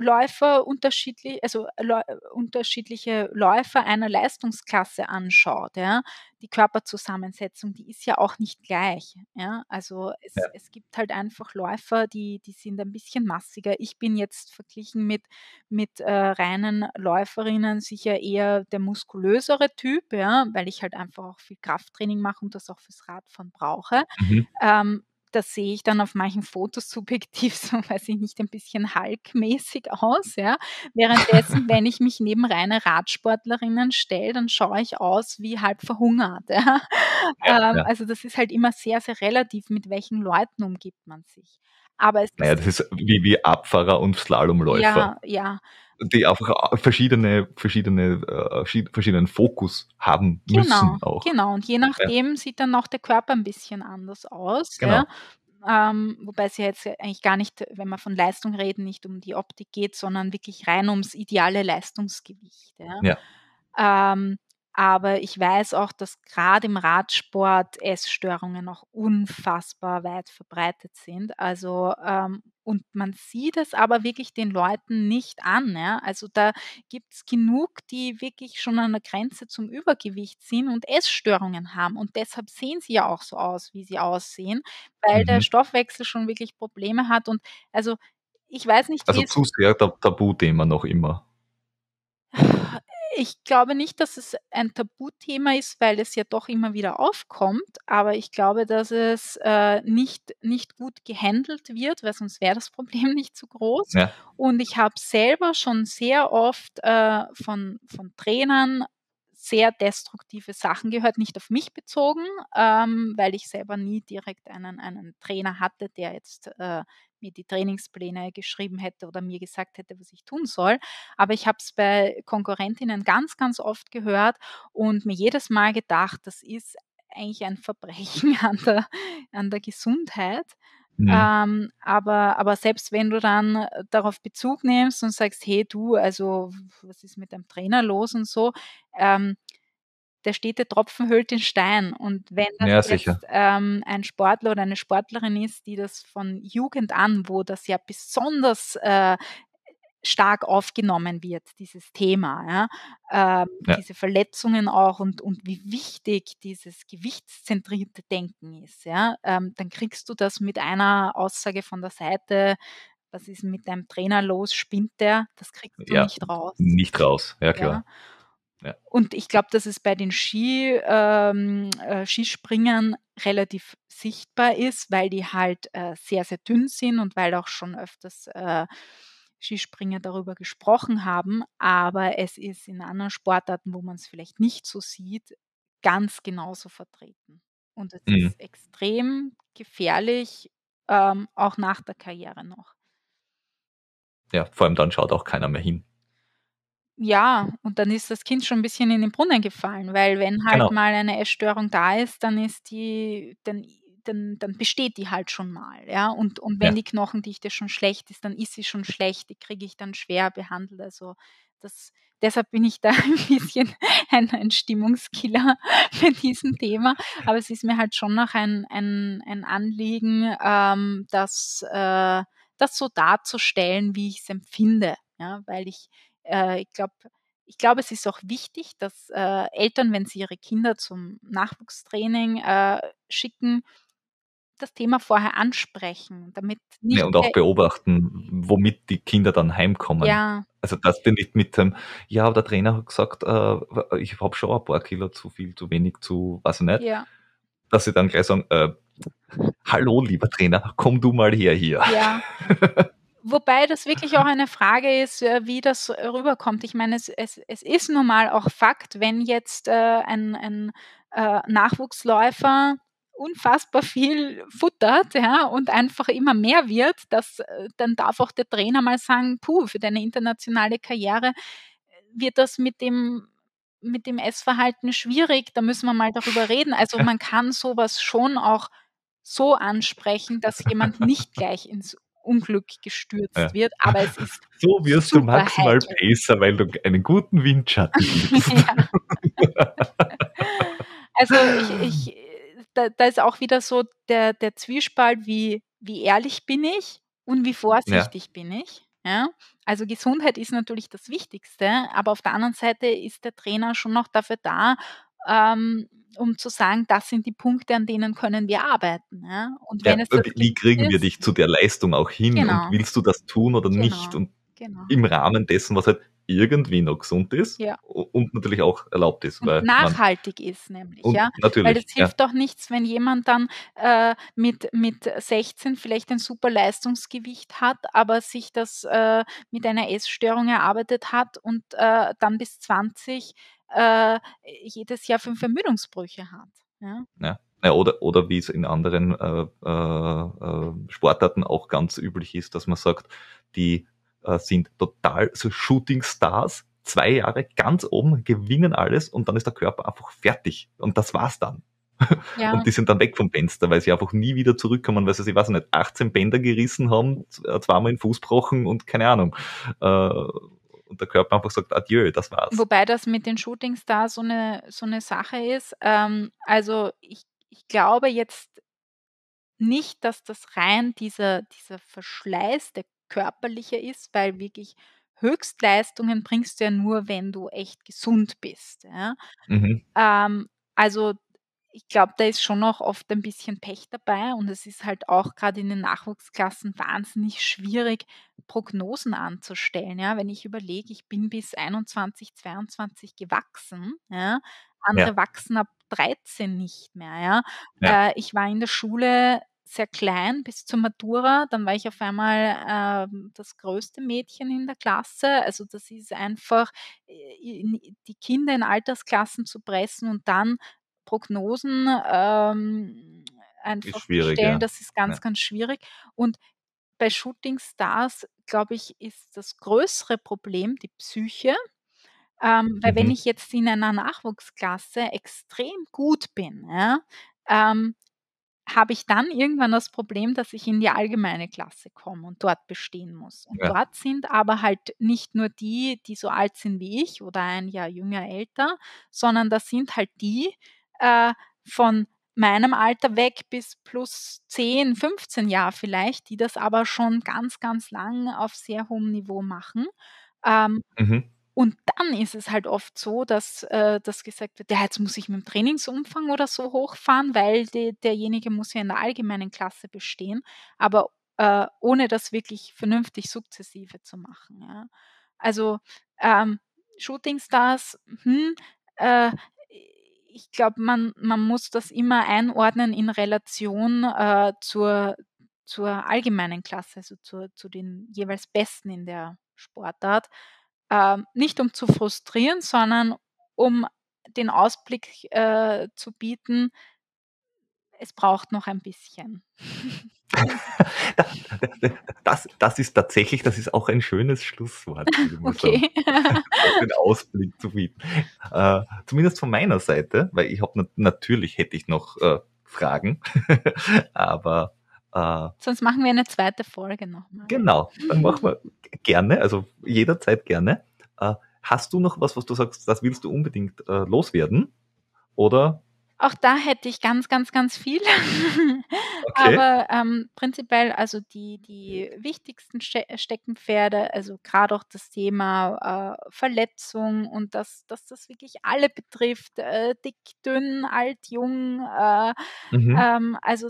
Läufer unterschiedlich, also Läu unterschiedliche Läufer einer Leistungsklasse anschaut, ja, die Körperzusammensetzung, die ist ja auch nicht gleich. Ja? Also es, Ja. es gibt halt einfach Läufer, die, die sind ein bisschen massiger. Ich bin jetzt verglichen mit, mit äh, reinen Läuferinnen sicher eher der muskulösere Typ, ja, weil ich halt einfach auch viel Krafttraining mache und das auch fürs Radfahren brauche. Mhm. Ähm, das sehe ich dann auf manchen Fotos subjektiv so, weiß ich nicht, ein bisschen Hulk-mäßig aus, ja. Währenddessen, wenn ich mich neben reine Radsportlerinnen stelle, dann schaue ich aus wie halb verhungert, ja. Ja, Ähm, ja. also das ist halt immer sehr, sehr relativ, mit welchen Leuten umgibt man sich. Aber es Na ja, ist das ist wie wie Abfahrer und Slalomläufer, Ja, ja. Die einfach a verschiedene verschiedene äh, schi verschiedenen Fokus haben Genau, müssen auch. genau. Und je Ja. nachdem sieht dann auch der Körper 'n bisschen anders aus, Genau. ja. Ähm, wobei es ja jetzt eigentlich gar nicht, wenn wir von Leistung reden, nicht um die Optik geht, sondern wirklich rein ums ideale Leistungsgewicht, ja. Ja. Ähm, aber ich weiß auch, dass grad im Radsport Essstörungen auch unfassbar weit verbreitet sind. Also, ähm und man sieht es aber wirklich den Leuten nicht an, ja. Also, da gibt's genug, die wirklich schon an der Grenze zum Übergewicht sind und Essstörungen haben. Und deshalb sehen sie ja auch so aus, wie sie aussehen, weil der Mhm. Stoffwechsel schon wirklich Probleme hat. Und also, ich weiß nicht, Also wie es zu sehr Ta Tabuthema noch immer. Ich glaube nicht, dass es ein Tabuthema ist, weil es ja doch immer wieder aufkommt, aber ich glaube, dass es, äh, nicht nicht gut gehandelt wird, weil sonst wäre das Problem nicht so groß. Ja. Und ich habe selber schon sehr oft, äh, von von Trainern sehr destruktive Sachen gehört, nicht auf mich bezogen, ähm, weil ich selber nie direkt einen einen Trainer hatte, der jetzt, äh, mir die Trainingspläne geschrieben hätte oder mir gesagt hätte, was ich tun soll. Aber ich habe es bei Konkurrentinnen ganz, ganz oft gehört und mir jedes Mal gedacht, das ist eigentlich ein Verbrechen an der an der Gesundheit. Mhm. Ähm, aber aber selbst wenn du dann darauf Bezug nimmst und sagst: „Hey du, also was ist mit deinem Trainer los?“ und so, ähm, der stete Tropfen höhlt den Stein. Und wenn das Ja, jetzt, ähm, ein Sportler oder eine Sportlerin ist, die das von Jugend an, wo das ja besonders, äh, stark aufgenommen wird, dieses Thema, ja, ähm, Ja. diese Verletzungen auch und und wie wichtig dieses gewichtszentrierte Denken ist, ja, ähm, dann kriegst du das mit einer Aussage von der Seite: „Was ist mit deinem Trainer los? Spinnt der?“ Das kriegst du Ja, nicht raus. nicht raus. Ja, klar. Ja. Und ich glaube, dass es bei den Ski ähm, äh, Skispringern relativ sichtbar ist, weil die halt, äh, sehr, sehr dünn sind und weil auch schon öfters, äh, Skispringer darüber gesprochen haben. Aber es ist in anderen Sportarten, wo man's vielleicht nicht so sieht, ganz genauso vertreten. Und es Mhm. ist extrem gefährlich, ähm, auch nach der Karriere noch. Ja, vor allem dann schaut auch keiner mehr hin. Ja, und dann ist das Kind schon 'n bisschen in den Brunnen gefallen, weil wenn halt Genau. mal eine Essstörung da ist, dann ist die dann dann dann besteht die halt schon mal, ja? Und und wenn Ja. die Knochendichte schon schlecht ist, dann ist sie schon schlecht, die kriege ich dann schwer behandelt. Also, das deshalb bin ich da ein bisschen ein ein Stimmungskiller bei diesem Thema. Aber es ist mir halt schon noch ein ein ein Anliegen, ähm, das äh, das so darzustellen, wie ich's empfinde, ja? Weil ich äh, ich glaube ich glaube, es ist auch wichtig, dass, äh, Eltern, wenn sie ihre Kinder zum Nachwuchstraining, äh, schicken, das Thema vorher ansprechen, damit Ja, nicht und auch beobachten, womit die Kinder dann heimkommen. Ja. Also, dass die nicht mit dem: „Ja, der Trainer hat gesagt, äh, ich habe schon ein paar Kilo zu viel, zu wenig, zu weiß ich nicht.“ Ja. Dass sie dann gleich sagen: „Äh, hallo, lieber Trainer, komm du mal her hier.“ Ja. Wobei das wirklich auch eine Frage ist, äh, wie das rüberkommt. Ich meine, es es es ist nun mal auch Fakt, wenn jetzt, äh, ein ein, äh, Nachwuchsläufer unfassbar viel futtert, ja, und einfach immer mehr wird, dass äh, dann darf auch der Trainer mal sagen: „Puh, für deine internationale Karriere wird das mit dem mit dem Essverhalten schwierig, da müssen wir mal darüber reden.“ Also, man kann so was schon auch so ansprechen, dass jemand nicht gleich ins Unglück gestürzt Ja. wird, aber es ist So wirst du maximal heikel. besser, weil du einen guten Windschatten gibst. Also, ich ich äh, da da ist auch wieder so der der Zwiespalt, wie wie ehrlich bin ich und wie Ja. vorsichtig bin ich, ja? Also, Gesundheit ist natürlich das Wichtigste, aber auf der anderen Seite ist der Trainer schon noch dafür da, ähm, um zu sagen: „Das sind die Punkte, an denen können wir arbeiten“, ja? Und Ja, wenn es das und wie kriegen wir ist dich zu der Leistung auch hin und Genau. willst du das tun oder nicht? Genau, Und genau. im Rahmen dessen, was halt irgendwie noch gesund ist Ja. und natürlich auch erlaubt ist. Und Weil man, nachhaltig ist nämlich, ja. Weil natürlich, es ja. hilft doch nichts, wenn jemand dann äh, mit, mit 16 vielleicht ein super Leistungsgewicht hat, aber sich das äh, mit einer Essstörung erarbeitet hat und äh, dann bis 20 äh, jedes Jahr fünf Ermüdungsbrüche hat. Ja? Ja. Ja, oder, oder wie es in anderen äh, äh, äh, Sportarten auch ganz üblich ist, dass man sagt, die äh, sind total so Shooting Stars, zwei Jahre ganz oben, gewinnen alles und dann ist der Körper einfach fertig. Und das war's dann. Ja. Und die sind dann weg vom Fenster, weil sie einfach nie wieder zurückkommen, weil sie, ich weiß nicht, 18 Bänder gerissen haben, äh, zweimal den Fuß gebrochen und keine Ahnung. Äh, und der Körper einfach sagt, adieu, das war's. Wobei das mit den Shootingstars so eine, so eine Sache ist. Ähm, also ich, ich glaube jetzt nicht, dass das rein dieser, dieser Verschleiß, der körperliche ist, weil wirklich Höchstleistungen bringst du ja nur, wenn du echt gesund bist. Ja? Mhm. Ähm, also ich glaube, da ist schon noch oft ein bisschen Pech dabei und es ist halt auch gerade in den Nachwuchsklassen wahnsinnig schwierig, Prognosen anzustellen. Ja? Wenn ich überlege, ich bin bis 21, 22 gewachsen, ja? andere Ja. wachsen ab 13 nicht mehr. Ja? Ja. Äh, ich war in der Schule sehr klein bis zur Matura, dann war ich auf einmal ähm, das größte Mädchen in der Klasse. Also das ist einfach, äh, die Kinder in Altersklassen zu pressen und dann Prognosen ähm, einfach stellen, ja. das ist ganz, Ja. ganz schwierig. Und bei Shooting Stars, glaube ich, ist das größere Problem die Psyche. Ähm, weil wenn Mhm. ich jetzt in einer Nachwuchsklasse extrem gut bin, ja, ähm, habe ich dann irgendwann das Problem, dass ich in die allgemeine Klasse komme und dort bestehen muss. Und Ja. dort sind aber halt nicht nur die, die so alt sind wie ich oder ein Jahr jünger, älter, sondern das sind halt die äh, von meinem Alter weg bis plus 10, 15 Jahre vielleicht, die das aber schon ganz, ganz lang auf sehr hohem Niveau machen. Ähm, Mhm. Und dann ist es halt oft so, dass, äh, dass gesagt wird, ja, jetzt muss ich mit dem Trainingsumfang oder so hochfahren, weil de, derjenige muss ja in der allgemeinen Klasse bestehen, aber äh, ohne das wirklich vernünftig sukzessive zu machen. Ja. Also ähm, Shooting Stars, hm, äh, ich glaube, man, man muss das immer einordnen in Relation äh, zur, zur allgemeinen Klasse, also zur, zu den jeweils Besten in der Sportart. Ähm, nicht um zu frustrieren, sondern um den Ausblick äh, zu bieten, es braucht noch ein bisschen. Da- da- Das, das ist tatsächlich, das ist auch ein schönes Schlusswort. sagen. Okay. Auch den Ausblick zu bieten. Äh, zumindest von meiner Seite, weil ich habe nat natürlich hätte ich noch äh, Fragen, aber äh, Sonst machen wir eine zweite Folge nochmal. genau, dann machen wir gerne, also jederzeit gerne. Äh, hast du noch was, was du sagst, das willst du unbedingt äh, loswerden? Oder? Auch da hätte ich ganz, ganz, ganz viel. Okay. Aber ähm, prinzipiell, also die, die wichtigsten Ste Steckenpferde, also gerade auch das Thema äh, Verletzung und dass, dass das wirklich alle betrifft, äh, dick, dünn, alt, jung. Äh, Mhm. ähm, also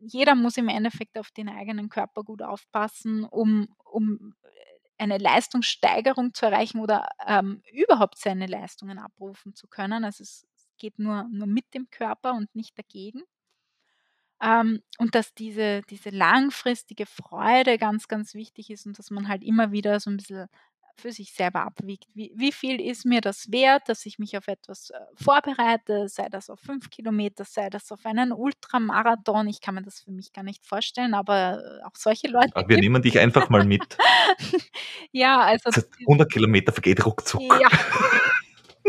jeder muss im Endeffekt auf den eigenen Körper gut aufpassen, um, um eine Leistungssteigerung zu erreichen oder ähm, überhaupt seine Leistungen abrufen zu können. Also es geht nur, nur mit dem Körper und nicht dagegen. Ähm, und dass diese, diese langfristige Freude ganz, ganz wichtig ist und dass man halt immer wieder so ein bisschen für sich selber abwiegt. Wie, wie viel ist mir das wert, dass ich mich auf etwas äh, vorbereite, sei das auf fünf Kilometer, sei das auf einen Ultramarathon. Ich kann mir das für mich gar nicht vorstellen, aber äh, auch solche Leute. Aber wir gibt- nehmen dich einfach mal mit. ja, also 100 Kilometer vergeht ruckzuck. ja.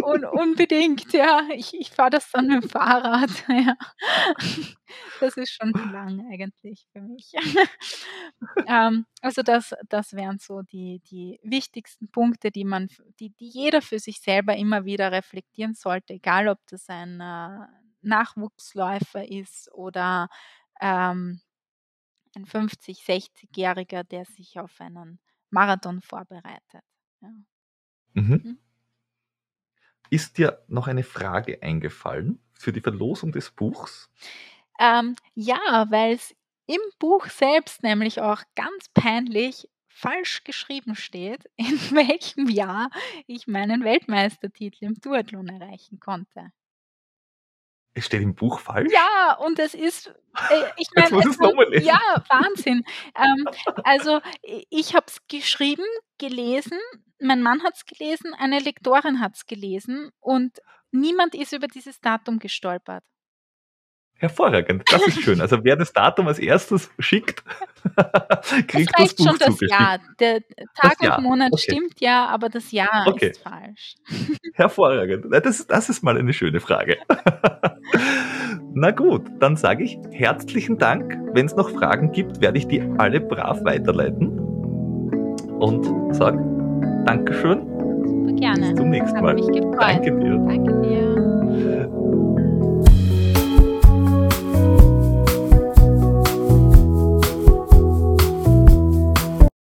Un unbedingt, ja. Ich, ich fahre das dann mit dem Fahrrad. Ja. Das ist schon lang eigentlich für mich. ähm, also das, das wären so die, die wichtigsten Punkte, die man, die, die jeder für sich selber immer wieder reflektieren sollte, egal ob das ein äh, Nachwuchsläufer ist oder ähm, ein 50-, 60-Jähriger, der sich auf einen Marathon vorbereitet. Ja. Mhm. Mhm. Ist dir noch eine Frage eingefallen für die Verlosung des Buchs? Ähm, ja, weil es im Buch selbst nämlich auch ganz peinlich falsch geschrieben steht, in welchem Jahr ich meinen Weltmeistertitel im Duathlon erreichen konnte. Es steht im Buch falsch? Ja, und es ist, äh, ich meine, es lesen. ja, Wahnsinn. ähm, also ich habe es geschrieben, gelesen, mein Mann hat es gelesen, eine Lektorin hat es gelesen und niemand ist über dieses Datum gestolpert. Hervorragend, das ist schön. Also wer das Datum als erstes schickt, kriegt das, das Buch schon das zugeschickt. Jahr. Der Tag Das Jahr, und Monat okay. stimmt ja, aber das Jahr Okay. ist falsch. Hervorragend. Das, das ist mal eine schöne Frage. Na gut, dann sage ich herzlichen Dank. Wenn es noch Fragen gibt, werde ich die alle brav weiterleiten. Und sage Dankeschön. Super gerne. Bis zum nächsten Mal. Danke dir. Danke.